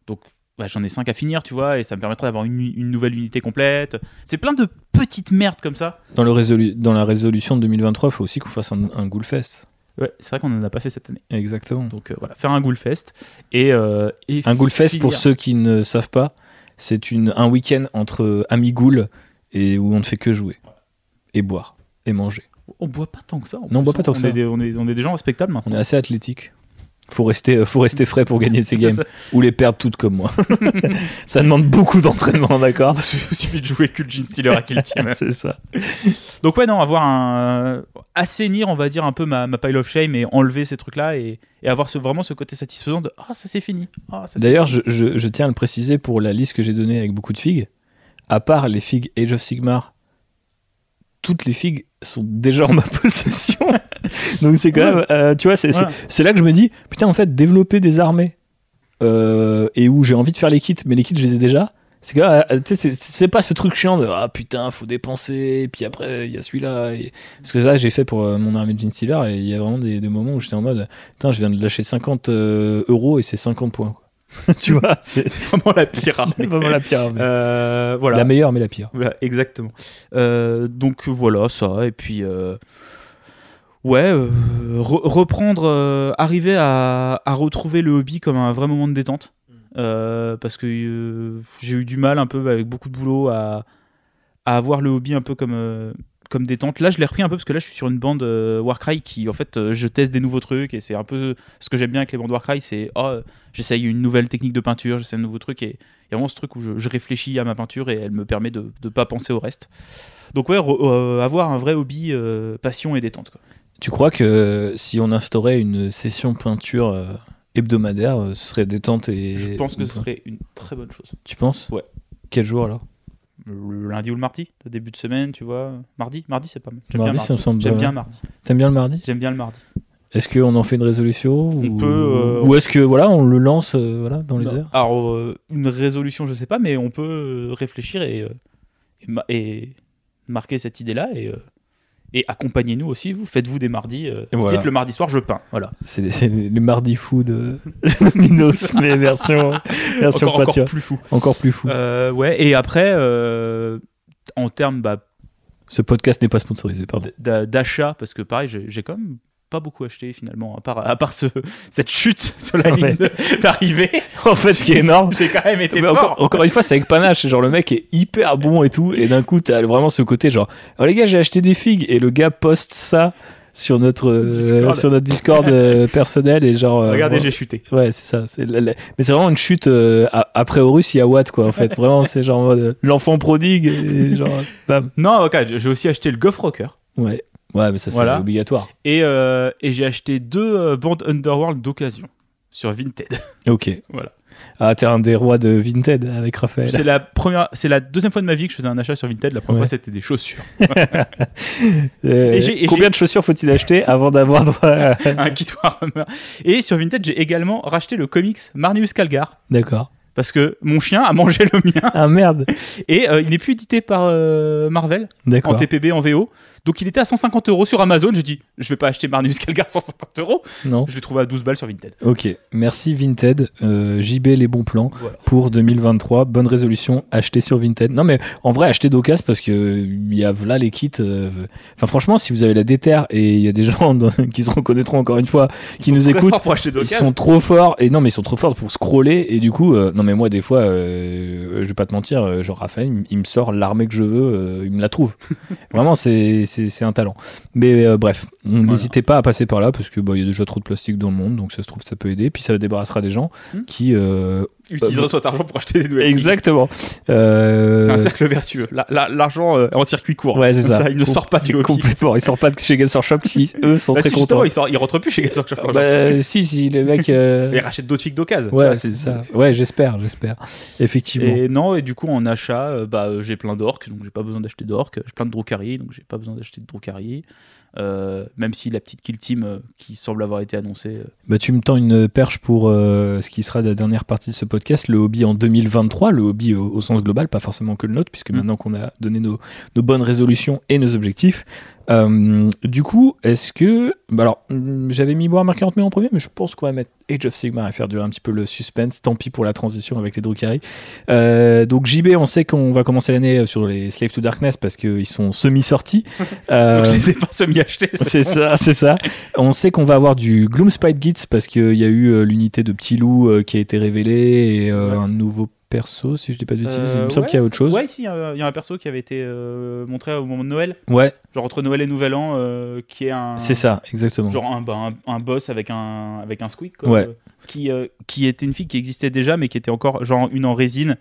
Donc bah, j'en ai 5 à finir, tu vois, et ça me permettrait d'avoir une, nouvelle unité complète. C'est plein de petites merdes comme ça. Dans, le dans la résolution de 2023, il faut aussi qu'on fasse un, un Ghoulfest. Ouais, c'est vrai qu'on n'en a pas fait cette année. Exactement. Donc euh, voilà, faire un Ghoulfest. Et, euh, et un Ghoulfest, pour ceux qui ne savent pas, c'est un week-end entre amis Ghoul et où on ne fait que jouer et boire et manger. On boit pas tant que ça. Non, on boit pas tant que ça. on, est, on est des gens respectables maintenant. On est assez athlétique. Faut rester, euh, faut rester frais pour gagner ces games. Ou les perdre toutes comme moi. ça demande beaucoup d'entraînement, d'accord Il suffit de jouer Kul'jin Stealer à Kill Team. C'est ça. Donc ouais, non, avoir un... Assainir, on va dire, un peu ma, ma pile of shame et enlever ces trucs-là et, et, avoir ce, vraiment ce côté satisfaisant de « Ah, ça c'est fini. Ah, D'ailleurs, je, je, je, tiens à le préciser pour la liste que j'ai donnée avec beaucoup de figues. À part les figues Age of Sigmar, toutes les figues sont déjà en ma possession. Donc c'est quand même, euh, tu vois, c'est là que je me dis, putain, en fait, développer des armées euh, et où j'ai envie de faire les kits, mais les kits, je les ai déjà. C'est euh, c'est pas ce truc chiant de ah putain, faut dépenser, et puis après il y a celui-là. Et... Parce que ça, j'ai fait pour mon armée de Gene Stealer, et il y a vraiment des, moments où j'étais en mode, putain, je viens de lâcher 50 euros et c'est 50 points. tu vois, c'est vraiment la pire armée. vraiment la pire armée. voilà. La meilleure, mais la pire. Voilà, exactement. donc voilà, ça. Et puis, ouais, euh, reprendre, euh, arriver à, retrouver le hobby comme un vrai moment de détente. Mm. Euh, parce que j'ai eu du mal un peu avec beaucoup de boulot à, avoir le hobby un peu comme, comme détente. Là, je l'ai repris un peu parce que là, je suis sur une bande Warcry qui, en fait, je teste des nouveaux trucs et c'est un peu ce que j'aime bien avec les bandes Warcry, c'est oh, j'essaye une nouvelle technique de peinture, j'essaye un nouveau truc et il y a vraiment ce truc où je, réfléchis à ma peinture et elle me permet de ne pas penser au reste. Donc ouais, avoir un vrai hobby, passion et détente. Quoi. Tu crois que si on instaurait une session peinture euh, hebdomadaire, euh, ce serait détente et. Je pense que ce serait une très bonne chose. Tu penses? Ouais. Quel jour alors? Le lundi ou le mardi, le début de semaine, tu vois. Mardi, mardi c'est pas mal. J'aime mardi, bien ça me semble J'aime bien mardi. T'aimes bien le mardi? J'aime bien le mardi. Est-ce qu'on en fait une résolution On ou... peut. Euh, ou est-ce que voilà, on le lance voilà, dans les airs? Alors une résolution, je sais pas, mais on peut réfléchir et, et, marquer cette idée-là et et accompagnez-nous aussi, vous faites-vous des mardis. Euh, vous dites le mardi soir, je peins. Voilà. C'est le mardi fou de Minos, mais version, version encore, encore, plus fou. Encore plus fou. Euh, ouais, et après, euh, en termes. Bah, Ce podcast n'est pas sponsorisé, pardon. D'achat, parce que pareil, j'ai quand même pas beaucoup acheté finalement, à part, à part ce, cette chute sur la ligne d'arrivée. en fait, ce qui est énorme, j'ai quand même été fort. Encore, une fois, c'est avec panache. Genre, le mec est hyper bon et tout, et d'un coup, t'as vraiment ce côté genre, oh les gars, j'ai acheté des figues, et le gars poste ça sur notre euh, Discord, sur notre Discord euh, personnel et genre euh, regardez j'ai chuté. Ouais c'est ça c'est mais c'est vraiment une chute après Horus il y a Watt quoi en fait. Vraiment c'est genre l'enfant prodigue et genre bam. Non ok j'ai aussi acheté le Goff Rocker. Ouais Ouais, mais ça, c'est obligatoire. Et, euh, et j'ai acheté deux euh, bandes Underworld d'occasion sur Vinted. Ok. voilà. Ah, t'es un des rois de Vinted avec Raphaël. C'est la première, c'est la deuxième fois de ma vie que je faisais un achat sur Vinted. La première fois, c'était des chaussures. Euh, et combien de chaussures faut-il acheter avant d'avoir droit à... un kit Warhammer Et sur Vinted, j'ai également racheté le comics Marnius Calgar. D'accord. Parce que mon chien a mangé le mien. Ah merde. Et il n'est plus édité par Marvel en TPB en VO. Donc il était à 150 euros sur Amazon. J'ai dit, je vais pas acheter Marnius Calgar 150 euros. Non. Je l'ai trouvé à 12 balles sur Vinted. Ok, merci Vinted. Euh, JB les bons plans pour 2023. Bonne résolution, acheter sur Vinted. Non mais en vrai, acheter d'occasion parce que il y a là les kits. Euh, enfin franchement, si vous avez la déterre et il y a des gens qui se reconnaîtront encore une fois, qui nous écoutent, ils sont trop forts. Et non mais ils sont trop forts pour scroller et du coup, euh, non mais moi des fois, je vais pas te mentir, genre Raphaël, il me sort l'armée que je veux, il me la trouve. Vraiment, c'est c'est un talent. Mais euh, bref, n'hésitez pas à passer par là parce que bah, il y a déjà trop de plastique dans le monde, donc ça se trouve ça peut aider. Puis ça débarrassera des gens hmm. qui euh, utiliseras cet argent pour acheter des nouvelles Exactement. Euh, c'est un cercle vertueux. L'argent euh, en circuit court. Ouais, c'est ça. Il ne sort pas du hobby. Complètement. Il sort pas de chez Games Workshop qui, eux, sont bah, très contents. Il, sort, il rentre plus chez Games Workshop. Bah, si, si, les mecs. Ils rachètent d'autres figues d'occasion. Ouais, c'est ça. Ouais, j'espère, j'espère. Effectivement. Et non, et du coup, en achat, bah, j'ai plein d'orques, donc j'ai pas besoin d'acheter d'orques. J'ai plein de Drukari, donc j'ai pas besoin d'acheter de Drukari. Euh, même si la petite kill team euh, qui semble avoir été annoncée. Euh, bah, tu me tends une perche pour ce qui sera la dernière partie de ce podcast, le hobby en 2023, le hobby au, sens global, pas forcément que le nôtre, puisque mm. maintenant qu'on a donné nos, nos, bonnes résolutions et nos objectifs, euh, du coup, est-ce que. Bah alors, mm, j'avais mis Warhammer 40 000 en premier, mais je pense qu'on va mettre Age of Sigmar et faire durer un petit peu le suspense. Tant pis pour la transition avec les Drukhari. Euh, donc, JB, on sait qu'on va commencer l'année sur les Slave to Darkness parce qu'ils sont semi-sortis. Euh, donc, je les ai pas semi-achetés. C'est ça, c'est ça. On sait qu'on va avoir du Gloomspite Gits parce qu'il y a eu euh, l'unité de Petit Loup qui a été révélée et un nouveau perso, si je dis pas de bêtises. il me semble qu'il y a autre chose. Ouais, si, il y, a un perso qui avait été euh, montré au moment de Noël. Ouais. Genre entre Noël et Nouvel An, euh, qui est un. C'est ça, exactement. Genre bah, un, un, boss avec un, avec un squeak, quoi, ouais. qui, euh, qui était une fille qui existait déjà, mais qui était encore genre une en résine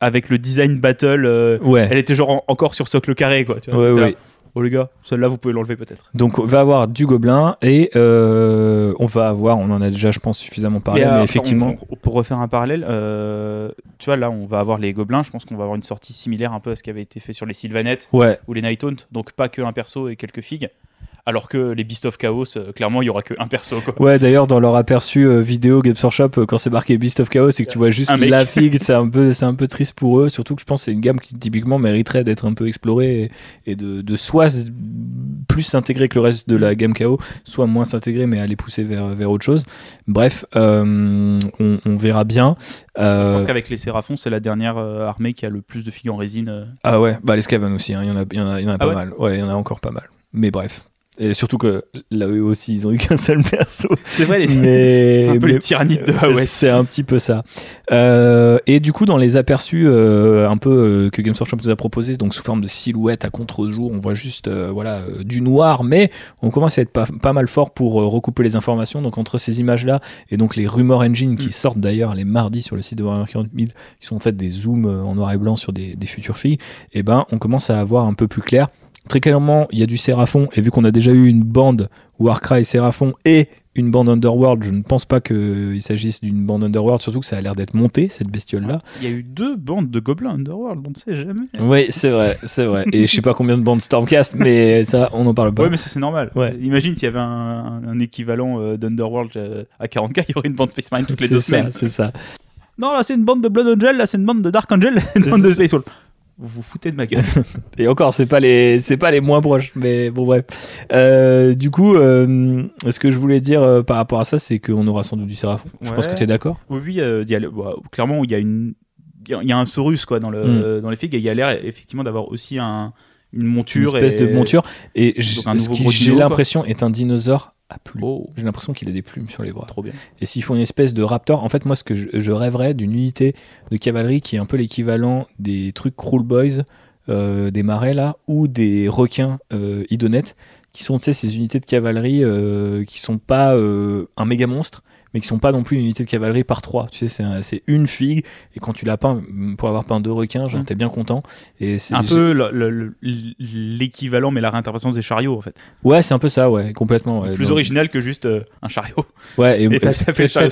avec le design battle. ouais. Elle était genre encore sur socle carré, quoi. Tu vois, ouais, ouais. Oh les gars, celle-là vous pouvez l'enlever peut-être. Donc on va avoir du gobelin et euh, on va avoir, on en a déjà je pense suffisamment parlé, mais, effectivement. pour refaire un parallèle, euh, tu vois là on va avoir les gobelins, je pense qu'on va avoir une sortie similaire un peu à ce qui avait été fait sur les Sylvanettes ouais. ou les Night donc pas que un perso et quelques figues alors que les Beast of Chaos, euh, clairement, il y aura qu'un perso. Quoi. Ouais, d'ailleurs, dans leur aperçu euh, vidéo Games Workshop, euh, quand c'est marqué Beast of Chaos et que tu vois juste la figue, c'est un, peu, c'est un peu triste pour eux. Surtout que je pense que c'est une gamme qui typiquement mériterait d'être un peu explorée et, de, de, soit plus s'intégrer que le reste de la gamme KO, soit moins s'intégrer mais aller pousser vers, vers autre chose. Bref, on, verra bien. Je pense qu'avec les Séraphons, c'est la dernière armée qui a le plus de figues en résine. Ah ouais, bah les Skaven aussi, hein. il y en a, y en a, y en a ah pas mal. Ouais, il y en a encore pas mal. Mais bref. Et surtout que là eux aussi, ils ont eu qu'un seul perso. C'est vrai, les, mais, un peu les tyrannides de ouais C'est un petit peu ça. Euh, et du coup, dans les aperçus euh, un peu euh, que Games Workshop nous a proposé, donc sous forme de silhouette à contre-jour, on voit juste voilà du noir, mais on commence à être pas, pas mal fort pour recouper les informations. Donc entre ces images-là et donc les Rumor Engine qui mm. sortent d'ailleurs les mardis sur le site de Warhammer 40 000, qui sont en fait des zooms en noir et blanc sur des, des futures filles, et eh ben on commence à avoir un peu plus clair Très clairement, il y a du Séraphon, et vu qu'on a déjà eu une bande Warcry Séraphon et une bande Underworld, je ne pense pas qu'il s'agisse d'une bande Underworld, surtout que ça a l'air d'être monté, cette bestiole-là. Il y a eu deux bandes de gobelins Underworld, on ne sait jamais. Oui, c'est vrai, c'est vrai. Et je sais pas combien de bandes Stormcast, mais ça, on n'en parle pas. Oui, mais ça, c'est normal. Ouais. Imagine s'il y avait un, équivalent euh, d'Underworld euh, à 40k, il y aurait une bande Space Marine toutes les deux semaines. C'est ça. Non, là, c'est une bande de Blood Angel, là, c'est une bande de Dark Angel, une bande de Space Wolf vous vous foutez de ma gueule. Et encore, c'est pas les, c'est pas les moins proches, mais bon bref. Euh, du coup, euh, ce que je voulais dire euh, par rapport à ça, c'est qu'on aura sans doute du Séraphon. Je pense que tu es d'accord. Oui, oui, y a, bah, clairement, il y a une, il y a un Saurus quoi dans le, mm. dans les figues. Il y a l'air effectivement d'avoir aussi un, une monture, une espèce de monture. Et j'ai l'impression est un dinosaure Oh. J'ai l'impression qu'il a des plumes sur les bras. Trop bien. Et s'ils font une espèce de raptor, en fait, moi, ce que je, rêverais d'une unité de cavalerie qui est un peu l'équivalent des trucs Cruel Boys, euh, des marais là, ou des requins euh, idonettes, qui sont ces unités de cavalerie euh, qui sont pas euh, un méga monstre, mais qui sont pas non plus une unité de cavalerie par trois. Tu sais, c'est une figue, et quand tu l'as peint, pour avoir peint deux requins, genre, mmh. t'es bien content. Et c'est un peu l'équivalent, mais la réinterprétation des chariots, en fait. Ouais, c'est un peu ça, ouais, complètement. plus original que juste euh, un chariot. Ouais, et, et ça fait le chariot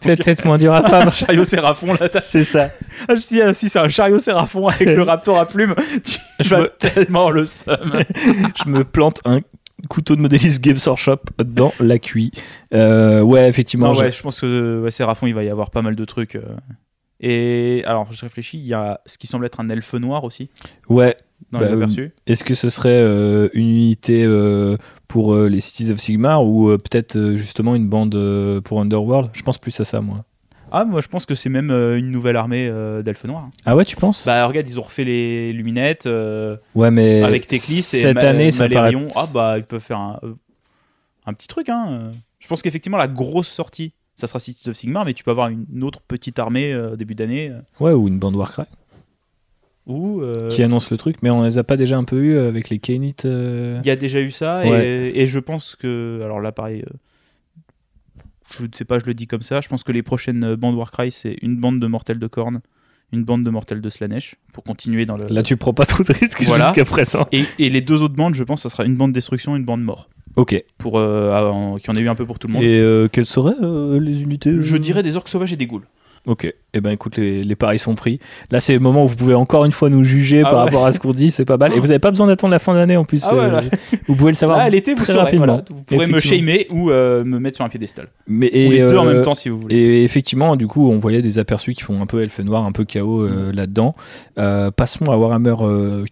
Peut-être moins dur à peindre. un chariot séraphon, là. C'est ça. Ah, si, si c'est un chariot séraphon avec le raptor à plumes, tu je vas tellement le seum. je me plante un couteau de modéliste Games Workshop dans la cuit. Euh, ouais, effectivement. ouais, je pense que ouais, Séraphon, il va y avoir pas mal de trucs. Euh. Et alors, je réfléchis, il y a ce qui semble être un elfe noir aussi. Ouais. Dans bah, Est-ce que ce serait euh, une unité pour les Cities of Sigmar ou peut-être justement une bande pour Underworld? Je pense plus à ça, moi. Ah, moi je pense que c'est même euh, une nouvelle armée euh, d'elfes noirs. Ah ouais, tu penses? Bah regarde, ils ont refait les luminettes. Euh, ouais, mais avec Teclis cette année, ça paraît... Ah bah ils peuvent faire un, un petit truc. Hein. Je pense qu'effectivement la grosse sortie, ça sera Cities of Sigmar, mais tu peux avoir une autre petite armée début d'année. Ouais, ou une bande Warcry. Ou qui annonce le truc, mais on les a pas déjà un peu eu avec les Kanit Il y a déjà eu ça, et, et, je pense que alors là pareil je ne sais pas, je le dis comme ça. Je pense que les prochaines bandes Warcry, c'est une bande de mortels de cornes, une bande de mortels de Slanesh pour continuer dans le. Là, tu prends pas trop de risques jusqu'à présent. Et, et, les deux autres bandes, je pense, ça sera une bande destruction, une bande mort. Ok. Pour, euh, qui en a eu un peu pour tout le monde. Et euh, quelles seraient euh, les unités Je dirais des orques sauvages et des ghouls. Ok, eh ben écoute, les, les paris sont pris. Là, c'est le moment où vous pouvez encore une fois nous juger ah par rapport à ce qu'on dit, c'est pas mal. Et vous n'avez pas besoin d'attendre la fin d'année en plus. Ah vous pouvez le savoir ah, l'été, vous très rapidement. vous pourrez me shamer ou me mettre sur un piédestal. Mais, et, ou les deux en même temps si vous voulez. Et effectivement, du coup, on voyait des aperçus qui font un peu elfe noir, un peu chaos mm. là-dedans. passons à Warhammer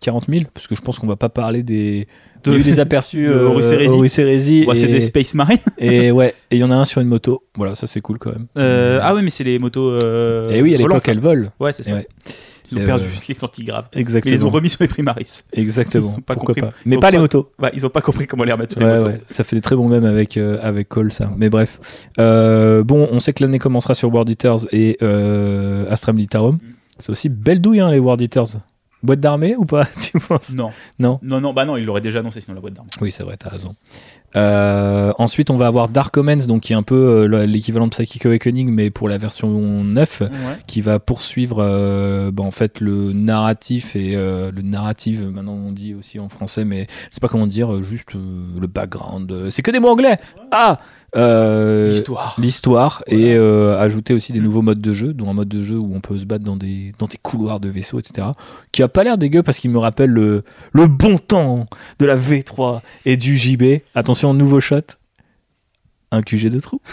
40 000, parce que je pense qu'on va pas parler des il y a eu des aperçus de Horus Heresy. c'est des Space Marines. et ouais, et il y en a un sur une moto. Voilà, ça c'est cool quand même. Euh, ah oui, mais c'est les motos. Euh, et oui, à l'époque elles volent. Ouais, c'est ça. Ils ont perdu euh, les sorties graves. Exactement. ils les ont remis sur les Primaris. Exactement. Pas Pourquoi pas. Mais pas, les motos. Ouais, ils ont pas compris comment les remettre sur les motos. Ça fait des très bons mèmes avec, avec Cole, ça. Mais bref. bon, on sait que l'année commencera sur World Eaters et Astra Militarum. Mm. C'est aussi belle douille, hein, les World Eaters. Boîte d'armée ou pas tu penses? Non. Non? Non, non, bah non, il l'aurait déjà annoncé sinon la boîte d'armée. Oui, c'est vrai, t'as raison. Euh, ensuite, on va avoir Dark Omens, donc qui est un peu euh, l'équivalent de Psychic Awakening, mais pour la version 9, qui va poursuivre euh, bah, en fait le narratif et le narrative, maintenant on dit aussi en français, mais je sais pas comment dire, juste le background. C'est que des mots anglais Ah euh, l'histoire. L'histoire et euh, ajouter aussi des mm. nouveaux modes de jeu, dont un mode de jeu où on peut se battre dans des, dans des couloirs de vaisseaux, etc. Qui a pas l'air dégueu parce qu'il me rappelle le, le bon temps de la V3 et du JB. Attention, nouveau shot. Un QG de trou.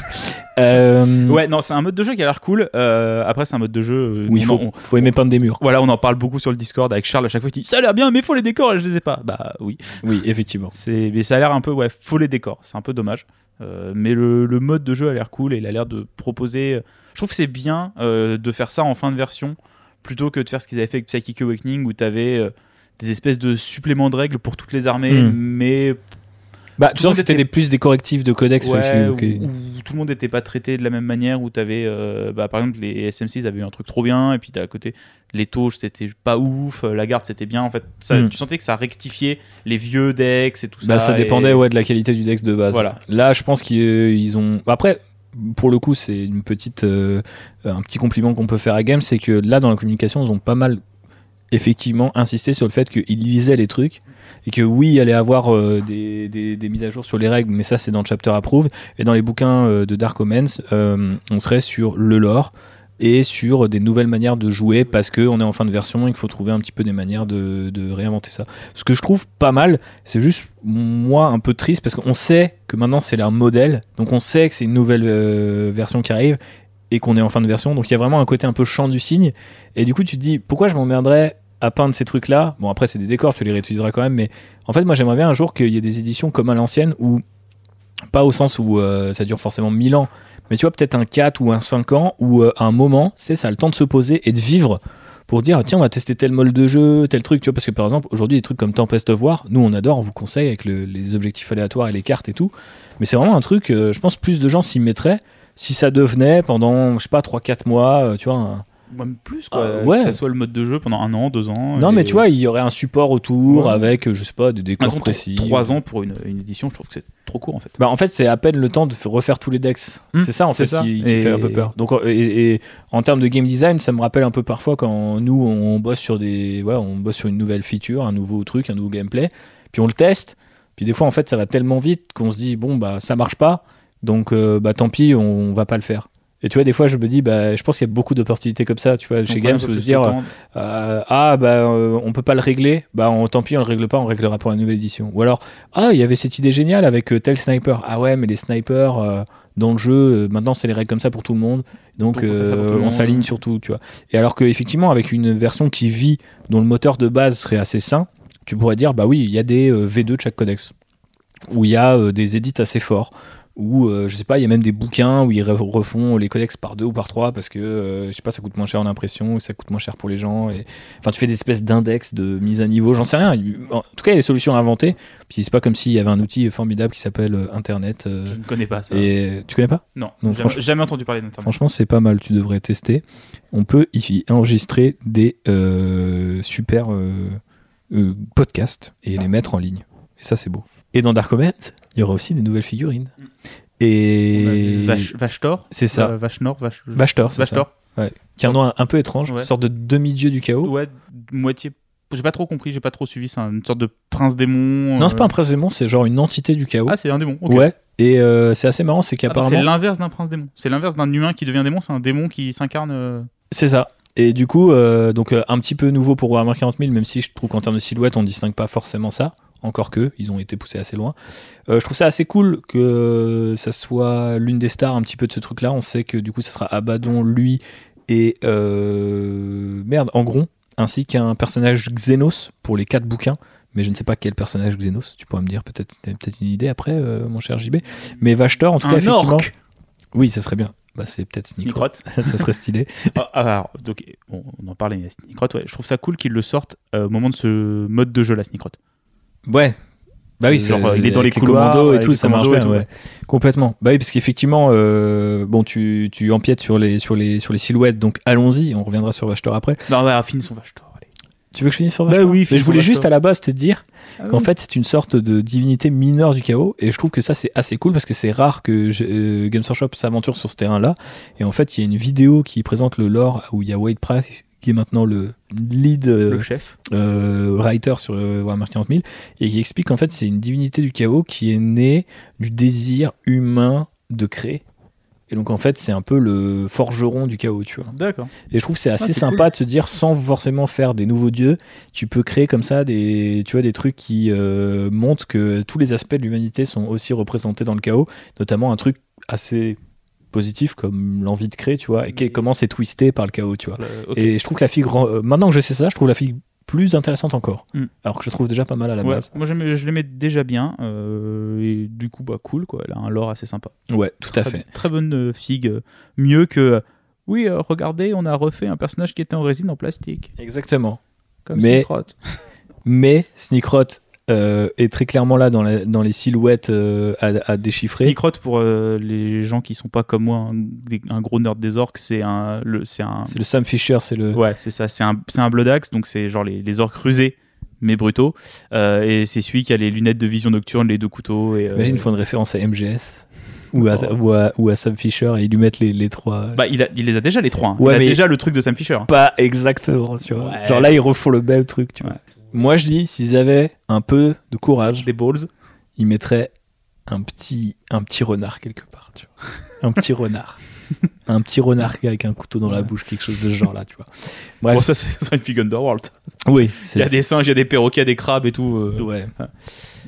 Euh, ouais, non, c'est un mode de jeu qui a l'air cool. après, c'est un mode de jeu où il faut, faut aimer peindre des murs. Voilà, on en parle beaucoup sur le Discord avec Charles à chaque fois. Il dit Ça a l'air bien, mais faut les décors et je les ai pas. Bah oui. Oui, effectivement. Mais ça a l'air un peu, ouais, faut les décors. C'est un peu dommage. Euh, mais le, mode de jeu a l'air cool et il a l'air de proposer. Je trouve que c'est bien euh, de faire ça en fin de version plutôt que de faire ce qu'ils avaient fait avec Psychic Awakening où tu avais euh, des espèces de suppléments de règles pour toutes les armées, hmm. mais bah, tu sens que c'était plus des correctifs de codex. Ouais, où, tout le monde n'était pas traité de la même manière, où tu avais, euh, bah, par exemple, les SMC avaient eu un truc trop bien, et puis à côté, les touches c'était pas ouf, euh, la garde c'était bien, en fait. Ça, hmm. Tu sentais que ça rectifiait les vieux decks et tout bah, ça. Ça dépendait ouais, de la qualité du dex de base. Voilà. Là, je pense qu'ils ont. Après, pour le coup, c'est une petite, euh, un petit compliment qu'on peut faire à Game, c'est que là, dans la communication, ils ont pas mal effectivement insisté sur le fait qu'ils lisaient les trucs et que oui, il allait avoir euh, des, des, mises à jour sur les règles, mais ça c'est dans le chapter approve. Et dans les bouquins euh, de Dark Omens, euh, on serait sur le lore et sur des nouvelles manières de jouer parce qu'on est en fin de version et qu'il faut trouver un petit peu des manières de, de réinventer ça. Ce que je trouve pas mal, c'est juste moi un peu triste parce qu'on sait que maintenant c'est leur modèle, donc on sait que c'est une nouvelle version qui arrive et qu'on est en fin de version, donc il y a vraiment un côté un peu champ du signe. Et du coup, tu te dis pourquoi je m'emmerderais à peindre ces trucs-là. Bon, après, c'est des décors, tu les réutiliseras quand même, mais en fait, moi, j'aimerais bien un jour qu'il y ait des éditions comme à l'ancienne, où, pas au sens où euh, ça dure forcément 1000 ans, mais tu vois, peut-être un 4 ou un 5 ans, où euh, à un moment, c'est ça a le temps de se poser et de vivre pour dire tiens on va tester tel mode de jeu tel truc tu vois parce que par exemple aujourd'hui des trucs comme Tempest of War nous on adore on vous conseille avec les objectifs aléatoires et les cartes et tout mais c'est vraiment un truc euh, je pense plus de gens s'y mettraient si ça devenait pendant je sais pas 3-4 mois tu vois même plus quoi. Ah, ouais. Que ça soit le mode de jeu pendant un an, deux ans. Non, mais tu vois, il y aurait un support autour avec, je sais pas, des décors précis. Trois ans pour une, une, édition, je trouve que c'est trop court en fait. Bah, en fait, c'est à peine le temps de refaire tous les decks. Hmm. c'est ça en fait qui, fait un peu peur. Donc, et, en termes de game design, ça me rappelle un peu parfois quand nous on bosse sur des, ouais, on bosse sur une nouvelle feature, un nouveau truc, un nouveau gameplay, puis on le teste. Puis des fois, en fait, ça va tellement vite qu'on se dit bon bah ça marche pas, donc euh, bah tant pis, on va pas le faire. Et tu vois, des fois, je me dis, bah, je pense qu'il y a beaucoup d'opportunités comme ça, tu vois, chez Games, où se dire, euh, ah, bah, euh, on peut pas le régler, bah, tant pis, on le règle pas, on réglera pour la nouvelle édition. Ou alors, ah, il y avait cette idée géniale avec euh, tel sniper. Ah ouais, mais les snipers dans le jeu, maintenant, c'est les règles comme ça pour tout le monde. Donc, on, s'aligne sur tout, tu vois. Et alors qu'effectivement, avec une version qui vit, dont le moteur de base serait assez sain, tu pourrais dire, bah oui, il y a des V2 de chaque codex, où il y a des édits assez forts ou euh, je sais pas, il y a même des bouquins où ils refont les codex par deux ou par trois parce que euh, je sais pas, ça coûte moins cher en impression, ça coûte moins cher pour les gens. Et enfin, tu fais des espèces d'index de mise à niveau, j'en sais rien. En tout cas, il y a des solutions à inventer. Puis c'est pas comme s'il y avait un outil formidable qui s'appelle euh, Internet. je ne connais pas ça. Et tu connais pas? Non. Donc, jamais, jamais, entendu parler d'Internet. Franchement, c'est pas mal. Tu devrais tester. On peut y enregistrer des super podcasts et les mettre en ligne. Et ça, c'est beau. Et dans Dark il y aura aussi des nouvelles figurines. Et. Vache, Thor C'est ça. Euh, c'est ça. Ouais. Qui a un nom un, peu étrange, une sorte de demi-dieu du chaos. Ouais, moitié. J'ai pas trop compris, j'ai pas trop suivi. C'est une sorte de prince démon. Non, c'est pas un prince démon, c'est genre une entité du chaos. Ah, c'est un démon. Ouais. Et c'est assez marrant, c'est qu'apparemment. c'est l'inverse d'un prince démon. C'est l'inverse d'un humain qui devient démon, c'est un démon qui s'incarne. C'est ça. Et du coup, euh, donc euh, un petit peu nouveau pour Warhammer 40 000, même si je trouve qu'en termes de silhouette, on distingue pas forcément ça. Encore que, ils ont été poussés assez loin. Euh, je trouve ça assez cool que ça soit l'une des stars un petit peu de ce truc-là. On sait que du coup, ça sera Abaddon, lui et merde, Angron, ainsi qu'un personnage Xenos pour les quatre bouquins. Mais je ne sais pas quel personnage Xenos. Tu pourras me dire peut-être peut-être une idée après, mon cher JB. Mais Vashtor, en tout cas, effectivement. Oui, ça serait bien. Bah, c'est peut-être Sneakrot. ça serait stylé. Ah, ah, alors, donc, on en parlait, mais ouais, je trouve ça cool qu'ils le sortent euh, au moment de ce mode de jeu, la Sneakrot. Ouais. Bah oui, Genre, il est dans les, couloirs et tout, ça marche bien, ouais. Complètement. Bah oui, parce qu'effectivement, euh, bon, tu, tu empiètes sur les, sur, les, sur les silhouettes, donc allons-y, on reviendra sur Vachtor après. Non, ouais, finissons Vachtor. Tu veux que je finisse sur Vachtor Bah oui, mais je voulais juste à la base te dire ah qu'en fait c'est une sorte de divinité mineure du chaos et je trouve que ça c'est assez cool parce que c'est rare que euh, Games Workshop s'aventure sur ce terrain là et en fait il y a une vidéo qui présente le lore où il y a Wade Price qui est maintenant le lead le chef euh, writer sur euh, Warhammer 40 000 et qui explique qu'en fait c'est une divinité du chaos qui est née du désir humain de créer et donc en fait, c'est un peu le forgeron du chaos, tu vois. D'accord. Et je trouve c'est assez ah, sympa de se dire sans forcément faire des nouveaux dieux, tu peux créer comme ça des, tu vois, des trucs qui euh, montrent que tous les aspects de l'humanité sont aussi représentés dans le chaos, notamment un truc assez positif comme l'envie de créer, tu vois, et comment c'est twisté par le chaos, tu vois. Et je trouve que la fille, euh, maintenant que je sais ça, je trouve la fille plus intéressante encore. Mm. Alors que je trouve déjà pas mal à la base. Moi, je l'aimais déjà bien. Euh, et du coup, bah, cool, quoi. Elle a un lore assez sympa. Ouais, tout à fait. Très bonne euh, figue. Mieux que. Oui, euh, regardez, on a refait un personnage qui était en résine en plastique. Exactement. Comme mais, mais Sneakrot euh, est très clairement là dans, dans les silhouettes euh, à, déchiffrer. Sneakrot, pour euh, les gens qui sont pas comme moi, un, gros nerd des orques, c'est un, c'est le Sam Fisher, c'est le. Ouais, c'est ça. C'est un, un Bloodaxe, donc c'est genre les, les orques rusés mais brutaux. et c'est celui qui a les lunettes de vision nocturne, les deux couteaux. Et, Imagine, ils font une référence à MGS. Ou à, oh. ou, à, Sam Fisher et ils lui mettent les, les trois. Bah, il, a, il, les a déjà les trois. Hein. Ouais, il a déjà le truc de Sam Fisher. Pas exactement, tu vois. Genre là, ils refont le même truc, tu vois. Moi, je dis, s'ils avaient un peu de courage, des balls, ils mettraient un petit, un petit renard quelque part, tu vois. Un petit renard. un petit renard avec un couteau dans la bouche, quelque chose de ce genre là, tu vois. Bref. Bon, ça, c'est une fig Underworld. Oui. Il y a des singes, il y a des perroquets, il y a des crabes et tout. Euh. Ouais.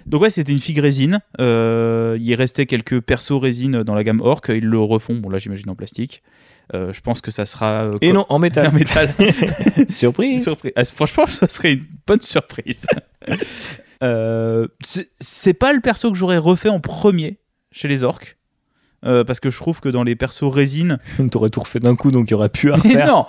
Donc, ouais, c'était une figue résine. Euh, il restait quelques persos résine dans la gamme Orc. Ils le refont, bon, là, j'imagine en plastique. Euh, je pense que ça sera. Euh, Et non, en métal. en métal. surprise. surprise. Ah, franchement, ça serait une bonne surprise. euh, c'est pas le perso que j'aurais refait en premier chez les orques. Euh, parce que je trouve que dans les persos résine. T'aurais tout refait d'un coup, donc il y aurait plus à refaire. non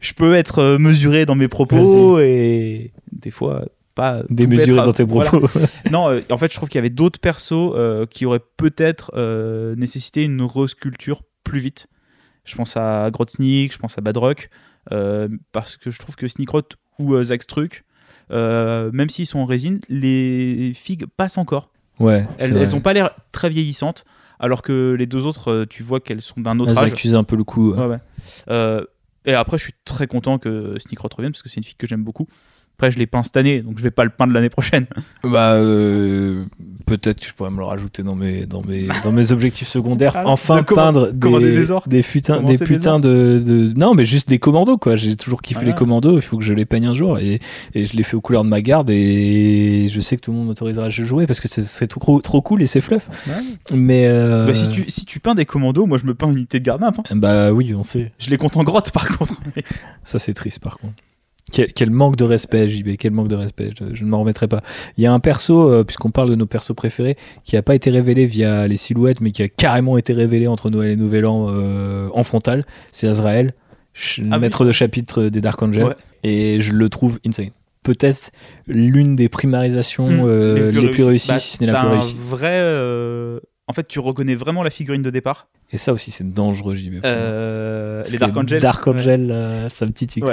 Je peux être mesuré dans mes propos et des fois pas. Démesuré dans tes propos. non, en fait, je trouve qu'il y avait d'autres persos qui auraient peut-être nécessité une resculpture plus vite. Je pense à Grotsnik, je pense à Badrock, euh, parce que je trouve que Sneakrot ou euh, Zagstruck, euh, même s'ils sont en résine, les figues passent encore. Ouais, elles n'ont pas l'air très vieillissantes, alors que les deux autres, tu vois qu'elles sont d'un autre âge. Elles accusent un peu le coup. Ouais. et après, je suis très content que Sneakrot revienne, parce que c'est une fille que j'aime beaucoup. Après, je l'ai peint cette année, donc je vais pas le peindre l'année prochaine. Bah, euh, peut-être que je pourrais me le rajouter dans mes, dans mes, dans mes objectifs secondaires. Ah, enfin, peindre des, des, des, putains, des putains de, de, Non, mais juste des commandos, quoi. J'ai toujours kiffé les commandos, il faut que je les peigne un jour. Et, et je les fais aux couleurs de ma garde, et je sais que tout le monde m'autorisera à jouer parce que c'est trop, trop cool et c'est fluff. Mais. Euh, bah, si, tu, si tu peins des commandos, moi je me peins une unité de garde hein. Bah oui, on sait. Je les compte en grotte par contre. Ça, c'est triste par contre. Quel, manque de respect, JB, quel manque de respect, je, ne m'en remettrai pas. Il y a un perso, euh, puisqu'on parle de nos persos préférés, qui n'a pas été révélé via les silhouettes, mais qui a carrément été révélé entre Noël et Nouvel An euh, en frontal. C'est Azrael, ah maître de chapitre des Dark Angels, et je le trouve insane. Peut-être l'une des primarisations hmm, euh, les plus, réussies, bah, si ce n'est la plus réussie. vrai. En fait, tu reconnais vraiment la figurine de départ. Et ça aussi, c'est dangereux, JB. les Dark Angels. Dark Angel, ça me titille.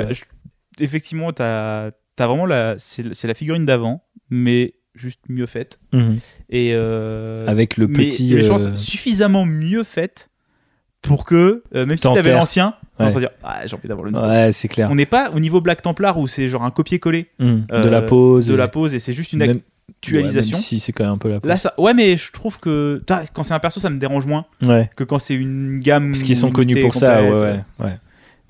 Effectivement, tu as, vraiment la, c'est la figurine d'avant, mais juste mieux faite. Mhm. Et euh, avec le petit, mais, pense suffisamment mieux faite pour que même si t'avais l'ancien, on va dire ah, j'ai envie d'avoir le nouveau. Ouais, c'est clair. On n'est pas au niveau Black Templar où c'est genre un copier-coller mhm. de la pose, de la pose et c'est juste une actualisation. si c'est quand même un peu la Là, ça... Ouais, mais je trouve que quand c'est un perso, ça me dérange moins que quand c'est une gamme. Parce qu'ils sont connus pour ça, ouais, ouais,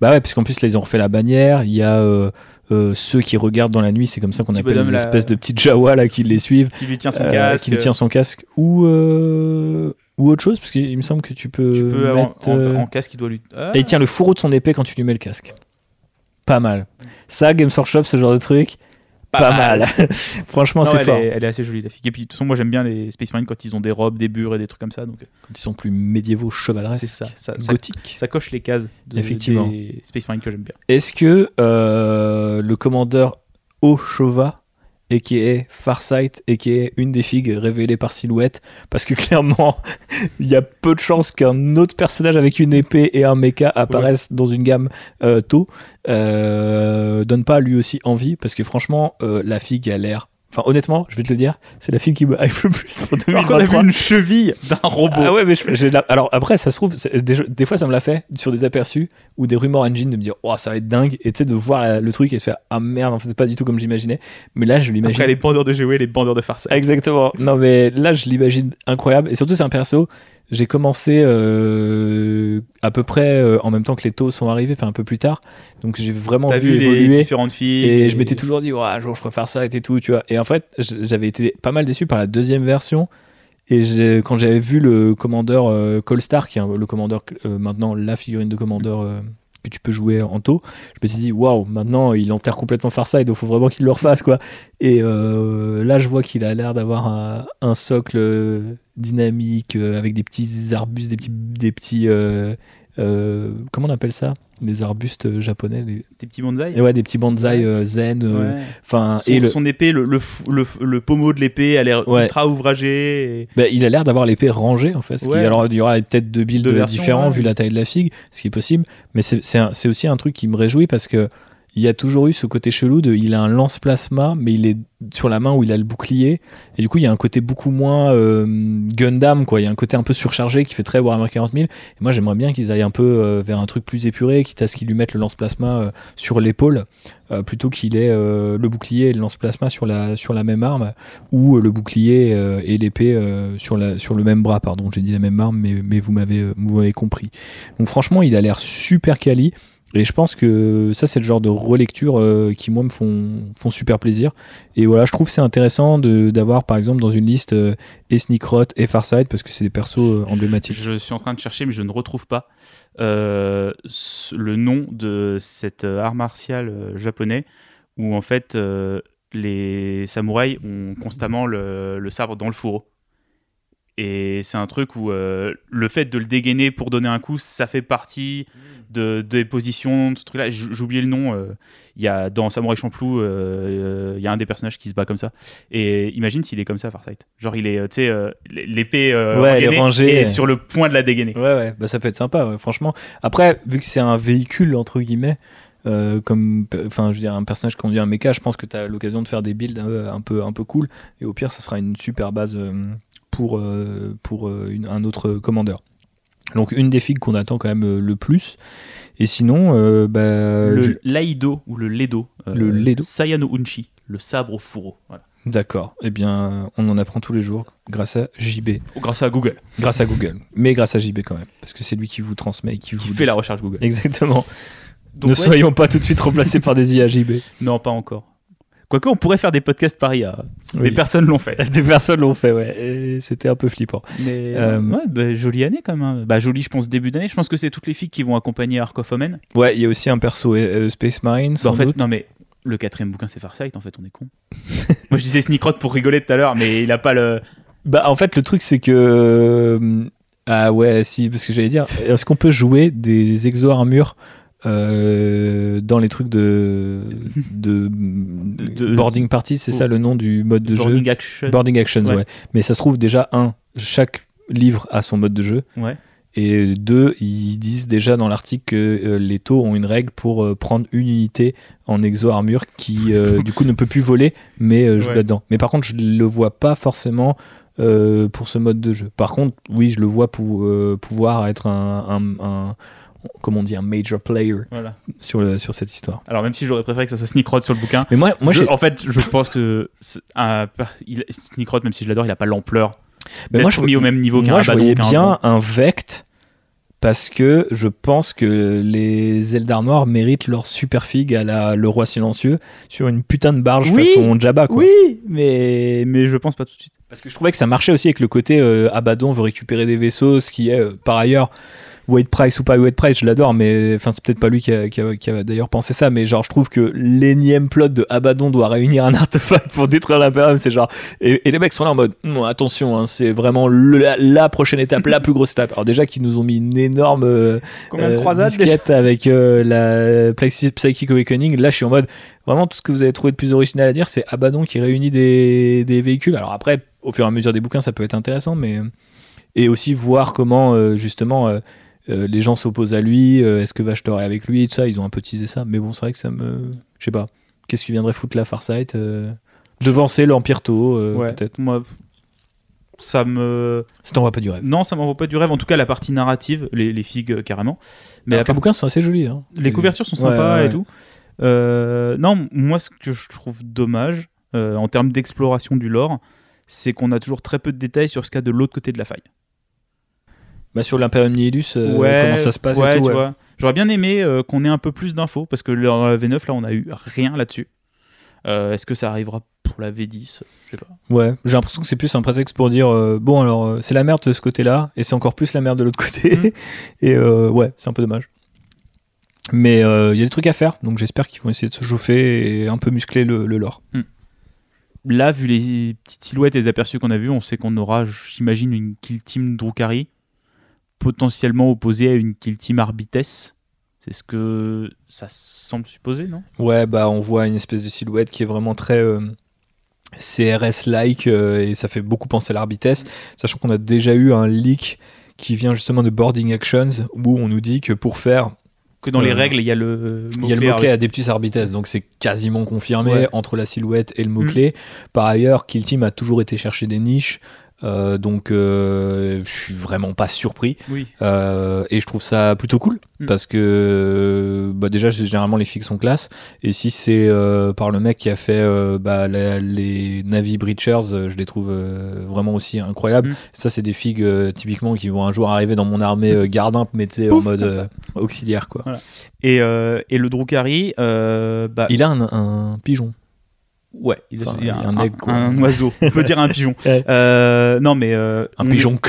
Bah ouais, parce qu'en plus, là, ils ont refait la bannière. Il y a euh, euh, ceux qui regardent dans la nuit, c'est comme ça qu'on appelle les espèces de petites Jawa là, qui les suivent. Qui lui tient son euh, casque. Qui lui tient son casque. Ou. Ou autre chose, parce qu'il me semble que tu peux, tu peux mettre, en, casque, il doit lui. Et il tient le fourreau de son épée quand tu lui mets le casque. Pas mal. Ça, Games Workshop, ce genre de truc, pas, mal. Franchement, c'est fort. elle est assez jolie, la fille. Et puis, de toute façon, moi, j'aime bien les Space Marines quand ils ont des robes, des bures et des trucs comme ça. Donc... Euh. Quand ils sont plus médiévaux, chevaleresques, ça, ça, gothiques. Ça, coche les cases de, Effectivement. des Space Marines que j'aime bien. Est-ce que euh, le commandeur Oshova et qui est Farsight et qui est une des figues révélées par Silhouette parce que clairement il y a peu de chances qu'un autre personnage avec une épée et un mecha apparaisse dans une gamme euh, tôt euh, donne pas lui aussi envie parce que franchement euh, la figue a l'air Enfin, honnêtement, je vais te le dire, c'est la film qui me hype le plus pour 2023. on a vu une cheville d'un robot. Ah ouais, mais alors après, ça se trouve, des, fois ça me l'a fait sur des aperçus ou des rumeurs engine de me dire, oh, ça va être dingue, et tu sais, de voir le truc et de faire, ah merde, en fait, c'est pas du tout comme j'imaginais. Mais là, je l'imagine. Après, les bandeurs de jouer, les bandeurs de farce. Exactement. Non, mais là, je l'imagine incroyable. Et surtout, c'est un perso j'ai commencé euh, à peu près euh, en même temps que les taux sont arrivés, enfin un peu plus tard. Donc j'ai vraiment vu, évoluer les différentes filles. Et, je m'étais toujours dit, oh, un jour je faire ça et tout, tu vois. Et en fait, j'avais été pas mal déçu par la deuxième version. Et quand j'avais vu le commandeur euh, Colstar, qui est le commandeur maintenant la figurine de commandeur que tu peux jouer en taux. Je me suis dit, waouh, maintenant il enterre complètement Farside, il faut vraiment qu'il le refasse, quoi. Et euh, là, je vois qu'il a l'air d'avoir un, socle euh, dynamique euh, avec des petits arbustes, des petits, des petits comment on appelle ça? Des arbustes euh, japonais. Des petits bonsaïs Ouais, des petits bonsaïs euh, zen. Euh, enfin et le... son épée, le, le, le, pommeau de l'épée a l'air ultra ouvragé. Bah, il a l'air d'avoir l'épée rangée en fait. alors il y aura peut-être deux builds différents vu la taille de la figue, ce qui est possible. Mais c'est aussi un truc qui me réjouit parce que il y a toujours eu ce côté chelou de il a un lance-plasma, mais il est sur la main où il a le bouclier. Et du coup, il y a un côté beaucoup moins euh, Gundam, quoi. Il y a un côté un peu surchargé qui fait très Warhammer 40 000. Et moi, j'aimerais bien qu'ils aillent un peu euh, vers un truc plus épuré, quitte à ce qu'ils lui mettent le lance-plasma euh, sur l'épaule, plutôt qu'il ait le bouclier et le lance-plasma sur la, sur la même arme, ou le bouclier et l'épée sur, la, sur le même bras, pardon. J'ai dit la même arme, mais, mais vous m'avez compris. Donc franchement, il a l'air super quali. Et je pense que ça, c'est le genre de relecture euh, qui, moi, me font, font super plaisir. Et voilà, je trouve c'est intéressant d'avoir, par exemple, dans une liste euh, et et Farsight, parce que c'est des persos euh, emblématiques. Je suis en train de chercher, mais je ne retrouve pas euh, le nom de cet art martial japonais, où en fait, les samouraïs ont constamment le, le sabre dans le fourreau. Et c'est un truc où le fait de le dégainer pour donner un coup, ça fait partie de, des positions, de ce truc-là. J'ai oublié le nom. Euh, il y a dans Samurai Champloo, euh, euh, il y a un des personnages qui se bat comme ça. Et imagine s'il est comme ça, Farsight. Genre il est, tu sais, l'épée rangée et sur le point de la dégainer. Ouais, ouais, bah, ça peut être sympa, franchement. Après, vu que c'est un véhicule entre guillemets. comme enfin je veux dire un personnage qui conduit un mecha je pense que tu as l'occasion de faire des builds un, peu un peu cool et au pire ça sera une super base pour pour un autre commandeur donc une des figues qu'on attend quand même euh, le plus. Et sinon, euh, bah, le Laido ou le Ledo. Euh, le Ledo. Sayano Unchi, le sabre au fourreau. D'accord. Eh bien, on en apprend tous les jours grâce à JB. Ou grâce à Google. Grâce à Google. Mais grâce à JB quand même. Parce que c'est lui qui vous transmet et qui, vous fait la recherche Google. Exactement. ne soyons pas tout de suite remplacés par des IA JB. Non, pas encore. Quoique, on pourrait faire des podcasts par IA. Des personnes l'ont fait. Des personnes l'ont fait, ouais. C'était un peu flippant. Mais euh, ouais, bah, jolie année quand même. Bah, jolie, je pense, début d'année. Je pense que c'est toutes les filles qui vont accompagner Ark of Omen. Ouais, il y a aussi un perso euh, Space Marine. Bah, en fait, non, mais le quatrième bouquin, c'est Farsight. En fait, on est con. Moi, je disais Sneakrot pour rigoler tout à l'heure, mais il a pas le. Bah, en fait, le truc, c'est que. Euh, ah ouais, si, parce que j'allais dire, est-ce qu'on peut jouer des exo-armures euh, dans les trucs de, de, boarding party, c'est ça le nom du mode de boarding jeu action. Boarding actions, ouais. Mais ça se trouve déjà un, chaque livre a son mode de jeu. Ouais. Et deux, ils disent déjà dans l'article que les taux ont une règle pour prendre une unité en exo-armure qui, du coup, ne peut plus voler, mais joue là-dedans. Mais par contre, je le vois pas forcément pour ce mode de jeu. Par contre, oui, je le vois pour, pouvoir être un comme on dit, un major player sur, le, sur cette histoire. Alors même si j'aurais préféré que ça soit Sneakrod sur le bouquin, mais moi, moi en fait, je pense que un, il, Sneakrod, même si je l'adore, il n'a pas l'ampleur. Mais moi, je mis au même niveau qu'un Moi, je voyais bien un Vect parce que je pense que les Eldar noirs méritent leur super figue à la, le roi silencieux sur une putain de barge façon Jabba. Quoi. Oui, mais, mais je pense pas tout de suite. Parce que je trouvais que ça marchait aussi avec le côté euh, Abaddon veut récupérer des vaisseaux, ce qui est euh, par ailleurs Wade Price ou pas Wade Price, je l'adore, mais enfin c'est peut-être pas lui qui a, d'ailleurs pensé ça, mais genre je trouve que l'énième plot de Abaddon doit réunir un artefact pour détruire l'impérium, c'est genre et, les mecs sont là en mode attention, hein, c'est vraiment la, prochaine étape, la plus grosse étape. Alors déjà qu'ils nous ont mis une énorme euh, euh disquette avec euh, la Psychic Awakening, là je suis en mode vraiment tout ce que vous avez trouvé de plus original à dire, c'est Abaddon qui réunit des, des véhicules. Alors après, au fur et à mesure des bouquins, ça peut être intéressant, mais et aussi voir comment euh, justement euh, les gens s'opposent à lui, euh, est-ce que Vache est avec lui et tout ça, ils ont un peu teasé ça. Mais bon, c'est vrai que ça me. Je sais pas. Qu'est-ce qui viendrait foutre la Farsight euh, Devancer l'Empire Tau, peut-être? Moi, ça me. Ça t'envoie pas du rêve. Non, ça m'envoie pas du rêve. En tout cas, la partie narrative, les, figues carrément. Mais les bouquins sont assez jolis. Hein. Les couvertures sont sympas et tout. non, moi, ce que je trouve dommage en termes d'exploration du lore, c'est qu'on a toujours très peu de détails sur ce qu'il y a de l'autre côté de la faille. Bah sur l'Imperium Nihilus, euh, comment ça se passe et tout, J'aurais bien aimé euh, qu'on ait un peu plus d'infos parce que dans la V9 là on a eu rien là-dessus. Euh, est-ce que ça arrivera pour la V10 Je sais pas. Ouais, j'ai l'impression que c'est plus un prétexte pour dire bon alors c'est la merde de ce côté-là et c'est encore plus la merde de l'autre côté. Mm. et ouais, c'est un peu dommage. Mais il y a des trucs à faire, donc j'espère qu'ils vont essayer de se chauffer et un peu muscler le, lore. Mm. Là, vu les petites silhouettes et les aperçus qu'on a vus, on sait qu'on aura, j'imagine, une kill team Drukari potentiellement opposé à une kill team Arbites. C'est ce que ça semble supposer, non? Ouais, bah on voit une espèce de silhouette qui est vraiment très euh, CRS-like euh, et ça fait beaucoup penser à l'Arbites, sachant qu'on a déjà eu un leak qui vient justement de Boarding Actions où on nous dit que pour faire que dans les euh, règles, il y a le mot-clé. Il y a le mot-clé Adeptus Arbites, donc c'est quasiment confirmé entre la silhouette et le mot-clé. Mm. Par ailleurs, Kill Team a toujours été chercher des niches. Euh, donc euh, je suis vraiment pas surpris. Euh, et je trouve ça plutôt cool mm. parce que bah déjà généralement les figues sont classe. Et si c'est par le mec qui a fait bah, les Navy Breachers je les trouve vraiment aussi incroyables. Mm. ça c'est des figues typiquement qui vont un jour arriver dans mon armée gardin mais en mode auxiliaire quoi. Et, et, le Drukari bah... il a un pigeon Ouais, il, a, un, oiseau, on peut dire un pigeon. Euh, non, mais. Euh, un pigeon.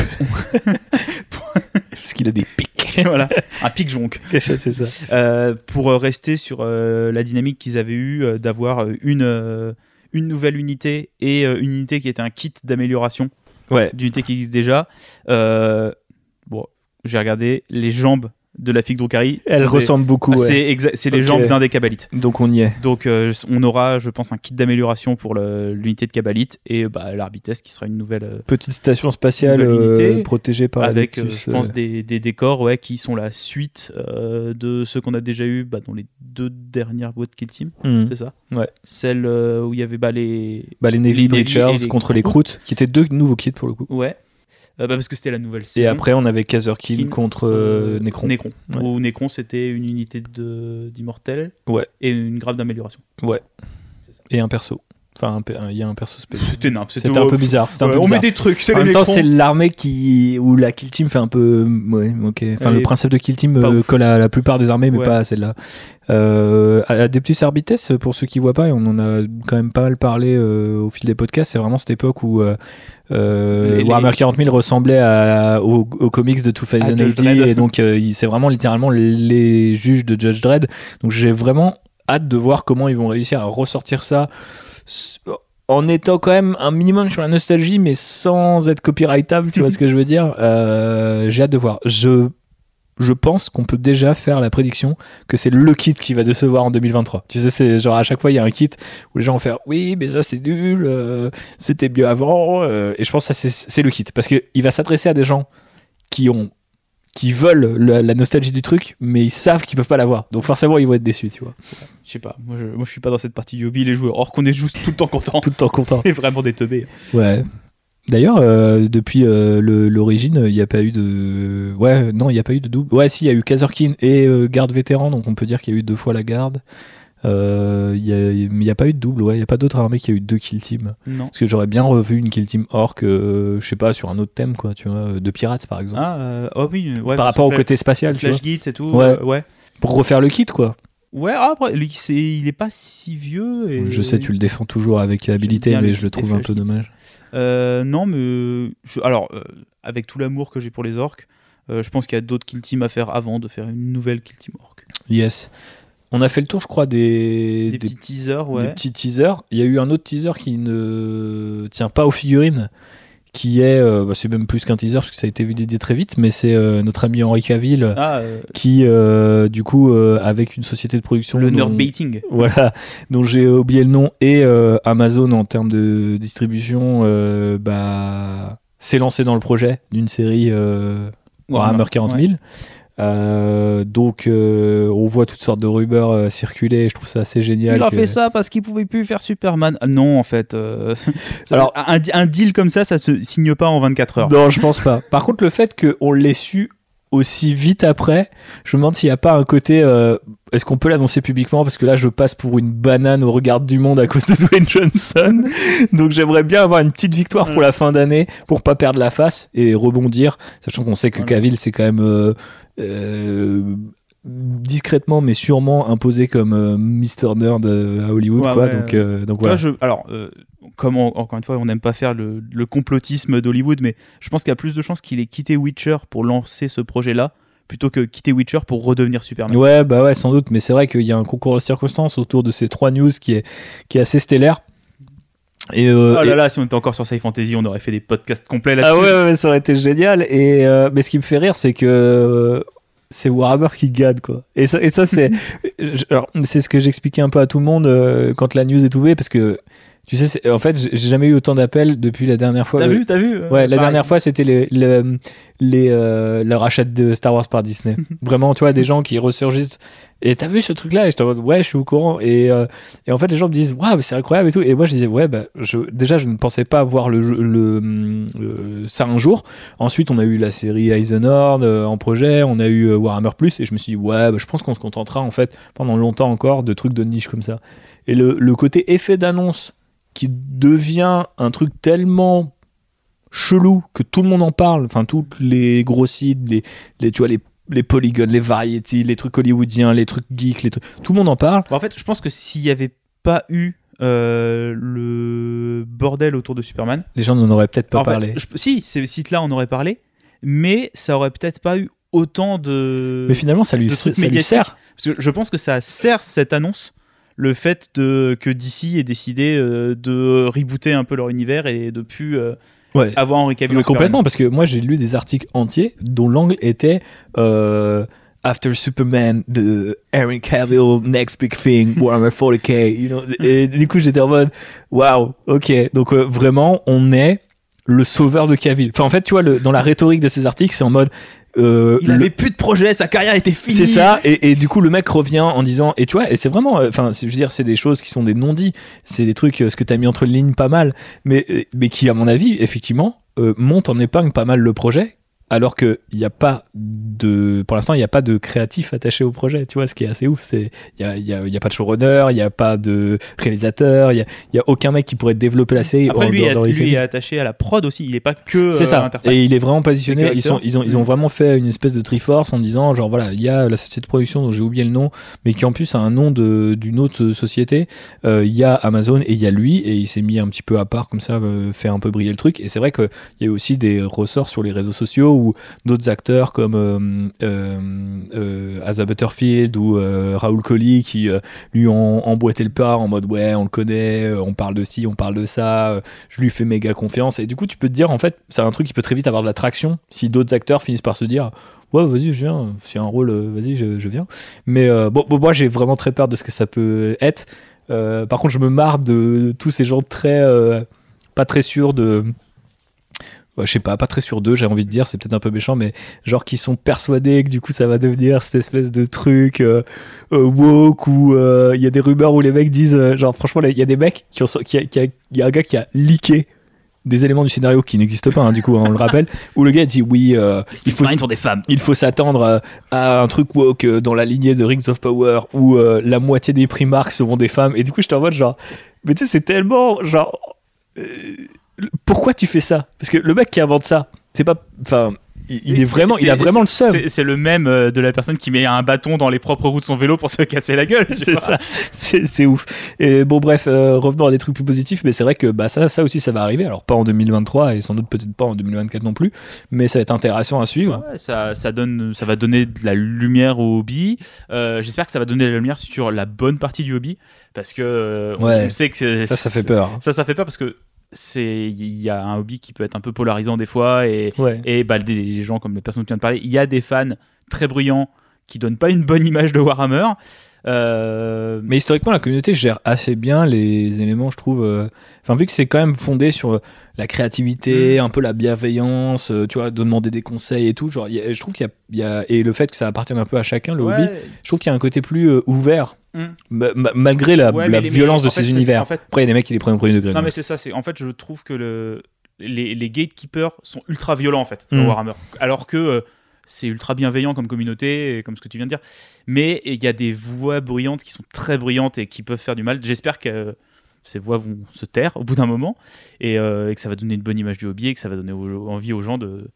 Parce qu'il a des pics. voilà, un pic jonque. c'est ça. Euh, pour rester sur la dynamique qu'ils avaient eue d'avoir une, une nouvelle unité et une unité qui était un kit d'amélioration ouais. d'unité qui existe déjà. bon, j'ai regardé les jambes de la figue Drukari. Elle ressemble beaucoup. C'est les jambes d'un des Kabalites. Donc on y est. Donc euh, on aura, je pense, un kit d'amélioration pour l'unité de Kabalite et bah, l'Arbites qui sera une nouvelle euh, petite station spatiale euh, protégée par avec, je pense, des, des, décors ouais, qui sont la suite de ceux qu'on a déjà eu bah, dans les deux dernières boîtes Kill Team. Hmm. C'est ça? Ouais. Celle où il y avait bah, les bah, les Navy Breachers contre les Croûtes, qui étaient deux nouveaux kits pour le coup. Ouais. Euh, bah, parce que c'était la nouvelle saison. Et après, on avait Kazerkin contre euh, Necron. Necron. Où Necron, c'était une unité d'immortel. Ouais. Et une grave d'amélioration. Ouais. Et un perso. Enfin, il y a un perso spécial. C'était C'était un peu bizarre. Un peu on met des trucs. En même temps, c'est l'armée qui où la kill team fait un peu. Ouais, ok. Enfin, le principe de kill team euh, colle à la plupart des armées, mais pas à celle-là. Euh, Adeptus Arbites, pour ceux qui voient pas, et on en a quand même pas mal parlé euh, au fil des podcasts, c'est vraiment cette époque où euh, euh Warhammer 40 000 ressemblait à, aux, comics de 2080 et donc c'est vraiment littéralement les juges de Judge Dredd. Donc j'ai vraiment hâte de voir comment ils vont réussir à ressortir ça en étant quand même un minimum sur la nostalgie, mais sans être copyrightable, tu vois ce que je veux dire. Euh, j'ai hâte de voir. Je, je pense qu'on peut déjà faire la prédiction que c'est le kit qui va décevoir en 2023. Tu sais, c'est genre à chaque fois il y a un kit où les gens vont faire oui, mais ça c'est nul, euh, c'était mieux avant. Euh, et je pense que c'est le kit parce qu'il va s'adresser à des gens qui ont qui veulent la, nostalgie du truc, mais ils savent qu'ils peuvent pas l'avoir. Donc forcément, ils vont être déçus, tu vois. Je sais pas, moi je, moi je suis pas dans cette partie du hobby, les joueurs. Or qu'on est juste tout le temps content. tout le temps content. Et vraiment des teubés. Ouais. D'ailleurs, euh, depuis euh, l'origine, il n'y a pas eu de. Ouais, non, il n'y a pas eu de double. Ouais, si, il y a eu Kazerkin et euh, garde vétéran, donc on peut dire qu'il y a eu deux fois la garde. Mais il n'y a pas eu de double, ouais. Il n'y a pas d'autre armée qui a eu deux kill teams. Non. Parce que j'aurais bien revu une kill team orc, je sais pas, sur un autre thème, quoi, tu vois, de pirates par exemple. Ah, oh oui, ouais, Par rapport au côté spatial, Flash tu vois. et tout. Ouais. ouais. Pour refaire le kit, quoi. Ouais, ah, après, lui, il est pas si vieux. Et... Je sais, tu le défends toujours avec habilité, mais je le trouve un peu dommage. Euh, non, mais alors, euh, avec tout l'amour que j'ai pour les orques, euh, je pense qu'il y a d'autres kill teams à faire avant de faire une nouvelle kill team orc. Yes. On a fait le tour, je crois, des, des, petits teasers. Ouais. Des petits teasers. Il y a eu un autre teaser qui ne tient pas aux figurines, qui est, euh, bah, c'est même plus qu'un teaser parce que ça a été validé très vite, mais c'est euh, notre ami Henri Cavill ah, euh, qui, du coup, avec une société de production. Le nerd baiting. Voilà, dont j'ai oublié le nom, et Amazon en termes de distribution, bah, s'est lancé dans le projet d'une série Warhammer 40 000. Euh, donc euh, on voit toutes sortes de rumeurs euh, circuler, je trouve ça assez génial. Il a fait ça parce qu'il pouvait plus faire Superman. Ah, non, en fait. Alors un, deal comme ça, ça se signe pas en 24 heures. Non, je pense pas. Par contre, le fait qu'on l'ait su aussi vite après, je me demande s'il n'y a pas un côté. Est-ce qu'on peut l'annoncer publiquement? Parce que là, je passe pour une banane au regard du monde à cause de Dwayne Johnson. Donc j'aimerais bien avoir une petite victoire pour la fin d'année pour pas perdre la face et rebondir, sachant qu'on sait que Cavill, c'est quand même discrètement mais sûrement imposé comme euh, Mr Nerd à Hollywood quoi. donc, euh, donc voilà. alors comme encore une fois on n'aime pas faire le, complotisme d'Hollywood mais je pense qu'il y a plus de chances qu'il ait quitté Witcher pour lancer ce projet là plutôt que quitter Witcher pour redevenir Superman. Ouais bah ouais sans doute mais c'est vrai qu'il y a un concours de circonstances autour de ces trois news qui est, qui est assez stellaire et oh là là, si on était encore sur Sci Fantasy, on aurait fait des podcasts complets là-dessus. Ah ouais, ça aurait été génial. Et mais ce qui me fait rire, c'est que c'est Warhammer qui gagne quoi. Et ça, et ça c'est c'est ce que j'expliquais un peu à tout le monde euh, quand la news est ouverte parce que tu sais, en fait, j'ai jamais eu autant d'appels depuis la dernière fois. T'as vu, t'as vu Ouais, la dernière fois, c'était les, les, les euh, le rachat de Star Wars par Disney. Vraiment, tu vois, des gens qui ressurgissent. Et t'as vu ce truc-là? Et je en ouais, je suis au courant. Et, euh, et en fait, les gens me disent, waouh, c'est incroyable et tout. Et moi, je disais, ouais, bah, je, déjà, je ne pensais pas voir le, le, ça un jour. Ensuite, on a eu la série Eisenhorn euh, en projet, on a eu Warhammer Plus, et je me suis dit, ouais, bah, je pense qu'on se contentera, en fait, pendant longtemps encore, de trucs de niche comme ça. Et le, le côté effet d'annonce qui devient un truc tellement chelou que tout le monde en parle. Enfin, tous les gros sites, les, les, tu vois, les, les polygones, les variétés, les trucs hollywoodiens, les trucs geeks, les trucs... tout le monde en parle. En fait, je pense que s'il n'y avait pas eu euh, le bordel autour de Superman, les gens n'en auraient peut-être pas parlé. si, ces sites-là en auraient parlé, mais ça aurait peut-être pas eu autant de. Mais finalement, ça lui, ça lui sert. Parce que je pense que ça sert cette annonce le fait de, que DC ait décidé euh, de rebooter un peu leur univers et de plus euh, avoir Henry Cavill. Complètement, parce que moi j'ai lu des articles entiers dont l'angle était euh, After Superman, the Henry Cavill, next big thing, Warhammer 40k. You know? Et du coup j'étais en mode waouh, ok. Donc vraiment, on est le sauveur de Cavill. Enfin, en fait, tu vois, le, dans la rhétorique de ces articles, c'est en mode euh, il avait plus de projet, sa carrière était finie. C'est ça, et, du coup le mec revient en disant, et tu vois, et c'est vraiment, euh, enfin, je veux dire, c'est des choses qui sont des non-dits, c'est des trucs, euh, ce que t'as mis entre les lignes pas mal, mais, mais qui, à mon avis, effectivement, monte en épingle pas mal le projet, alors qu'il n'y a pas de pour l'instant il n'y a pas de créatif attaché au projet tu vois ce qui est assez ouf c'est il y a, y, a, y a, pas de showrunner il n'y a pas de réalisateur il n'y a, a, aucun mec qui pourrait développer la série Après, lui, lui est attaché à la prod aussi il n'est pas que c'est ça euh, et il est vraiment positionné ils, sont, ils, ont, ils ont vraiment fait une espèce de triforce en disant genre voilà il y a la société de production dont j'ai oublié le nom mais qui en plus a un nom d'une autre société euh, il y a Amazon et il y a lui et il s'est mis un petit peu à part comme ça euh, fait un peu briller le truc et c'est vrai qu'il y a aussi des ressorts sur les réseaux sociaux d'autres acteurs comme euh, euh, euh, Asa Butterfield ou Raoul Colli qui lui ont emboîté le pas en mode ouais on le connaît, on parle de ci, on parle de ça, je lui fais méga confiance. Et du coup tu peux te dire en fait c'est un truc qui peut très vite avoir de l'attraction si d'autres acteurs finissent par se dire ouais vas-y je viens c'est un rôle vas-y je, viens. Mais bon, moi j'ai vraiment très peur de ce que ça peut être. Par contre je me marre de tous ces gens très pas très sûrs de je sais pas, pas très sur deux, j'ai envie de dire, c'est peut-être un peu méchant, mais genre qui sont persuadés que du coup ça va devenir cette espèce de truc euh, euh, woke où euh, il y a des rumeurs où les mecs disent, genre franchement, il y a des mecs qui ont, qui il y a un gars qui a leaké des éléments du scénario qui n'existent pas, hein, du coup, hein, on le rappelle, où le gars dit oui, il faut, sont des femmes. il faut s'attendre à un truc woke dans la lignée de Rings of Power où la moitié des primarques seront des femmes, et du coup, je te mode genre, mais tu sais, c'est tellement genre pourquoi tu fais ça? Parce que le mec qui invente ça, c'est pas. Enfin, il, est, vraiment, il a vraiment le seum. C'est le même euh, de la personne qui met un bâton dans les propres roues de son vélo pour se casser la gueule. C'est ça, c'est ouf. Et bon, bref, euh, revenons à des trucs plus positifs, mais c'est vrai que bah, ça, ça aussi, ça va arriver. Alors, pas en 2023 et sans doute peut-être pas en 2024 non plus, mais ça va être intéressant à suivre. ça, ça, donne, ça va donner de la lumière au hobby. Euh, j'espère que ça va donner de la lumière sur la bonne partie du hobby parce que on sait que ça, ça fait peur. Ça, ça fait peur parce que c'est il y a un hobby qui peut être un peu polarisant des fois et, et bah, des gens comme les personnes que tu viens de parler il y a des fans très bruyants qui donnent pas une bonne image de Warhammer euh, Mais historiquement, la communauté gère assez bien les éléments, je trouve. Euh, enfin, vu que c'est quand même fondé sur la créativité, mm. un peu la bienveillance, euh, tu vois, de demander des conseils et tout. Genre, je trouve qu'il y, a et le fait que ça appartient un peu à chacun le hobby. Je trouve qu'il y a un côté plus ouvert, mm. malgré la, violence de ces univers. Après, il y a des mecs qui les prennent au premier degré. Non, mais c'est ça. En fait, je trouve que le les, les gatekeepers sont ultra violents en fait dans mm. Warhammer, alors que c'est ultra bienveillant comme communauté, comme ce que tu viens de dire. Mais il y a des voix bruyantes qui sont très bruyantes et qui peuvent faire du mal. J'espère que ces voix vont se taire au bout d'un moment euh, et, que ça va donner une bonne image du hobby et que ça va donner envie aux gens de,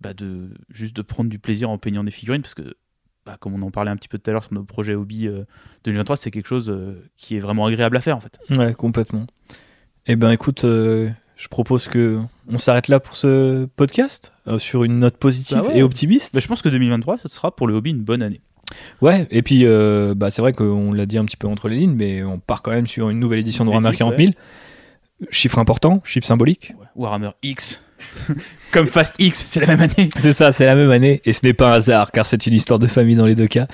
bah de juste de prendre du plaisir en peignant des figurines parce que bah, comme on en parlait un petit peu tout à l'heure sur nos projets hobby 2023, euh, c'est quelque chose euh, qui est vraiment agréable à faire en fait. Ouais, complètement. Eh ben écoute, je propose que on s'arrête là pour ce podcast euh, sur une note positive bah et optimiste. Bah, je pense que 2023, ce sera pour le hobby une bonne année. Ouais, et puis euh, bah, c'est vrai qu'on l'a dit un petit peu entre les lignes, mais on part quand même sur une nouvelle édition de Warhammer 40 000. Chiffre important, chiffre symbolique. Warhammer X. Comme Fast X, c'est la même année. C'est ça, c'est la même année. Et ce n'est pas un hasard, car c'est une histoire de famille dans les deux cas.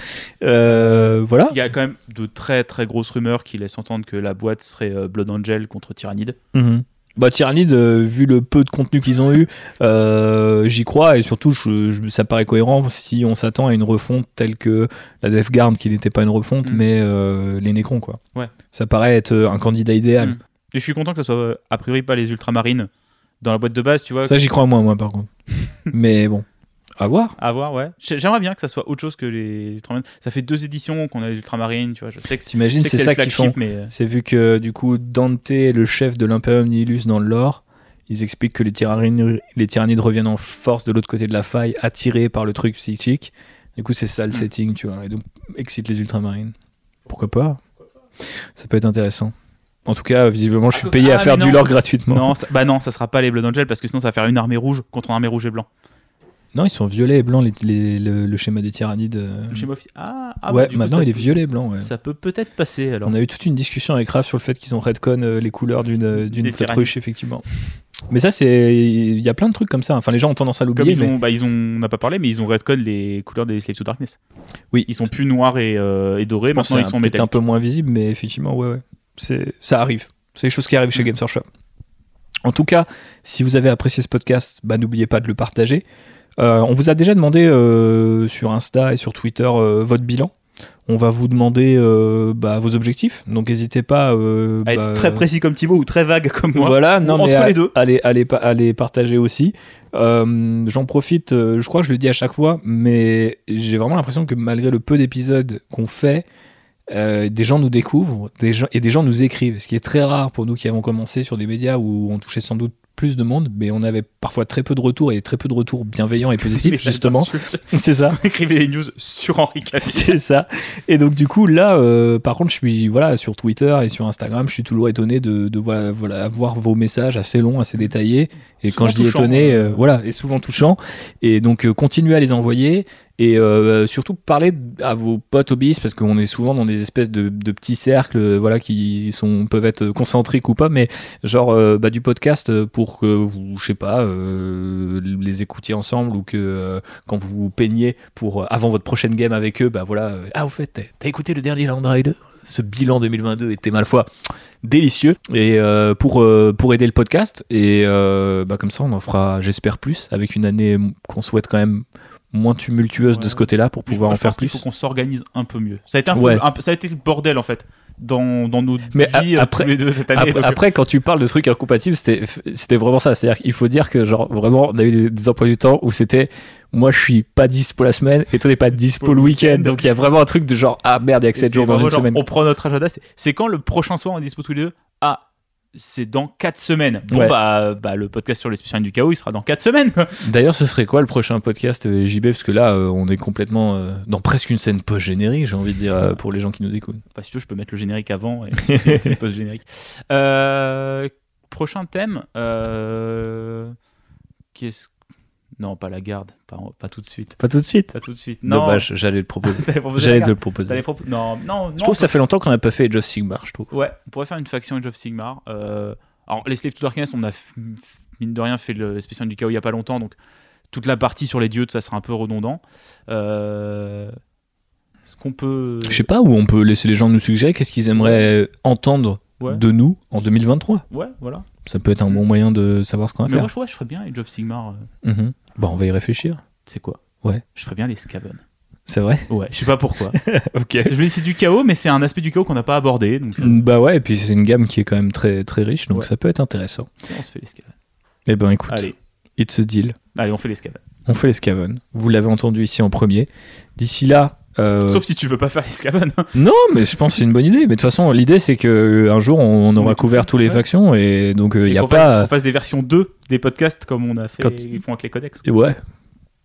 Euh, voilà. Il y a quand même de très très grosses rumeurs qui laissent entendre que la boîte serait Blood Angel contre Tyrannide. Mm bah, Tyrannide, euh, vu le peu de contenu qu'ils ont eu, euh, j'y crois et surtout ça paraît cohérent si on s'attend à une refonte telle que la Death Guard, qui n'était pas une refonte, mm. mais euh, les Necrons quoi. Ouais. Ça paraît être un candidat idéal. Mm. Et je suis content que ça soit a priori pas les ultramarines dans la boîte de base, tu vois. Ça j'y crois moins moi par contre. mais bon. À voir. À voir, ouais. J'aimerais bien que ça soit autre chose que les Ultramarines. Ça fait deux éditions qu'on a les Ultramarines, tu vois. Je sais que T'imagines, c'est ça qu'ils font. Mais... Euh, c'est vu que du coup, Dante est le chef de l'Imperium Nihilus dans le lore. Ils expliquent que les tyrannides, les tyrannides reviennent en force de l'autre côté de la faille, attirés par le truc psychique. Du coup, c'est ça le hmm. setting, tu vois. Et donc, excite les Ultramarines. Pourquoi pas? Ça peut être intéressant. En tout cas, visiblement, je suis ah, payé à ah, faire du lore gratuitement. Non, bah non, ça sera pas les Blood Angel parce que sinon ça va faire une armée rouge contre une armée rouge et blanc. Non, ils sont violets et blancs, les, le, schéma des tyrannides. Euh. Le schéma ah, ah, ouais, bah, maintenant il est violet et blanc. Ouais. Ça peut peut-être passer alors. On a eu toute une discussion avec Raph sur le fait qu'ils ont redcon euh, les couleurs d'une euh, d'une ruche, effectivement. Mais ça, c'est. Il y a plein de trucs comme ça. Enfin, les gens ont tendance à l'oublier. Ils, ont, bah, ils ont, on n'a pas parlé, mais ils ont redcon les couleurs des Slaves to Darkness. Oui. Ils sont plus noirs et, et dorés. Maintenant, ils sont métalliques. un peu moins visibles, mais effectivement, ouais, ouais. Ça arrive. C'est des choses qui arrivent chez mm. Games Workshop. En tout cas, si vous avez apprécié ce podcast, bah, n'oubliez pas de le partager. Euh, on vous a déjà demandé euh, sur Insta et sur Twitter euh, votre bilan. On va vous demander bah, vos objectifs, donc n'hésitez pas à être bah, très précis comme Thibaut ou très vague comme moi. Voilà, non, mais entre les deux. Allez, allez, allez partager aussi. J'en profite, je crois que je le dis à chaque fois, mais j'ai vraiment l'impression que malgré le peu d'épisodes qu'on fait, des gens nous découvrent des gens, et des gens nous écrivent, ce qui est très rare pour nous qui avons commencé sur des médias où on touchait sans doute plus de monde, mais on avait parfois très peu de retours et très peu de retours bienveillants et positifs, justement. C'est ça. On écrivait des news sur Henri C'est ça. Et donc, du coup, là, euh, par contre, je suis voilà, sur Twitter et sur Instagram, je suis toujours étonné de, de voilà, voilà, voir vos messages assez longs, assez détaillés. Et quand je dis étonné, euh, voilà, et souvent touchant. Et donc, euh, continuez à les envoyer et euh, surtout parler à vos potes hobbyistes parce qu'on est souvent dans des espèces de, petits cercles voilà qui sont peuvent être concentriques ou pas mais genre euh, bah, du podcast pour que vous je sais pas euh, les écoutiez ensemble ou que quand vous peignez pour avant votre prochaine game avec eux bah voilà ah au fait t'as écouté le dernier Land Rider? Ce bilan 2022 était mal foi délicieux. Et pour pour aider le podcast et bah, comme ça on en fera j'espère plus avec une année qu'on souhaite quand même moins tumultueuse de ce côté-là pour pouvoir en faire plus. Il faut qu'on s'organise un peu mieux. Ça a été un, peu, ça a été le bordel en fait dans, dans nos Mais vies après, tous les deux cette année. Après, quand tu parles de trucs incompatibles, c'était vraiment ça. C'est-à-dire qu'il faut dire que genre vraiment on a eu des, emplois du temps où c'était moi je suis pas dispo la semaine et toi n'es pas dispo le week-end. Donc il y a vraiment un truc de genre ah merde il y a que 7 jours dans une semaine. On prend notre agenda. C'est quand le prochain soir on est dispo tous les deux? Ah c'est dans 4 semaines. Bon, bah, bah, le podcast sur les spécialistes du chaos, il sera dans 4 semaines. D'ailleurs, ce serait quoi le prochain podcast euh, JB Parce que là, euh, on est complètement euh, dans presque une scène post-générique, j'ai envie de dire, pour les gens qui nous écoutent. Bah, si tu veux, je peux mettre le générique avant et c'est post-générique. prochain thème. Qu'est-ce non, pas la garde, pas, pas, tout de suite. Pas tout de suite Pas tout de suite. Non. Dommage, j'allais le proposer. j'allais te le proposer. Non, non, Je trouve que ça fait longtemps qu'on n'a pas fait Age of Sigmar, je trouve. Ouais, on pourrait faire une faction Age of Sigmar. Euh... Alors, les Slaves to Darkness, on a, mine de rien, fait le spécial du chaos il n'y a pas longtemps, donc toute la partie sur les dieux, ça sera un peu redondant. Euh... Est-ce qu'on peut. Je sais pas, où on peut laisser les gens nous suggérer qu'est-ce qu'ils aimeraient entendre de nous en 2023. Ouais, voilà. Ça peut être un bon moyen de savoir ce qu'on va faire. Mais moi, je, ferais bien Age of Sigmar. Euh. Mhm. Bon, on va y réfléchir. C'est quoi? Ouais. Je ferais bien les Skaven. C'est vrai? Ouais, je sais pas pourquoi. ok. Je me c'est du chaos, mais c'est un aspect du chaos qu'on n'a pas abordé. Donc, euh. Bah ouais, et puis c'est une gamme qui est quand même très, très riche, donc ça peut être intéressant. on se fait les Skaven. Eh ben écoute, Allez. it's a deal. Allez, on fait les Skaven. On fait les Skaven. Vous l'avez entendu ici en premier. D'ici là, euh, Sauf si tu veux pas faire les Skaven. non, mais je pense que c'est une bonne idée. Mais de toute façon, l'idée c'est que euh, un jour on, aura couvert toutes les factions et donc il n'y a pas. On fasse des versions 2 des podcasts comme on a fait. Ils font avec les codex. Ouais.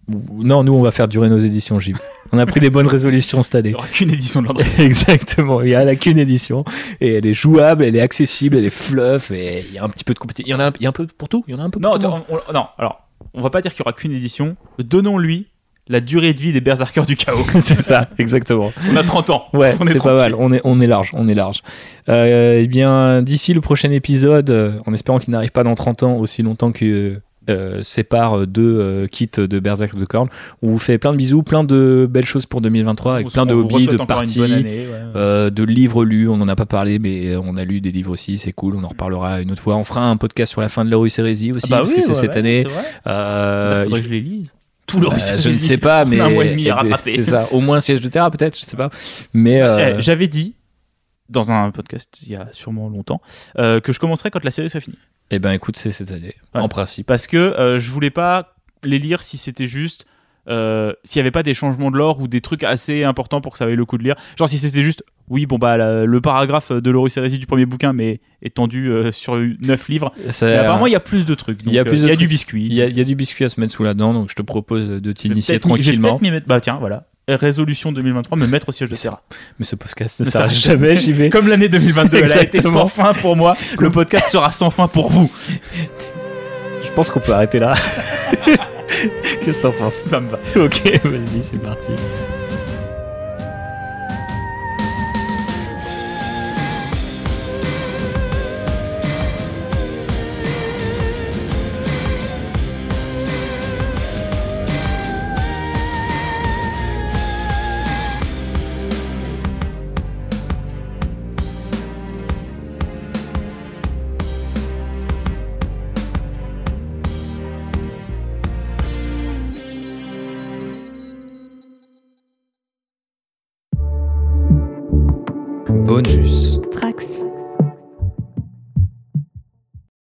Non, nous on va faire durer nos éditions J. On a pris des bonnes résolutions cette année. Il n'y aura qu'une édition de Exactement, il y a qu'une édition et elle est jouable, elle est accessible, elle est fluff et il y a un petit peu de compétition. Il y en a un, il y a un peu pour tout. Il y en a un peu. non, non. Alors, on va pas dire qu'il y aura qu'une édition. Donnons-lui la durée de vie des berserkers du chaos. c'est ça, exactement. On a 30 ans. Ouais, c'est pas mal. On est, on est large, on est large. Euh, eh bien, d'ici le prochain épisode, euh, en espérant qu'il n'arrive pas dans 30 ans, aussi longtemps que euh, sépare deux euh, kits de Berserk de Korn. On vous fait plein de bisous, plein de belles choses pour 2023 avec plein de hobbies, de parties, de livres lus. On n'en a pas parlé, mais on a lu des livres aussi, c'est cool. On en reparlera une autre fois. On fera un podcast sur la fin de la rue Hérésie aussi, ah bah parce que c'est cette année. Euh, faudrait que je les lise. Bah, je ne sais pas, mais. Un mois et demi à rattraper. C'est ça. Au moins siège de terrain, peut-être, je sais pas. Mais. Eh, euh, j'avais dit, dans un podcast il y a sûrement longtemps, euh, que je commencerais quand la série serait finie. Eh ben, écoute, c'est cette année, en principe. Parce que euh, je voulais pas les lire si c'était juste. s'il n'y avait pas des changements de l'or ou des trucs assez importants pour que ça vaille le coup de lire. Genre si c'était juste oui, bon, bah, le paragraphe de Loris Hérésie du premier bouquin, mais étendu euh, sur 9 livres. apparemment, il y a plus de trucs. il y a, plus euh, du biscuit. Il y, a, du biscuit à se mettre sous la dent, donc je te propose de t'initier tranquillement. Je Bah, tiens, voilà. Résolution 2023, me mettre au siège de Serra. Mais ce podcast ne s'arrête jamais, j'y vais. Comme l'année 2022, elle a été sans fin pour moi, le podcast sera sans fin pour vous. Je pense qu'on peut arrêter là. Qu'est-ce que t'en penses? Ça me va. Ok, vas-y, c'est parti.